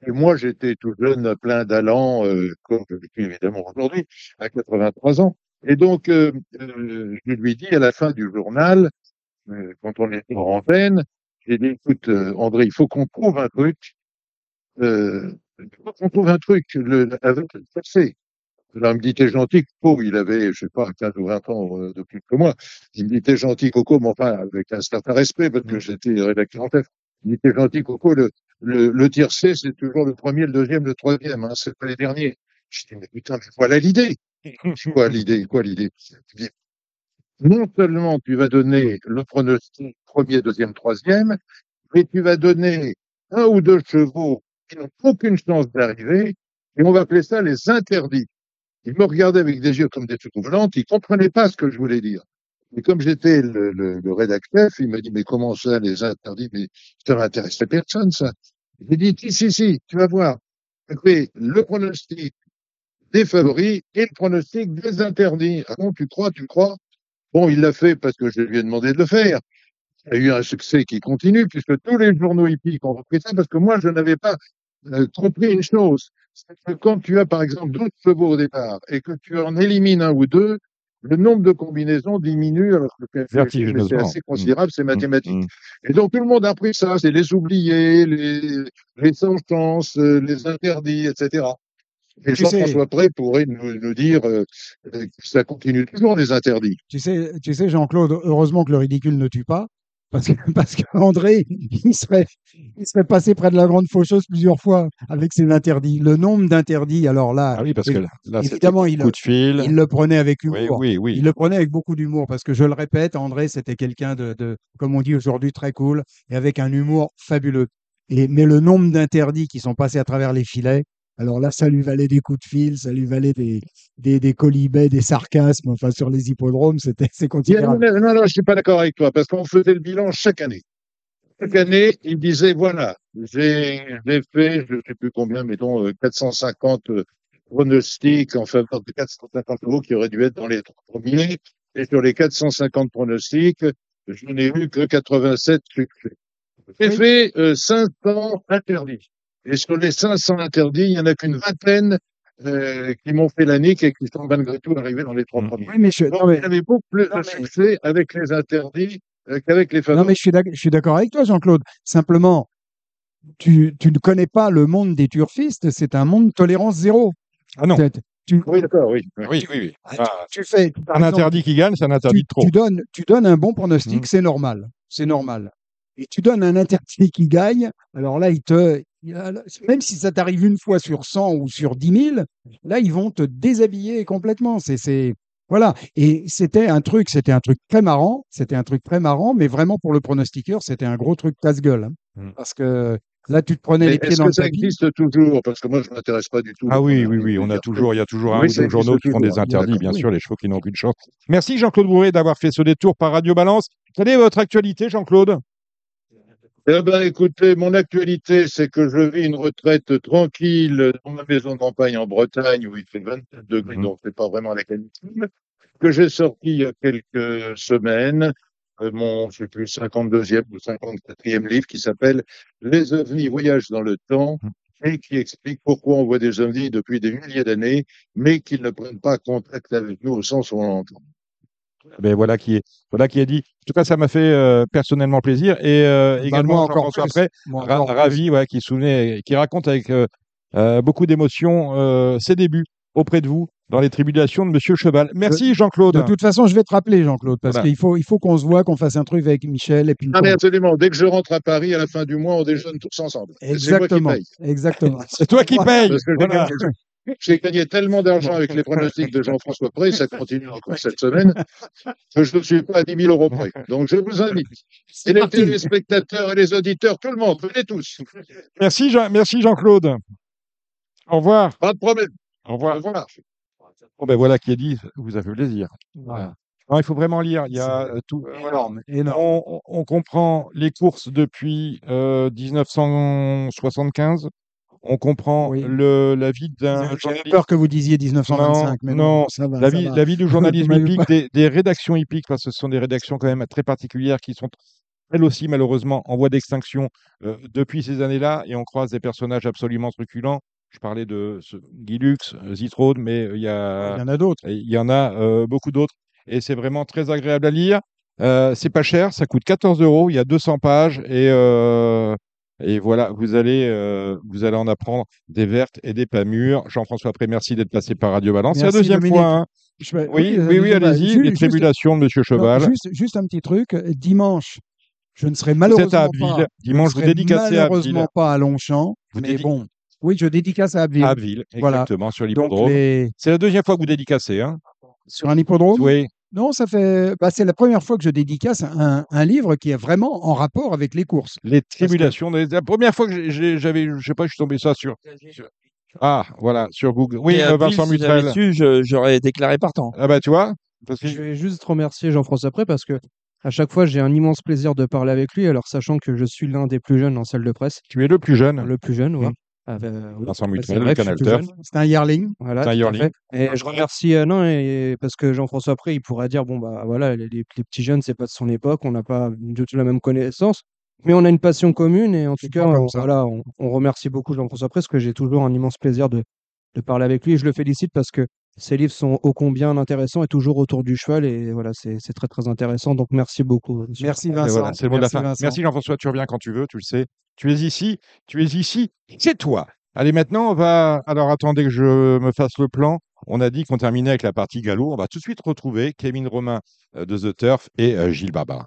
Et moi, j'étais tout jeune, plein d'allant, euh, comme je le suis évidemment aujourd'hui, à 83 ans. Et donc, euh, euh, je lui dis à la fin du journal, euh, quand on était en antenne, j'ai dit, écoute, euh, André, il faut qu'on trouve un truc, euh, il faut qu'on trouve un truc le, avec le passé. Là, il me dit, t'es gentil, Coco, il avait, je sais pas, 15 ou 20 ans euh, de plus que moi. Il me dit, t'es gentil, Coco, mais enfin, avec un certain respect, parce que j'étais rédacteur en chef. Il me dit, t'es gentil, Coco, le, le, le tiercé, c'est toujours le premier, le deuxième, le troisième, hein, c'est pas les derniers. Je dis, mais putain, mais voilà l'idée. Quoi l'idée? Quoi l'idée? Non seulement tu vas donner le pronostic premier, deuxième, troisième, mais tu vas donner un ou deux chevaux qui n'ont aucune chance d'arriver, et on va appeler ça les interdits. Il me regardait avec des yeux comme des trucs volantes, il comprenait pas ce que je voulais dire. Et comme j'étais le, le, le rédacteur, il m'a dit, mais comment ça, les interdits? Mais ça m'intéressait personne, ça. J'ai dit, si, si, si, tu vas voir. Écoutez, le pronostic des favoris et le pronostic des interdits. Ah bon, tu crois, tu crois? Bon, il l'a fait parce que je lui ai demandé de le faire. Il a eu un succès qui continue puisque tous les journaux hippiques ont repris ça parce que moi, je n'avais pas euh, compris une chose. C'est que quand tu as, par exemple, 12 chevaux au départ et que tu en élimines un ou deux, le nombre de combinaisons diminue alors que c'est- c'est Vertigineusement. assez considérable, c'est mathématique. Mm. Et donc tout le monde a pris ça, c'est les oubliés, les, les sans chance, euh, les interdits, etc. Et Tu sais- Jean-François Pré pourrait nous, nous dire euh, euh, que ça continue toujours les interdits. Tu sais, tu sais, Jean-Claude, heureusement que le ridicule ne tue pas, parce que parce qu'André, il serait, il serait passé près de la grande faucheuse plusieurs fois avec ses interdits. Le nombre d'interdits, alors là, Ah oui, parce que là, là, c'était évidemment, il, coup de fil. il le prenait avec Oui, humour. oui, oui. Il le prenait avec beaucoup d'humour parce que je le répète, André, c'était quelqu'un de, de, comme on dit aujourd'hui, très cool et avec un humour fabuleux. Et, mais le nombre d'interdits qui sont passés à travers les filets, alors là, ça lui valait des coups de fil, ça lui valait des, des, des colibets, des sarcasmes, enfin, sur les hippodromes, c'était, c'est Non, considérable. non, non, je suis pas d'accord avec toi, parce qu'on faisait le bilan chaque année. Chaque année, il disait, voilà, j'ai j'ai fait, je sais plus combien, mettons, euh, 450 euh, pronostics en faveur de 450 euros qui auraient dû être dans les trois premiers. Et sur les 450 pronostics, je n'ai eu que 87 succès. J'ai fait euh, 500 interdits. Et sur les 500 interdits, il y en a qu'une vingtaine euh, qui m'ont fait la nique et qui sont malgré tout arrivés dans les trois Mm. premiers. Oui, mais je, Donc, non, mais, avait beaucoup plus non, de mais- succès avec les interdits euh, qu'avec les non, favoris. mais je suis d'accord avec toi, Jean-Claude. Simplement, tu, tu ne connais pas le monde des turfistes, c'est un monde tolérance zéro. Ah non. Tu, Oui, d'accord, oui. oui. Oui, oui, oui. Ah, tu fais, un exemple, interdit qui gagne, c'est un interdit tu, de trop. tu donnes, tu donnes un bon pronostic, Mm. c'est normal. C'est normal. Et tu donnes un interdit qui gagne, alors là, il te, même si ça t'arrive une fois sur 100 ou sur 10 000, là, ils vont te déshabiller complètement. C'est, voilà. Et c'était un truc, c'était un truc très marrant. C'était un truc très marrant, mais vraiment pour le pronostiqueur, c'était un gros truc casse-gueule. hein. Mm. Parce que là, tu te prenais Mais les pieds Est-ce dans que le ça tapis. existe toujours? Parce que moi, je ne m'intéresse pas du tout. Ah oui, oui, oui, on a toujours, il y a toujours un Oui, ou deux journaux qui font des interdits, bien oui. sûr, les chevaux qui n'ont aucune chance. Merci Jean-Claude Bourré d'avoir fait ce détour par Radio Balance. Quelle est votre actualité, Jean-Claude? Eh ben, écoutez, mon actualité, c'est que je vis une retraite tranquille dans ma maison de campagne en Bretagne où il fait 27 degrés, Mhm. donc c'est pas vraiment la canicule. Que j'ai sorti il y a quelques semaines, euh, mon, je sais plus, 52e ou 54e livre qui s'appelle Les ovnis voyagent dans le temps et qui explique pourquoi on voit des ovnis depuis des milliers d'années, mais qu'ils ne prennent pas contact avec nous au sens où on l'entend. Ben voilà qui est, voilà qui est dit. En tout cas, ça m'a fait euh, personnellement plaisir et euh, Bah, également moi, encore après, ra- ravi, ouais, qui souvenait, qui raconte avec euh, euh, beaucoup d'émotion euh, ses débuts auprès de vous dans les tribulations de Monsieur Cheval. Merci Jean-Claude. De toute façon, je vais te rappeler, Jean-Claude, parce Voilà. qu'il faut, il faut qu'on se voit, qu'on fasse un truc avec Michel et puis Ah, mais absolument. Dès que je rentre à Paris, à la fin du mois, on déjeune tous ensemble. C'est moi qui Exactement. paye. Exactement. C'est toi qui payes. J'ai gagné- tellement d'argent avec les pronostics de Jean-François Pré, ça continue encore cette semaine, que je ne suis pas à 10 000 euros près. Donc, je vous invite. Et les parti. téléspectateurs et les auditeurs, tout le monde, venez tous. Merci Jean, merci Jean-Claude. Au revoir. Pas de problème. Au Au revoir. revoir. Bon ben voilà qui est dit. Vous avez plaisir. Voilà. Non, il faut vraiment lire. Il y a euh, tout. Énorme, énorme. On, on- on comprend les courses depuis euh, 1975. On comprend Oui. le, la vie d'un J'avais journaliste. peur que vous disiez 1925, mais non, non, ça va. La ça vie, va. la vie du journalisme hippique, des, des rédactions hippiques, parce que ce sont des rédactions quand même très particulières qui sont elles aussi malheureusement en voie d'extinction euh, depuis ces années-là, et on croise des personnages absolument truculents. Je parlais de ce, Guy Lux, euh, Zitrone, mais euh, il y a Il y en a d'autres. Il y en a euh, beaucoup d'autres et c'est vraiment très agréable à lire. Euh, c'est pas cher, ça coûte 14 euros, il y a 200 pages et, et voilà, vous allez, euh, vous allez en apprendre des vertes et des pas mûres. Jean-François Pré, merci d'être passé par Radio Balance. C'est la deuxième Dominique. fois. hein. Je Oui, euh, oui, oui, bah, allez-y. ju- Les juste- tribulations de Monsieur non, Cheval. juste, juste un petit truc. Dimanche, je ne serai à malheureusement pas. Dimanche, je vous dédicacez à malheureusement Abbeville. pas à Longchamp. Vous mais dédi- bon, oui, je dédicace à Abbeville. À Abbeville, Voilà. exactement, sur Donc l'hippodrome. les... C'est la deuxième fois que vous dédicacez. Hein sur un hippodrome? oui. Non, ça fait. Bah, c'est la première fois que je dédicace un, un livre qui est vraiment en rapport avec les courses. Les tribulations. des- La première fois que j'ai- j'ai- j'avais, je sais pas, je suis tombé ça sur. Ah, voilà, sur Google. Oui, à euh, Vincent si j'avais Mutrel. j'aurais déclaré partant. Ah bah tu vois, parce que Je vais juste remercier Jean-François Pré parce que à chaque fois, j'ai un immense plaisir de parler avec lui, alors sachant que je suis l'un des plus jeunes en salle de presse, tu es le plus jeune. le plus jeune, euh, oui, Vincent Mutuel, suis Canal tout Turf. jeune. C'est un yearling. Voilà, un. Et je remercie, euh, non, et parce que Jean-François après, il pourrait dire, bon, bah voilà, les, les- les petits jeunes, c'est pas de son époque, on n'a pas du tout la même connaissance, mais on a une passion commune, et en tout cas, on- voilà, on, on remercie beaucoup Jean-François après, parce que j'ai toujours un immense plaisir de, de parler avec lui, et je le félicite parce que ses livres sont ô combien intéressants et toujours autour du cheval, et voilà, c'est c'est très très intéressant, donc merci beaucoup. monsieur. Merci Vincent. voilà, c'est le mot de la Merci, fin. Vincent. Merci Jean-François, tu reviens quand tu veux, tu le sais. Tu es ici, tu es ici, c'est toi. Allez, maintenant, on va. Alors, attendez que je me fasse le plan. On a dit qu'on terminait avec la partie galop. On va tout de suite retrouver Kevin Romain euh, de The Turf et euh, Gilles Barbarin.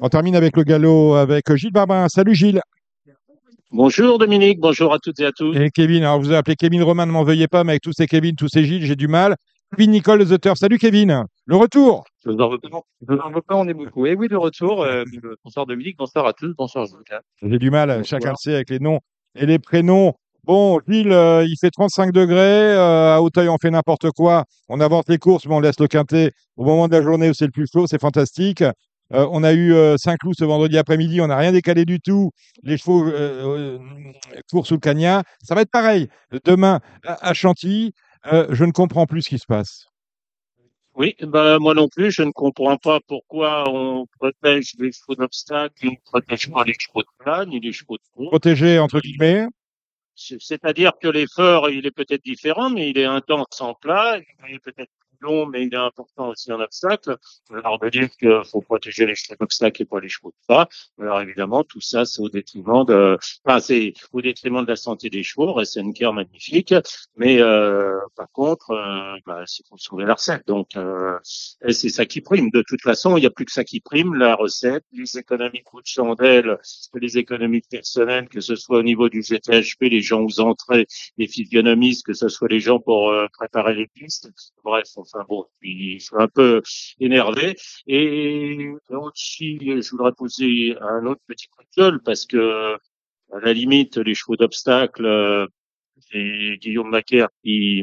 On termine avec le galop avec euh, Gilles Barbarin. Salut Gilles. Bonjour Dominique, bonjour à toutes et à tous. Et Kevin, alors vous avez appelé Kevin Romain, ne m'en veuillez pas, mais avec tous ces Kevin, tous ces Gilles, j'ai du mal. Kevin Nicole The Turf. Salut Kevin. Le retour. Je vous en veux pas, on est beaucoup. Et oui, de retour. euh, bonsoir Dominique, bonsoir à tous, bonsoir Jacques. J'ai du mal, Bonsoir. chacun le sait, avec les noms et les prénoms. Bon, Gilles, euh, il fait 35 degrés. euh, à Hauteuil, on fait n'importe quoi. On avance les courses, mais on laisse le quintet au moment de la journée où c'est le plus chaud. C'est fantastique. Euh, on a eu euh, Saint-Cloud ce vendredi après-midi. On n'a rien décalé du tout. Les chevaux euh, euh, courent sous le cagnat. Ça va être pareil. Demain, à, à Chantilly, euh, je ne comprends plus ce qui se passe. Oui, ben, moi non plus, je ne comprends pas pourquoi on protège les chevaux d'obstacle et on ne protège pas les chevaux de plat ni les chevaux de fond. Protégé, entre guillemets. C'est- C'est-à-dire que l'effort, il est peut-être différent, mais il est intense en plat, il est peut-être long, mais il est important aussi en obstacle. Alors de dire qu'il faut protéger les chevaux d'obstacle et pas les chevaux de pas. Alors évidemment, tout ça, c'est au détriment de, enfin, c'est au détriment de la santé des chevaux. Reste une cœur magnifique, mais euh, par contre, euh, bah, c'est pour sauver la recette. Donc, euh, c'est ça qui prime. De toute façon, il n'y a plus que ça qui prime, la recette, les économies coup de chandelle, les économies personnelles, que ce soit au niveau du GTHP, les gens aux entrées, les physionomistes, que ce soit les gens pour euh, préparer les pistes. Bref, enfin bon, je suis un peu énervé. Et aussi, je voudrais poser un autre petit coup de gueule parce que, à la limite, les chevaux d'obstacle, euh, c'est Guillaume Macaire qui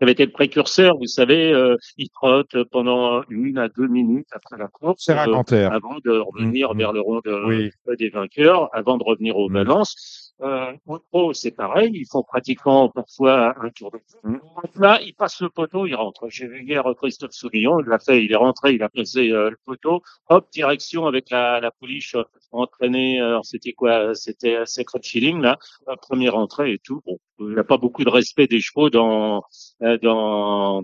avait été le précurseur, vous savez, euh, il trotte pendant une à deux minutes après la course C'est euh, racontaire. avant de revenir Mhm. vers le rond de, Oui. des vainqueurs, avant de revenir aux balances. Euh, au pro, c'est pareil, ils font pratiquement parfois un tour de Donc Là, il passe le poteau, il rentre. J'ai vu hier Christophe Soulillon, il l'a fait, il est rentré, il a passé euh, le poteau, hop, direction avec la, la pouliche euh, entraînée, alors c'était quoi C'était euh, Secret Feeling, là, la première entrée et tout. Bon, il n'y a pas beaucoup de respect des chevaux dans euh, dans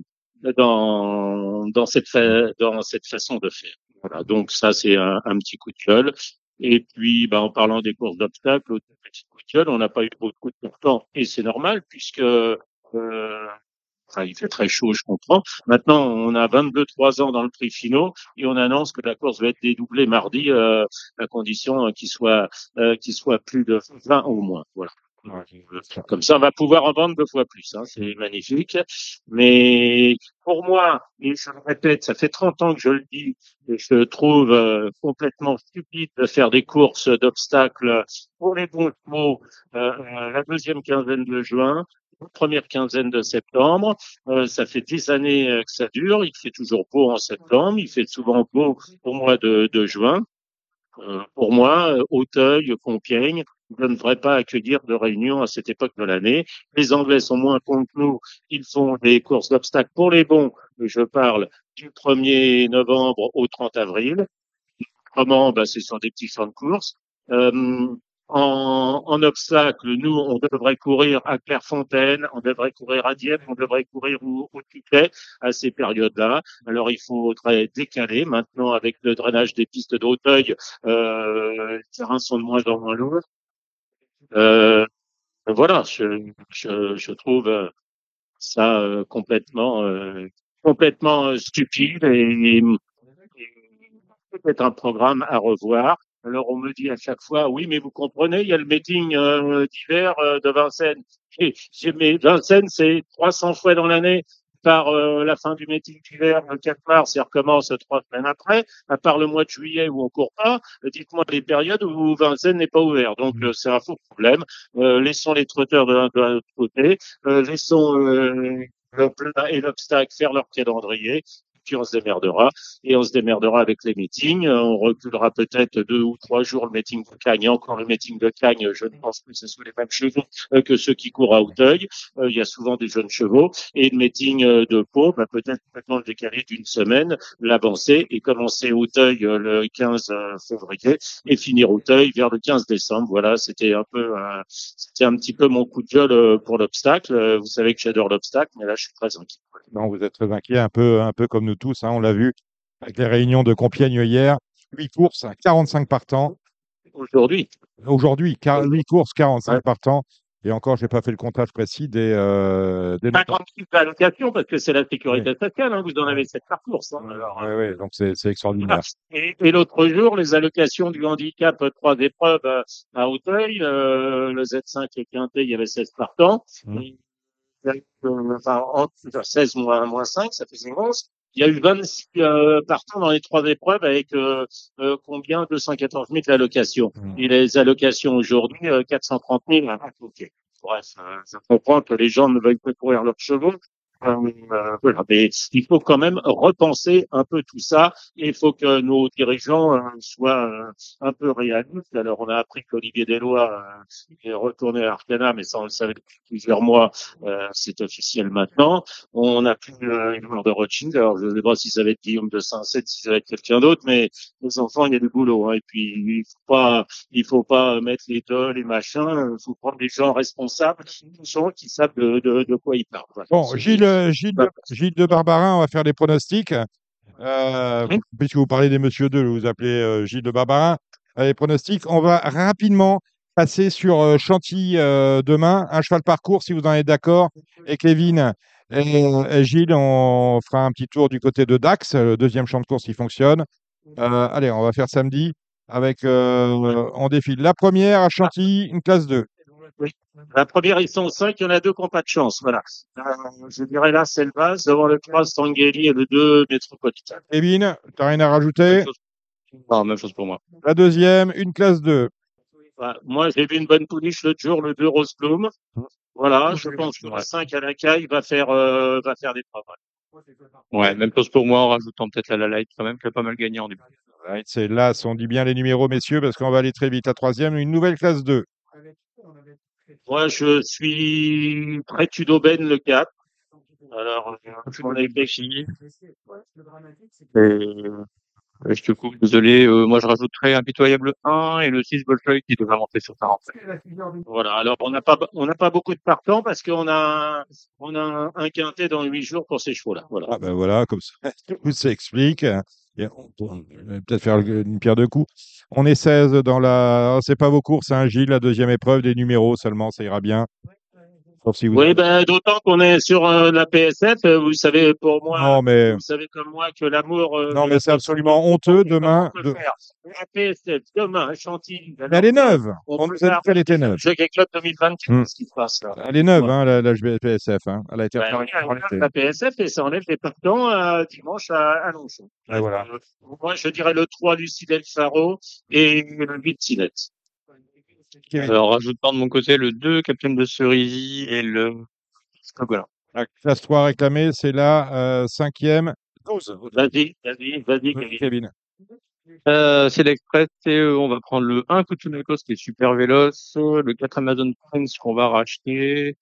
dans dans cette fa- dans cette façon de faire. Voilà, donc ça c'est un, un petit coup de gueule. Et puis, bah, en parlant des courses d'obstacles, autre petit gueule, on n'a pas eu beaucoup de temps et c'est normal puisque euh, enfin, il fait très chaud, je comprends. Maintenant, on a 22-3 ans dans le prix finaux et on annonce que la course va être dédoublée mardi euh, à condition euh, qu'il soit euh, qu'il soit plus de 20 au moins. Voilà. Comme ça, on va pouvoir en vendre deux fois plus. Hein. C'est magnifique. Mais pour moi, et je le répète, ça fait 30 ans que je le dis, et je trouve euh, complètement stupide de faire des courses d'obstacles pour les bons chevaux euh, euh, la deuxième quinzaine de juin, première quinzaine de septembre. Euh, ça fait dix années euh, que ça dure. Il fait toujours beau en septembre. Il fait souvent beau au mois de, de juin. Euh, pour moi, Auteuil, Compiègne ne devraient pas accueillir de réunions à cette époque de l'année. Les Anglais sont moins cons que nous. Ils font des courses d'obstacles pour les bons. Je parle du 1er novembre au 30 avril. Comment bah, C'est sur des petits champs de course. Euh, en, en obstacle, nous, on devrait courir à Clairefontaine, on devrait courir à Dieppe, on devrait courir au, au Tuquet à ces périodes-là. Alors, il faudrait décaler. Maintenant, avec le drainage des pistes d'Auteuil, euh, les terrains sont de moins en moins lourds. Euh, voilà, je, je, je trouve euh, ça euh, complètement, euh, complètement euh, stupide et, et peut-être un programme à revoir. Alors on me dit à chaque fois, oui, mais vous comprenez, il y a le meeting d'hiver de Vincennes. J'ai- mais Vincennes, c'est 300 fois dans l'année. Par euh, la fin du meeting d'hiver, le 4 mars, il recommence trois semaines après. À part le mois de juillet où on court pas, dites-moi les périodes où Vincennes n'est pas ouvert. Donc euh, c'est un faux problème. Euh, laissons les trotteurs de l'un de l'autre côté. Euh, laissons euh, le plat et l'obstacle faire leur calendrier. Puis on se démerdera. Et on se démerdera avec les meetings. Euh, On reculera peut-être deux ou trois jours le meeting de Cagnes. Encore le meeting de Cagnes, je ne pense plus que ce soit les mêmes chevaux euh, que ceux qui courent à Auteuil. Euh, Il y a souvent des jeunes chevaux. Et le meeting de Pau, bah, peut-être maintenant le décaler d'une semaine, l'avancer et commencer Auteuil le 15 février et finir Auteuil vers le 15 décembre. Voilà, c'était un peu, c'était un petit peu mon coup de gueule pour l'obstacle. Vous savez que j'adore l'obstacle, mais là, je suis très inquiet. Non, vous êtes très inquiet, un peu, un peu comme nous tous. hein, on l'a vu avec les réunions de Compiègne hier. 8 courses, 45 partants. Aujourd'hui, Aujourd'hui, 8 courses, 45 partants. Et encore, je n'ai pas fait le comptage précis des, euh, des pas grande type d'allocation parce que c'est la sécurité sociale. Hein, vous en avez sept par course. Hein, alors, Ouais, ouais, donc c'est c'est extraordinaire. Et, et l'autre jour, les allocations du handicap, euh, trois épreuves euh, à Auteuil, euh, le Z5 et Quintet, il y avait 16 partants. Euh, enfin, en, 16 moins, moins 5, ça faisait 11. Il y a eu 26 euh, partants dans les trois épreuves avec euh, euh, combien? 214 000 d'allocations. Mmh. Et les allocations aujourd'hui, euh, 430 000. Ah, ok. Bref, euh, je comprends que les gens ne veulent pas courir leurs chevaux. Euh, il faut quand même repenser un peu tout ça. Il faut que nos dirigeants euh, soient euh, un peu réalistes. Alors, on a appris qu'Olivier Deslois euh, est retourné à Arcana, mais ça, on le savait depuis plusieurs mois. C'est officiel maintenant. On a plus une de Rothschild. Alors, je ne sais pas si ça va être Guillaume de Saint-Cét, si ça va être quelqu'un d'autre, mais les enfants, il y a du boulot. Hein. Et puis, il faut faut pas mettre les dolls, les machins. Il faut prendre des gens responsables, des gens qui savent de, de, de quoi ils parlent. Gilles, euh, Gilles, de, Gilles de Barbarin, on va faire des pronostics. Euh, Oui. Puisque vous parlez des Monsieur 2, vous appelez euh, Gilles de Barbarin. Euh, Les pronostics, on va rapidement passer sur Chantilly demain. Un cheval parcours, si vous en êtes d'accord. Et Kevin et, et Gilles, on fera un petit tour du côté de Dax, le deuxième champ de course qui fonctionne. Euh, allez, on va faire samedi avec, euh, on défile. La première à Chantilly, une classe 2. La première, ils sont cinq, il y en a deux qui n'ont pas de chance. Voilà. Euh, je dirais là, c'est le base, devant le 3, Stangeli et le 2, Métropolitain. Kevin, t'as rien à rajouter? Non, même chose pour moi. La deuxième, une classe 2. Voilà. Moi, j'ai vu une bonne pouliche l'autre jour, le 2 Rose Bloom. Voilà, je pense que le Ouais. 5 à la caille va faire, euh, va faire des preuves. Ouais, même chose pour moi en rajoutant peut-être la Light quand même, qui a pas mal gagné en début. Right, c'est là, on dit bien les numéros, messieurs, parce qu'on va aller très vite. La troisième, une nouvelle classe 2. Moi, je suis prêt d'aubaine le 4. Alors, je m'en ai réfléchi. Euh, je te coupe, désolé. Euh, moi, je rajouterais Impitoyable 1 et le 6 Bolshoi qui devrait monter sur 40. Voilà. Alors, on n'a pas, on n'a pas beaucoup de partants parce qu'on a, un- on a un, quintet dans huit jours pour ces chevaux-là. Voilà. Ah ben voilà, comme ça, tout s'explique. Et on peut-être faire une pierre de coups. On est 16 dans la. c'est pas vos courses, hein, Gilles, la deuxième épreuve, des numéros seulement, ça ira bien. Sauf si vous. Oui, ben, d'autant qu'on est sur euh, la PSF. euh, Vous savez, pour moi, Non, mais. vous savez comme moi que l'amour. euh, Non, mais c'est absolument honteux demain. de- faire La PSF demain à Chantilly. Mais elle est neuve. On On nous a dit qu'elle était neuve. Jockey Club 2024, Hmm. qu'est-ce qui se passe là? Elle est neuve, Ouais. hein, la, la PSF. Hein. Elle a été Ben, oui, elle la PSF et ça enlève les partants à dimanche à, à Longchamp. Et voilà. Euh, Moi, je dirais le 3 Lucidel Faro et le 8 Sinette. Alors, rajoutant de mon côté le 2 Capitaine de Cerisy et le Scogola. La classe 3 réclamée, c'est la euh, cinquième. 12. Vas-y, vas-y, vas-y, Kevin. Kevin. Euh, c'est l'Express et euh, on va prendre le 1 Kutunakos qui est super véloce, le 4 Amazon Prince qu'on va racheter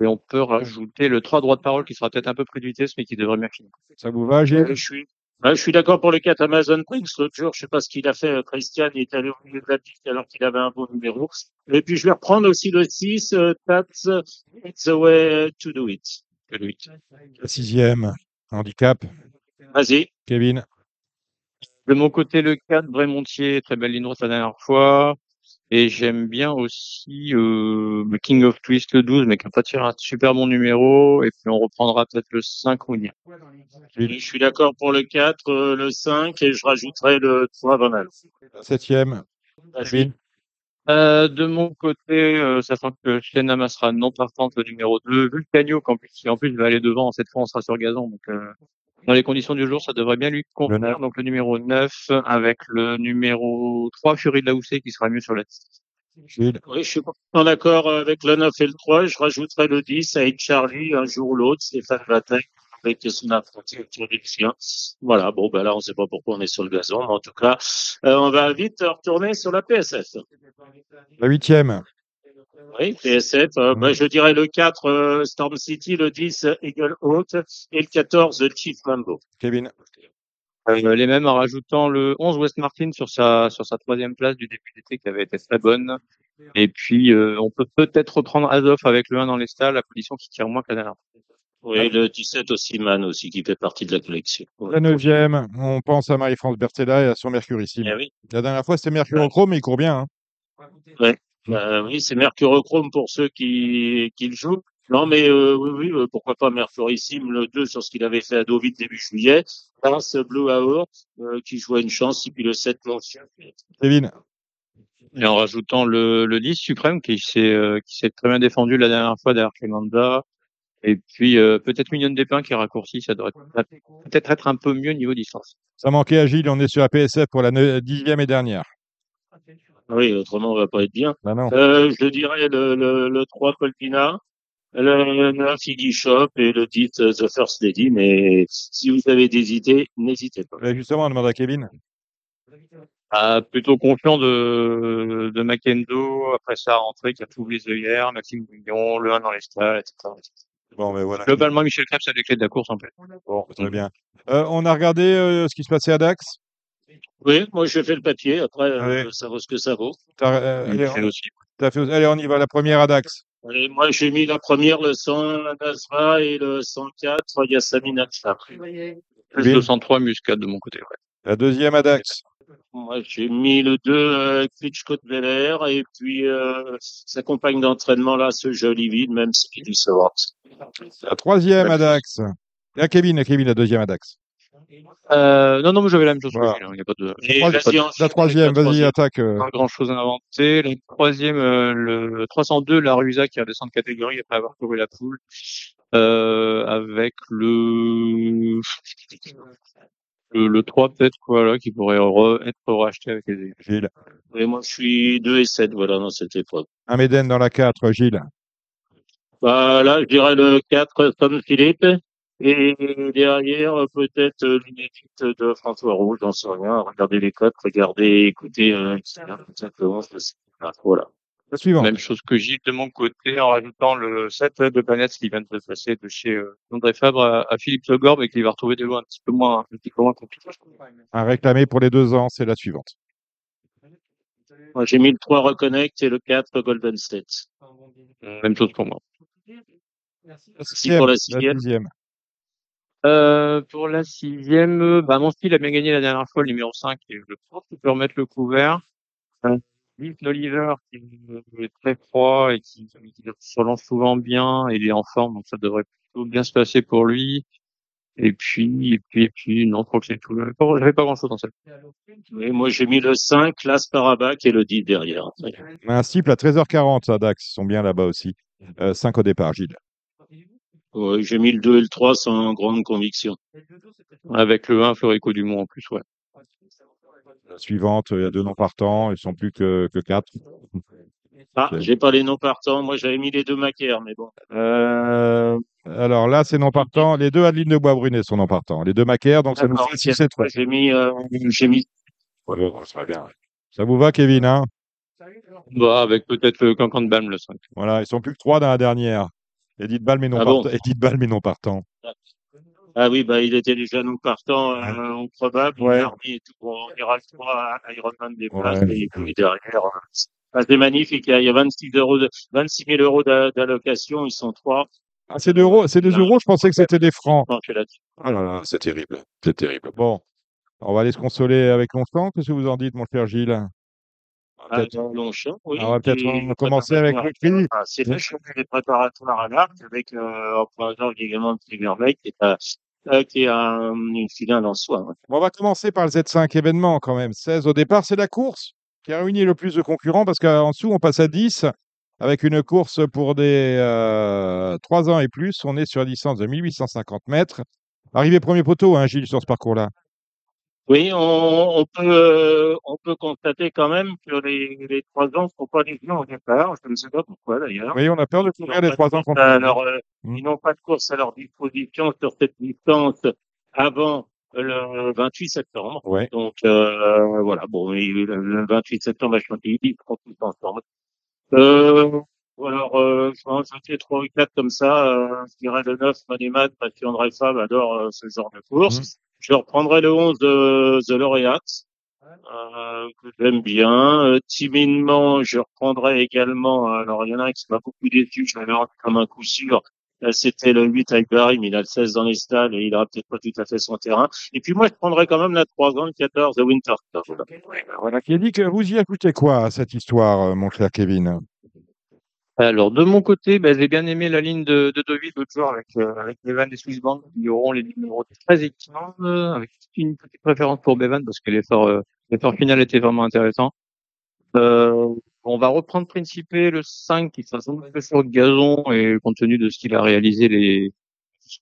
et on peut rajouter le 3 droit de parole qui sera peut-être un peu vitesse mais qui devrait bien finir. Ça vous va, Euh, Gilles je suis, ouais, je suis d'accord pour le 4 Amazon Prince. L'autre jour, je sais pas ce qu'il a fait. euh, Christian, il est allé au milieu de la piste alors qu'il avait un bon numéro. Et puis, je vais reprendre aussi le 6, euh, That's It's the way to do it. Le 8. La sixième. Handicap. Vas-y. Kevin. De mon côté, le 4, Brémontier, très belle ligne droite la dernière fois. Et j'aime bien aussi euh, le King of Twist le 12, mais qui n'a pas tiré un super bon numéro. Et puis on reprendra peut-être le 5 Winnie. Je suis d'accord pour le 4, euh, le 5 et je rajouterai le 3 Van Alf. La septième. Euh, de mon côté, euh, sachant que Shenama sera non partante le numéro 2, Vulcanio, plus, qui en plus va aller devant, cette fois on sera sur gazon. Donc euh, dans les conditions du jour, ça devrait bien lui convenir. neuf. Donc le numéro 9 avec le numéro 3, Fury de la Houssée, qui sera mieux sur la. Gilles. Oui, je suis en accord avec le 9 et le 3. Je rajouterai le 10 avec Charlie un jour ou l'autre, Stéphane Vatek, respecter son apprenti autour du chien. Voilà, bon, ben là, on sait pas pourquoi on est sur le gazon, mais en tout cas, euh, on va vite retourner sur la PSF. La huitième. Oui, PSF, euh, bah, je dirais le 4, euh, Storm City, le 10, Eagle Haute, et le 14, Chief Mambo. Kevin. Euh, les mêmes en rajoutant le 11 West Martin sur sa sur sa troisième place du début d'été qui avait été très bonne. Et puis euh, on peut peut-être reprendre Azov avec le 1 dans les stalles, la position qui tire moins que la dernière. Oui, le 17 aussi, Man aussi, qui fait partie de la collection. La neuvième, on pense à Marie-France Bertella et à son Mercurissime. Eh oui. La dernière fois, c'était Mercurochrome, mais il court bien. hein. Ouais. Bah, oui, c'est Mercurochrome pour ceux qui, qui le jouent. Non, mais euh, oui, oui, euh, pourquoi pas Mercurissime, le 2 sur ce qu'il avait fait à Deauville début juillet. Lance Blue Hour, euh, qui jouait une chance, et puis le 7 non. Kevin. Et en rajoutant le, le 10 Suprême qui s'est euh, qui s'est très bien défendu la dernière fois derrière Clemanda. Et puis euh, peut-être Million des Pins qui est raccourci, ça devrait peut-être être un peu mieux niveau distance. Ça manquait à Gilles, on est sur la PSF pour la ne- dixième et dernière. Oui, autrement, on va pas être bien. Bah non. Euh, je dirais le, le, le 3 Colpina, le 9 Iggy Shop et le 10 euh, The First Lady. Mais si vous avez des idées, n'hésitez pas. Euh, Justement, on demande à Kevin. Ah, plutôt confiant de, de Macendo, après sa rentrée qui a tout les œillères, Maxime Guignon, le 1 dans les stalles, etc. Bon, mais voilà. Globalement, Michel Krebs a les clés de la course en fait. Bon, très bien. Euh, on a regardé euh, ce qui se passait à Dax. Oui, moi je fais le papier. Après, euh, Allez. ça vaut ce que ça vaut. T'as, euh, allez, on- aussi. t'as fait- allez, on y va. La première à Dax. Et moi, j'ai mis la première, le 100 Nasra et le 104 Yasamina Akshar. Plus Oui. 203 muscade de mon côté. Ouais. La deuxième à Dax. Moi, j'ai mis le 2 euh, Klitschko de Bel Air et puis euh, sa compagne d'entraînement là, ce joli vide, même si il se vante. La troisième à Dax. La Kevin, la Kevin, la deuxième à Dax. Euh, non, non, mais j'avais la même chose. que Voilà. hein, Il n'y a pas de, Et La enchaîne troisième, la vas-y, attaque. euh. pas grand chose à inventer. Le troisième, euh, le 302, la Rusa qui redescend de catégorie après avoir couru la poule, euh, avec le, le, le 3 peut-être, voilà, qui pourrait re- être racheté avec les Gilles. Et moi, je suis 2 et 7, voilà, dans cette épreuve. Un Méden dans la 4, Gilles. Bah, là, je dirais le 4 Tom Philippe. Et derrière, euh, peut-être euh, l'inédite de François Rouge, j'en sais rien. Regardez les codes, regardez, écoutez, euh, etc. Tout simplement. Voilà. La suivante. Même chose que Gilles de mon côté, en rajoutant le 7 de Planète qui vient de se passer de chez euh, André Fabre à, à Philippe Legorbe et qui va retrouver des lois un petit peu moins, un petit peu moins compliquées. Un réclamé pour les deux ans, c'est la suivante. Moi, j'ai mis le 3 Reconnect et le 4 Golden State. Même chose pour moi. Merci pour la La sixième. Euh, pour la sixième, euh, bah, mon style a bien gagné la dernière fois, le numéro 5, et je pense qu'il peut remettre le couvert. Euh, Liv Oliver, qui est très froid et qui, qui se relance souvent bien, et il est en forme, donc ça devrait plutôt bien se passer pour lui. Et puis, et puis, et puis, non, je crois que c'est tout. J'avais pas, grand chose dans cette. Et moi, j'ai mis le 5, l'As Parabac et le 10 derrière. Un cible à 13h40 à Dax. Ils sont bien là-bas aussi. 5 au départ, Gilles. Ouais, j'ai mis le 2 et le 3 sans grande conviction. Avec le 1, Florico Dumont en plus, ouais. La suivante, il y a deux noms partants. Ils sont plus que, que 4. Ah, j'ai pas les noms partants. Moi, j'avais mis les deux macaires, mais bon. Euh, alors là, c'est non partant. Les deux Adeline de Bois-Brunet sont non partants. Les deux Macaire, donc ça nous fait 6 et 3. Moi, j'ai mis, euh, j'ai mis Ça vous va, Kevin hein? Bah, avec peut-être le Cancan de Balme, le 5. Voilà, ils sont plus que 3 dans la dernière. Edith Ball, mais non Ah bon partant. Edith Ball, mais non partant. Ah oui, bah, il était déjà non partant, euh, au probable. Ouais. Remis et tout. Bon, on ira le 3 à Ironman des places. Ouais. Et puis derrière, euh, ah, c'est magnifique. Il y a- il y a 26 euros de, 26 000 euros d'a- d'allocation. Ils sont trois. Ah, c'est des euros, c'est des euros, je pensais que c'était des francs. Non, suis là-dessus. Oh là là, c'est terrible. C'est terrible. Bon, on va aller se consoler avec Constant. Qu'est-ce que vous en dites, mon cher Gilles? On va Ah, Longchamp, oui. on va peut-être qui- en- commencer avec le prix. Ah, c'est le chemin des préparatoires à l'arc avec, euh, en pointant également de Tigerbeck qui est euh, qui est un, une finale en soi. ouais. Bon, on va commencer par le Z5 événement quand même. 16 au départ, c'est la course qui a réuni le plus de concurrents parce qu'en dessous, on passe à 10 avec une course pour des euh, 3 ans et plus. On est sur la distance de 1850 mètres. Arrivé premier poteau, hein, Gilles, sur ce parcours-là? Oui, on, on peut euh, on peut constater quand même que les, les trois ans ne sont pas les gens au départ. Je ne sais pas pourquoi d'ailleurs. Oui, on a peur de courir les trois ans contre leur, euh, Mm. ils n'ont pas de course à leur disposition sur cette distance avant le 28 septembre. Ouais. Donc euh, voilà, bon, le, le 28 septembre à Chantilly, ils seront tous ensemble. Euh, alors, euh, je vais en jeter trois ou quatre comme ça. Euh, je dirais le 9, Manémat, parce qu'André Fab adore euh, ce genre de course. Mhm. Je reprendrai le 11 de The Laureate, euh, que j'aime bien. Euh, timidement, je reprendrai également, alors il y en a un qui m'a beaucoup déçu, je l'avais comme un coup sûr. Là, C'était le 8 avec Barry, mais il a le 16 dans les stalles et il aura peut-être pas tout à fait son terrain. Et puis moi, je prendrai quand même la 3 ans, le 14, The Winter. Voilà. Voilà, qui a dit que vous y écoutez quoi à cette histoire, euh, mon cher Kevin? Alors, de mon côté, ben, j'ai bien aimé la ligne de, de Deauville l'autre jour avec, euh, avec Bevan et Swissbank qui auront les numéros très équilibrés, euh, avec une petite préférence pour Bevan parce que l'effort, euh, l'effort final était vraiment intéressant. Euh, on va reprendre Principe, le 5, qui sera sans que sur le gazon et compte tenu de ce qu'il a réalisé les,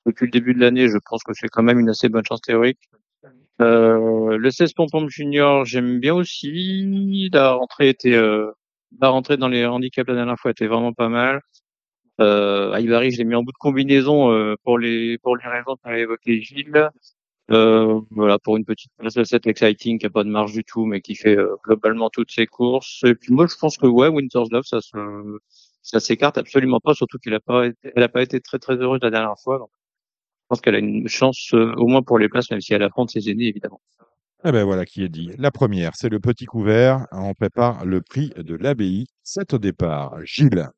depuis le début de l'année, je pense que c'est quand même une assez bonne chance théorique. Euh, le 16 Pompom Junior, j'aime bien aussi. La rentrée était, la rentrée dans les handicaps la dernière fois était vraiment pas mal. Euh, je l'ai mis en bout de combinaison euh, pour les pour les raisons qu'a évoqué Gilles. Euh, voilà, pour une petite de 7 exciting qui a pas de marge du tout, mais qui fait euh, globalement toutes ses courses. Et puis moi, je pense que ouais, Winter's Love, ça se ça s'écarte absolument pas, surtout qu'il a pas été, elle a pas été très très heureuse la dernière fois. Donc, je pense qu'elle a une chance euh, au moins pour les places, même si elle affronte ses aînés évidemment. Eh ben voilà qui est dit. La première, c'est le petit couvert. On prépare le prix de l'abbaye. C'est au départ. Gilles.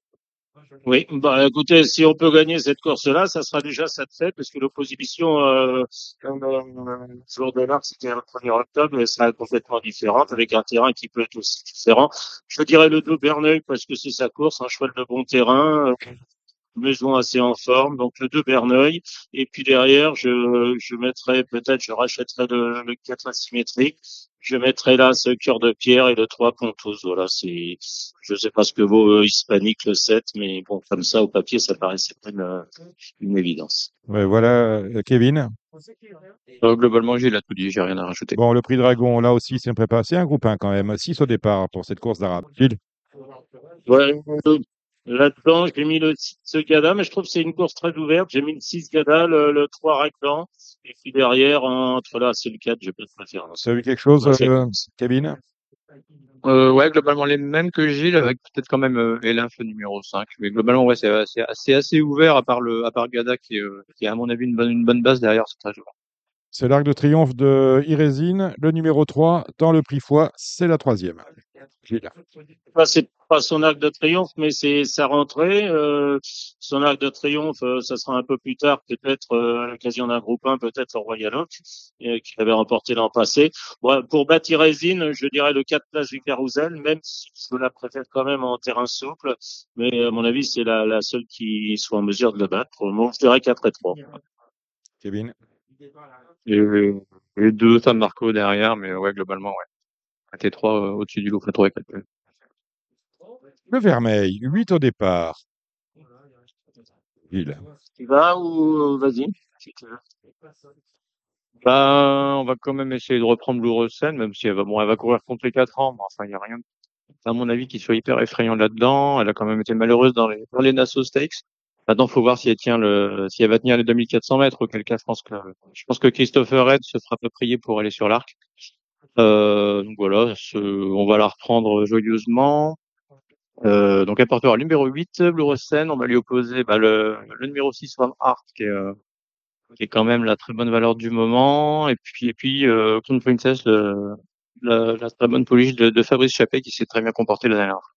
Oui, bah écoutez, si on peut gagner cette course-là, ça sera déjà ça de fait, parce que l'opposition, euh, comme euh, jour de l'art, c'était le 1er octobre, elle sera complètement différente, avec un terrain qui peut être aussi différent. Je dirais le 2 Berneuil, parce que c'est sa course, un cheval de bon terrain, euh, maison assez en forme, donc le 2 Berneuil. Et puis derrière, je, je mettrai peut-être, je rachèterai le, le 4 asymétrique. Je mettrai là ce cœur de pierre et le 3 Pontos. Voilà, c'est, je sais pas ce que vaut euh, Hispanique le 7, mais bon, comme ça, au papier, ça paraissait pas une, une évidence. Ouais, voilà, euh, Kevin. Euh, globalement, Gilles a tout dit, j'ai rien à rajouter. Bon, le prix Dragon, là aussi, c'est préparé. C'est un groupe 1 quand même. 6 au départ pour cette course d'arabe. Gilles. Ouais, euh, là-dedans, j'ai mis le 6 Gada, mais je trouve que c'est une course très ouverte. J'ai mis le 6 Gada, le, le 3 Raclan, et puis derrière, entre là, c'est le 4, j'ai pas de préférence. Tu as vu quelque chose, c'est- euh, Euh, ouais, globalement les mêmes que Gilles, avec peut-être quand même euh, Elif le numéro 5. Mais globalement, ouais, c'est assez, assez, assez ouvert à part le, à part Gada qui est, euh, qui est à mon avis une bonne, une bonne base derrière. C'est très joueur. C'est l'Arc de Triomphe de Irésine. Le numéro 3 dans le prix foie, c'est la troisième. Gilles. Enfin, c'est pas son arc de triomphe, mais c'est sa rentrée. Euh, son arc de triomphe, euh, ça sera un peu plus tard, peut-être euh, à l'occasion d'un groupe 1, peut-être au Royal Oak, euh, qu'il avait remporté l'an passé. Bon, pour bâtir Résine, je dirais le 4 place du Carousel, même si je la préfère quand même en terrain souple. Mais à mon avis, c'est la, la seule qui soit en mesure de le battre. Moment, je dirais 4 et 3. Kevin? Et, et deux, San Marco derrière, mais ouais, globalement, ouais. T3 euh, au-dessus du loup, 3 et 4. Le Vermeil, 8 au départ. Gilles. Tu vas ou vas-y. Bah, on va quand même essayer de reprendre Louressen, même si elle va, bon, elle va courir contre les 4 ans, mais enfin, il n'y a rien, à mon avis, qui soit hyper effrayant là-dedans. Elle a quand même été malheureuse dans les, dans les Nassau Stakes. Maintenant, faut voir si elle tient le, si elle va tenir les 2400 mètres, auquel cas, je pense que, je pense que Christopher Red se fera peu prier pour aller sur l'arc. Euh, donc voilà, ce- on va la reprendre joyeusement. Euh, donc elle portera le numéro 8, Louressen. On va lui opposer bah, le, le numéro 6, Van Hart, qui est, euh, qui est quand même la très bonne valeur du moment. Et puis, et puis euh, Crown Princess, le- la, la très bonne police de, de Fabrice Chappé, qui s'est très bien comporté la dernière.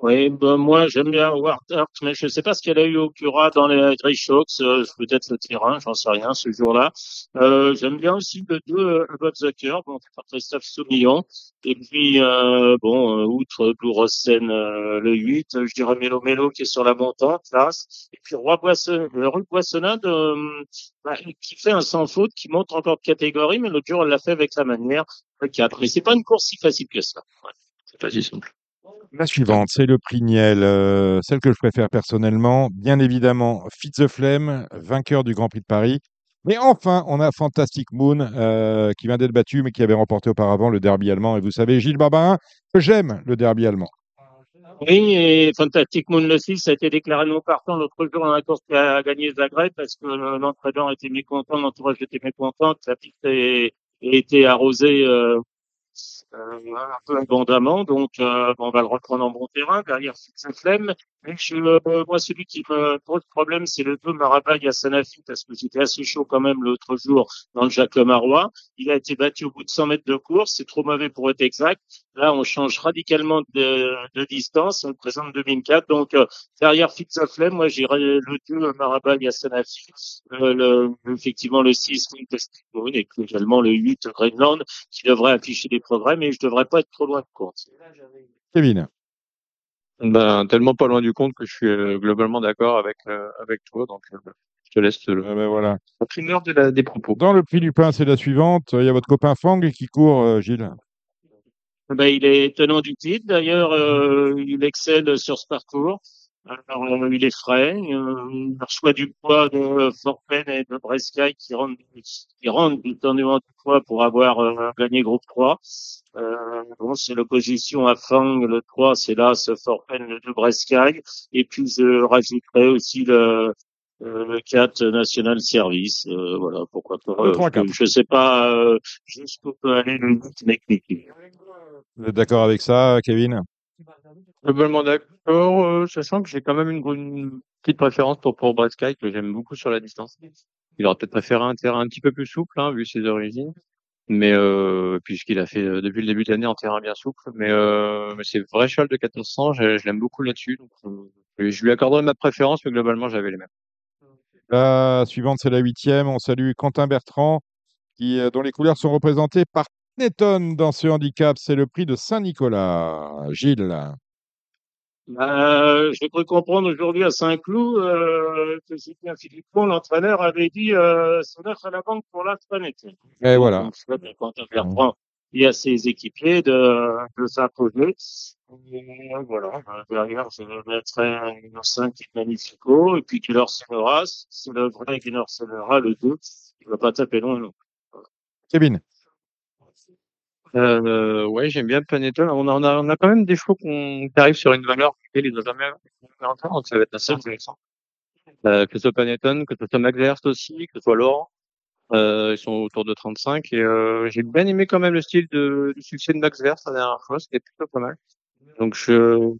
Oui, ben moi j'aime bien Warthog, mais je ne sais pas ce qu'elle a eu au Cura dans les Grey Shocks, euh, peut-être le terrain, j'en sais rien ce jour-là. Euh, j'aime bien aussi le 2 euh, the Curve, bon, par Christophe Soumillon. Et puis, euh, bon, euh, outre Blue Rosen, euh, le 8, euh, je dirais Mélo Mélo qui est sur la montante, classe. Et puis Roi Boisson, le Rue Boissonnade, bah, qui fait un sans faute, qui monte encore de catégorie, mais l'autre jour elle l'a fait avec la manière, le 4. Mais c'est pas une course si facile que ça. Ouais, c'est pas si simple. La suivante, c'est le prix Niel, euh, celle que je préfère personnellement. Bien évidemment, Fitz the Flame, vainqueur du Grand Prix de Paris. Mais enfin, on a Fantastic Moon euh, qui vient d'être battu, mais qui avait remporté auparavant le derby allemand. Et vous savez, Gilles Barbarin, que j'aime le derby allemand. Oui, et Fantastic Moon le 6 a été déclaré non partant l'autre jour dans la course qui a gagné Zagreb parce que l'entraîneur était mécontent, l'entourage était mécontent, sa piste ait été arrosée euh, un peu abondamment. Donc, euh, on va le reprendre en bon terrain derrière sa flemme. Mais je, euh, moi, celui qui me pose problème, c'est le 2 Marabag à Sanofi parce que j'étais assez chaud quand même l'autre jour dans le Jacques Marois. Il a été battu au bout de 100 mètres de course. C'est trop mauvais pour être exact. Là, on change radicalement de, de distance. On le présente 2004. Donc, euh, derrière Fix of Flame, moi, j'irai le 2 Marabag à Sanofi. Euh, le, effectivement, le 6 Fantastic Moon et puis également le 8 Greenland qui devrait afficher des progrès, mais je devrais pas être trop loin de course. Kevin. Ben, tellement pas loin du compte que je suis euh, globalement d'accord avec, euh, avec toi. Donc, euh, je te laisse le, Ah ben voilà. la primeur de la, des propos. Dans le prix du pain, c'est la suivante. Il y a votre copain Fang qui court, euh, Gilles. Ben, il est tenant du titre. D'ailleurs, euh, il excelle sur ce parcours. Alors, euh, il est frais. Euh, il reçoit du poids de Forpen et de Brescaille qui rendent, qui rendent du du poids pour avoir euh, gagné groupe 3. Euh, bon, c'est l'opposition à Fang. Le 3, c'est là, ce Forpen, le 2 Brescaille. Et puis, je rajouterai aussi le, euh, le 4 National Service. Euh, voilà, pourquoi pas. Le 3, Euh, 4. je sais pas euh, jusqu'où peut aller le 8 technique. Vous êtes d'accord avec ça, Kevin? Globalement d'accord, euh, sachant que j'ai quand même une, une petite préférence pour, pour Brett Sky, que j'aime beaucoup sur la distance. Il aurait peut-être préféré un terrain un petit peu plus souple, hein, vu ses origines. Mais euh, puisqu'il a fait euh, depuis le début de l'année en terrain bien souple. Mais, euh, mais c'est vrai cheval de 1400, je, je l'aime beaucoup là-dessus. Donc, euh, je lui accorderai ma préférence, mais globalement, j'avais les mêmes. La suivante, c'est la huitième. On salue Quentin Bertrand, qui, dont les couleurs sont représentées par Netton dans ce handicap. C'est le prix de Saint-Nicolas. Gilles. Euh, J'ai cru comprendre aujourd'hui à Saint-Cloud euh, que c'était un Philippon, l'entraîneur avait dit euh, c'est neuf à la banque pour la planète. Et voilà. Donc, quand on reprend et à ses équipiers de, de s'imposer. Et Voilà, Euh, derrière, je mettrai un numéro 5 qui est magnifico, et puis Guillaume Senora, c'est le vrai Guillaume Senora, le 2, il va pas taper loin, non. Kevin. Euh, ouais, j'aime bien Panettone. On a, on a, on a quand même des chevaux qu'on qui arrivent sur une valeur qu'ils ils n'ont jamais encore, donc ça va être assez intéressant. Euh, que ce soit Panettone, que ce soit Max Verst aussi, que ce soit Laurent. Euh, ils sont autour de 35 et euh, j'ai bien aimé quand même le style de, du succès de Max Verst la dernière fois, c'était plutôt pas mal. Donc je,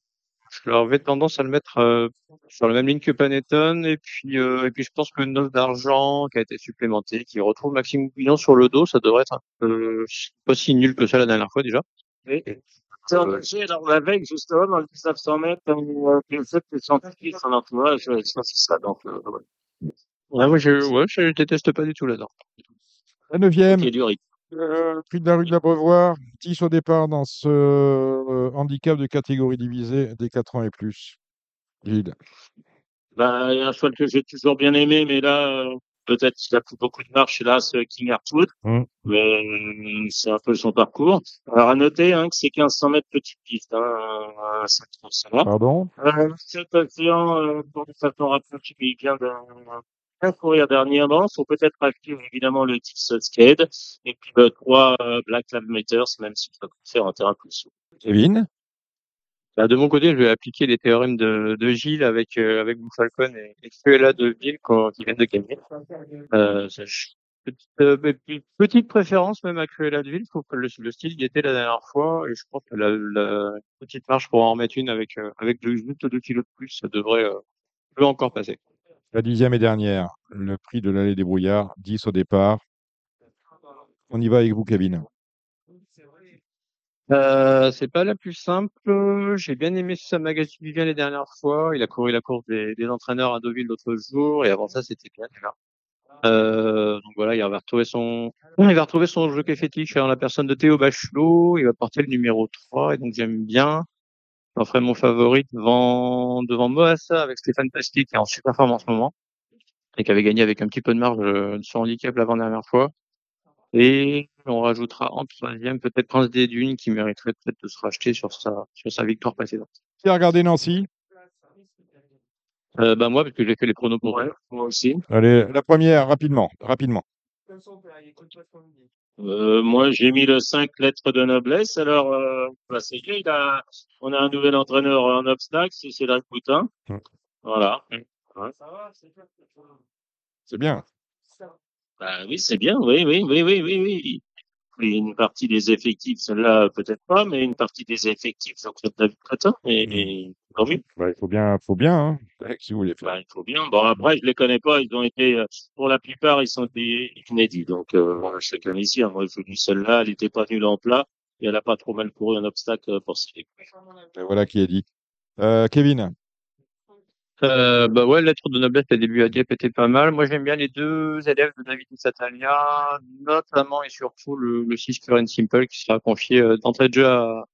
je leur avais tendance à le mettre euh, sur la même ligne que Panettone et puis euh, et puis je pense que Neuf d'argent qui a été supplémenté, qui retrouve Maxime Bouillon sur le dos, ça devrait être un peu pas si nul que ça la dernière fois déjà. Oui. C'est engagé dans la veille, justement, dans le 1900 mètres, euh, le que scientifique, son entourage, je pense que c'est ça, donc, euh, ouais. Ouais, moi je, ouais, je déteste pas du tout là-dedans. La neuvième. Euh, prix de la rue de l'Abreuvoir. 10 au départ dans ce euh, handicap de catégorie divisée des 4 ans et plus. Gilles. Ben, il y a un cheval que j'ai toujours bien aimé, mais là, euh, peut-être qu'il a pris beaucoup de marche, là, ce King Artwood. Mm. Mais euh, c'est un peu son parcours. Alors, à noter, hein, que c'est 1500 mètres petite piste, hein, ça va. Pardon? Océan, euh, pour le façon rapproché, il vient de bien courir dernièrement. Faut peut-être acheter évidemment le Dix Skate et puis le 3 euh, Black Lab Meters, même s'il faut faire un terrain plus souple. Kevin? Bah, de mon côté, je vais appliquer les théorèmes de, de Gilles avec euh, avec Bouffalcon et, et Cruella de Ville quand qui viennent de gagner. Euh, ça, je- petite, euh, pe- petite préférence même à Cruella de Ville, faut que le, le style y était la dernière fois et je pense que la, la petite marche pour en remettre une avec euh, avec deux, juste deux kilos de plus, ça devrait euh, peut encore passer. La dixième et dernière. Le prix de l'allée des brouillards. 10 au départ. On y va avec vous, Kevin. Euh, c'est pas la plus simple. J'ai bien aimé ça magazine Vivien les dernières fois. Il a couru la course des, entraîneurs à Deauville l'autre jour et avant ça c'était bien déjà. Euh, donc voilà, il va retrouver son, il va retrouver son fétiche en la personne de Théo Bachelot. Il va porter le numéro 3 et donc j'aime bien. J'en ferai mon favori devant, devant Moassa avec Stéphane Pasti qui est en super forme en ce moment et qui avait gagné avec un petit peu de marge euh, sur handicap l'avant-dernière fois. Et on rajoutera en troisième peut-être Prince des Dunes qui mériterait peut-être de se racheter sur sa, sur sa victoire précédente. Qui a regardé Nancy? Euh, bah moi, parce que j'ai fait les pronos pour Ouais, moi aussi. Allez, la première, rapidement, rapidement. Euh, moi, j'ai mis le 5 lettres de noblesse. Alors, euh, bah, c'est bien, il a, on a un nouvel entraîneur en obstacle, c'est Cédric Coutin. Mm. Voilà. Ouais. C'est bien. Bah, oui, c'est bien. Oui, oui, oui, oui, oui, oui. Et une partie des effectifs, celle-là, peut-être pas, mais une partie des effectifs, donc David Cretin. Et, et tant mieux. Bah, il faut bien, faut bien, hein, si vous voulez faire? Bah, il faut bien. Bon, après, je les connais pas. Ils ont été, euh, pour la plupart, ils sont des inédits. Donc, euh, qu'un ici, moi, je dis celle-là, elle était pas nulle en plat. Et elle a pas trop mal couru un obstacle euh, pour s'y Et voilà qui est dit. Euh, Kevin, Euh, bah ouais, lettre de noblesse, le début à Dieppe était pas mal. Moi, j'aime bien les deux élèves de David Satalia, notamment et surtout le, le 6 Pure and Simple qui sera confié euh, d'entrée de jeu à,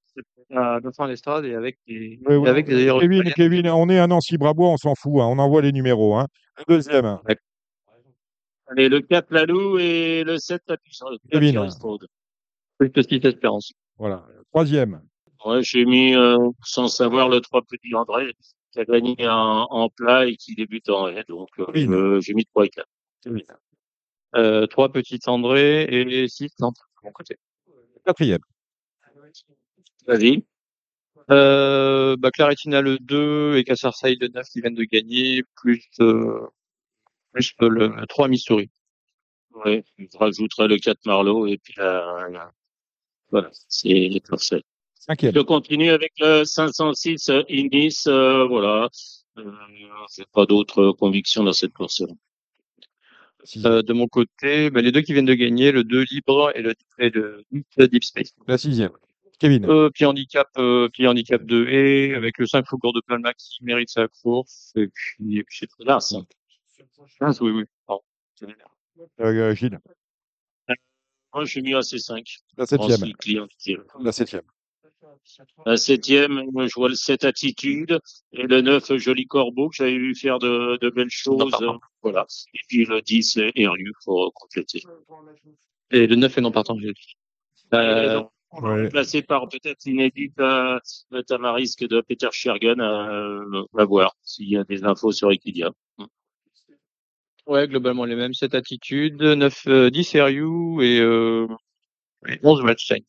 à Dauphin d'Estrade et avec des, Oui, oui. avec des. Kevin, Kevin, on est à Nancy-Brabois, on s'en fout, hein, on envoie les numéros. Hein. Le deuxième, Allez, le 4 Lalou et le 7 Tapis Kevin. Road. Plus 6 Espérance. voilà. Troisième, Ouais, j'ai mis, euh, sans savoir, le 3 Petit André, qui a gagné en, en plat et qui débute en haie. Donc, euh, Kevin. euh, j'ai mis 3 et 4. Euh, 3 petites André et 6 Nantes de mon côté. quatrième. Vas-y. Euh, bah, Claretina le 2 et Cassarside le 9 qui viennent de gagner, plus, euh, plus le 3 Missouri. Ouais, je rajouterai le 4 Marlowe et puis la, la- voilà, c'est les parfaits. Cinquième. Je continue avec le 506 euh, Indis, euh, voilà. Euh, j'ai pas d'autres convictions dans cette course-là. Sixième. Euh, de mon côté, bah, les deux qui viennent de gagner, le 2 libre et le, et le, Deep Space. La sixième. Kevin. Euh, puis handicap, euh, puis handicap 2 et avec le 5 Foucault de Palma qui mérite sa course. Et puis, et puis c'est très ça. Ah, oui, oui. Pardon. Bien. Euh, Gilles. Moi, j'ai mis AC5. La septième. Ensuite, client qui tire. La septième. La septième, moi, je vois le 7 Attitude et le 9 Joli Corbeau que j'avais vu faire de, de belles choses. Voilà. Et puis le 10 Eriu pour compléter. Et le 9 est non partant, j'ai dit. Et Euh, va ouais. remplacer par peut-être l'inédite euh, le Tamarisk de Peter Schergen euh, à voir s'il y a des infos sur Equidia. ouais, globalement les mêmes. 7 attitudes, 9, euh, 10 RU et, euh, et 11 Wildstein.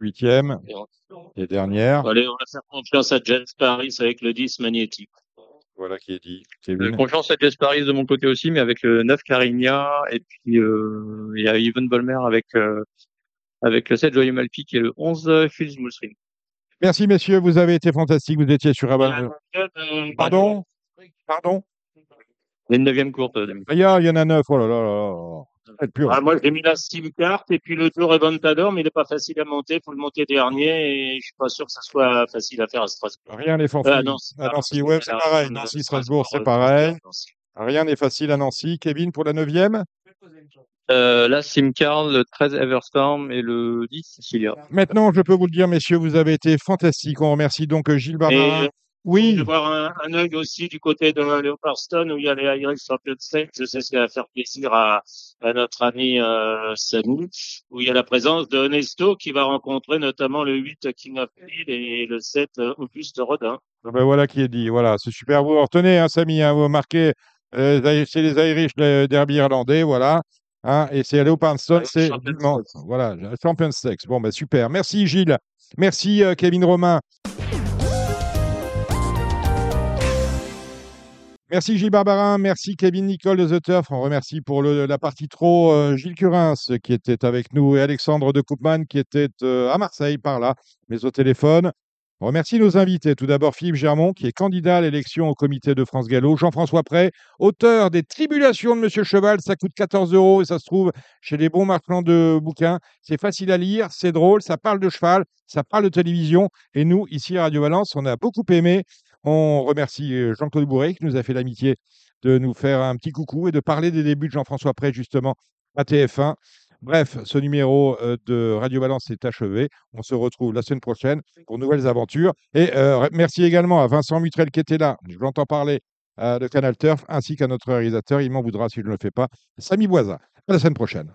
Huitième. Et dernière. Allez, on va faire confiance à James Paris avec le 10 magnétique. Voilà qui est dit. Euh, Kevin. confiance à Jess Paris de mon côté aussi, mais avec le 9 Carigna et puis euh, il y a Ivan Bolmer avec euh, avec le 7 Joyeux Malpic et le 11 Phil Mulstring. Merci messieurs, vous avez été fantastiques. Vous étiez sur. Euh, Pardon? Pardon? Une neuvième courte. euh, Damien. Il y, a- il y en a neuf. Oh là là là là. Ah, moi, j'ai mis la Steam Card et puis le Tour Eventador, mais il est pas facile à monter. Faut le monter dernier et je suis pas sûr que ça soit facile à faire à Strasbourg. Rien n'est facile. Euh, à Nancy, Nancy, ouais, c'est la- pareil. la- Nancy, la- Strasbourg, c'est pareil. Rien n'est facile à Nancy. Kevin pour la neuvième. Euh, là, Simcar, le 13 Everstorm et le 10 Sicilia. Maintenant, je peux vous le dire, messieurs, vous avez été fantastiques. On remercie donc Gilles Barbarin. Oui. Je voir un, un œil aussi du côté de Leopardstone où il y a les Irish Champions State. Je sais ce qui va faire plaisir à, à notre ami euh, Samy, où il y a la présence de Nesto qui va rencontrer notamment le 8 King of Hill et le 7 euh, Auguste Rodin. Ah ben voilà qui est dit. Voilà, c'est super. Vous retenez, hein, Samy, hein, vous marquez. euh, c'est les Irish le derby irlandais, voilà. Hein, et c'est Leopardstone, Ouais, c'est. Voilà, Champions Sex. Bon, ben super. Merci Gilles. Merci euh, Kevin Romain. Merci Gilles Barbarin, merci Kevin Nicole de The Turf. On remercie pour la partie trop euh, Gilles Curins qui était avec nous et Alexandre de Koopman qui était euh, à Marseille par là, mais au téléphone. On remercie nos invités. Tout d'abord Philippe Germont qui est candidat à l'élection au comité de France Gallo. Jean-François Prey, auteur des Tribulations de Monsieur Cheval. Ça coûte 14 euros et ça se trouve chez les bons marchands de bouquins. C'est facile à lire, c'est drôle, ça parle de cheval, ça parle de télévision. Et nous, ici à Radio Valence, on a beaucoup aimé. On remercie euh, Jean-Claude Bourret qui nous a fait l'amitié de nous faire un petit coucou et de parler des débuts de Jean-François Prey justement à TF1. Bref, ce numéro euh, de Radio Balance est achevé. On se retrouve la semaine prochaine pour nouvelles aventures. Et euh, merci également à Vincent Mutrel qui était là, je l'entends parler, de Canal Turf, ainsi qu'à notre réalisateur, il m'en voudra si je ne le fais pas, Samy Boisa. À la semaine prochaine.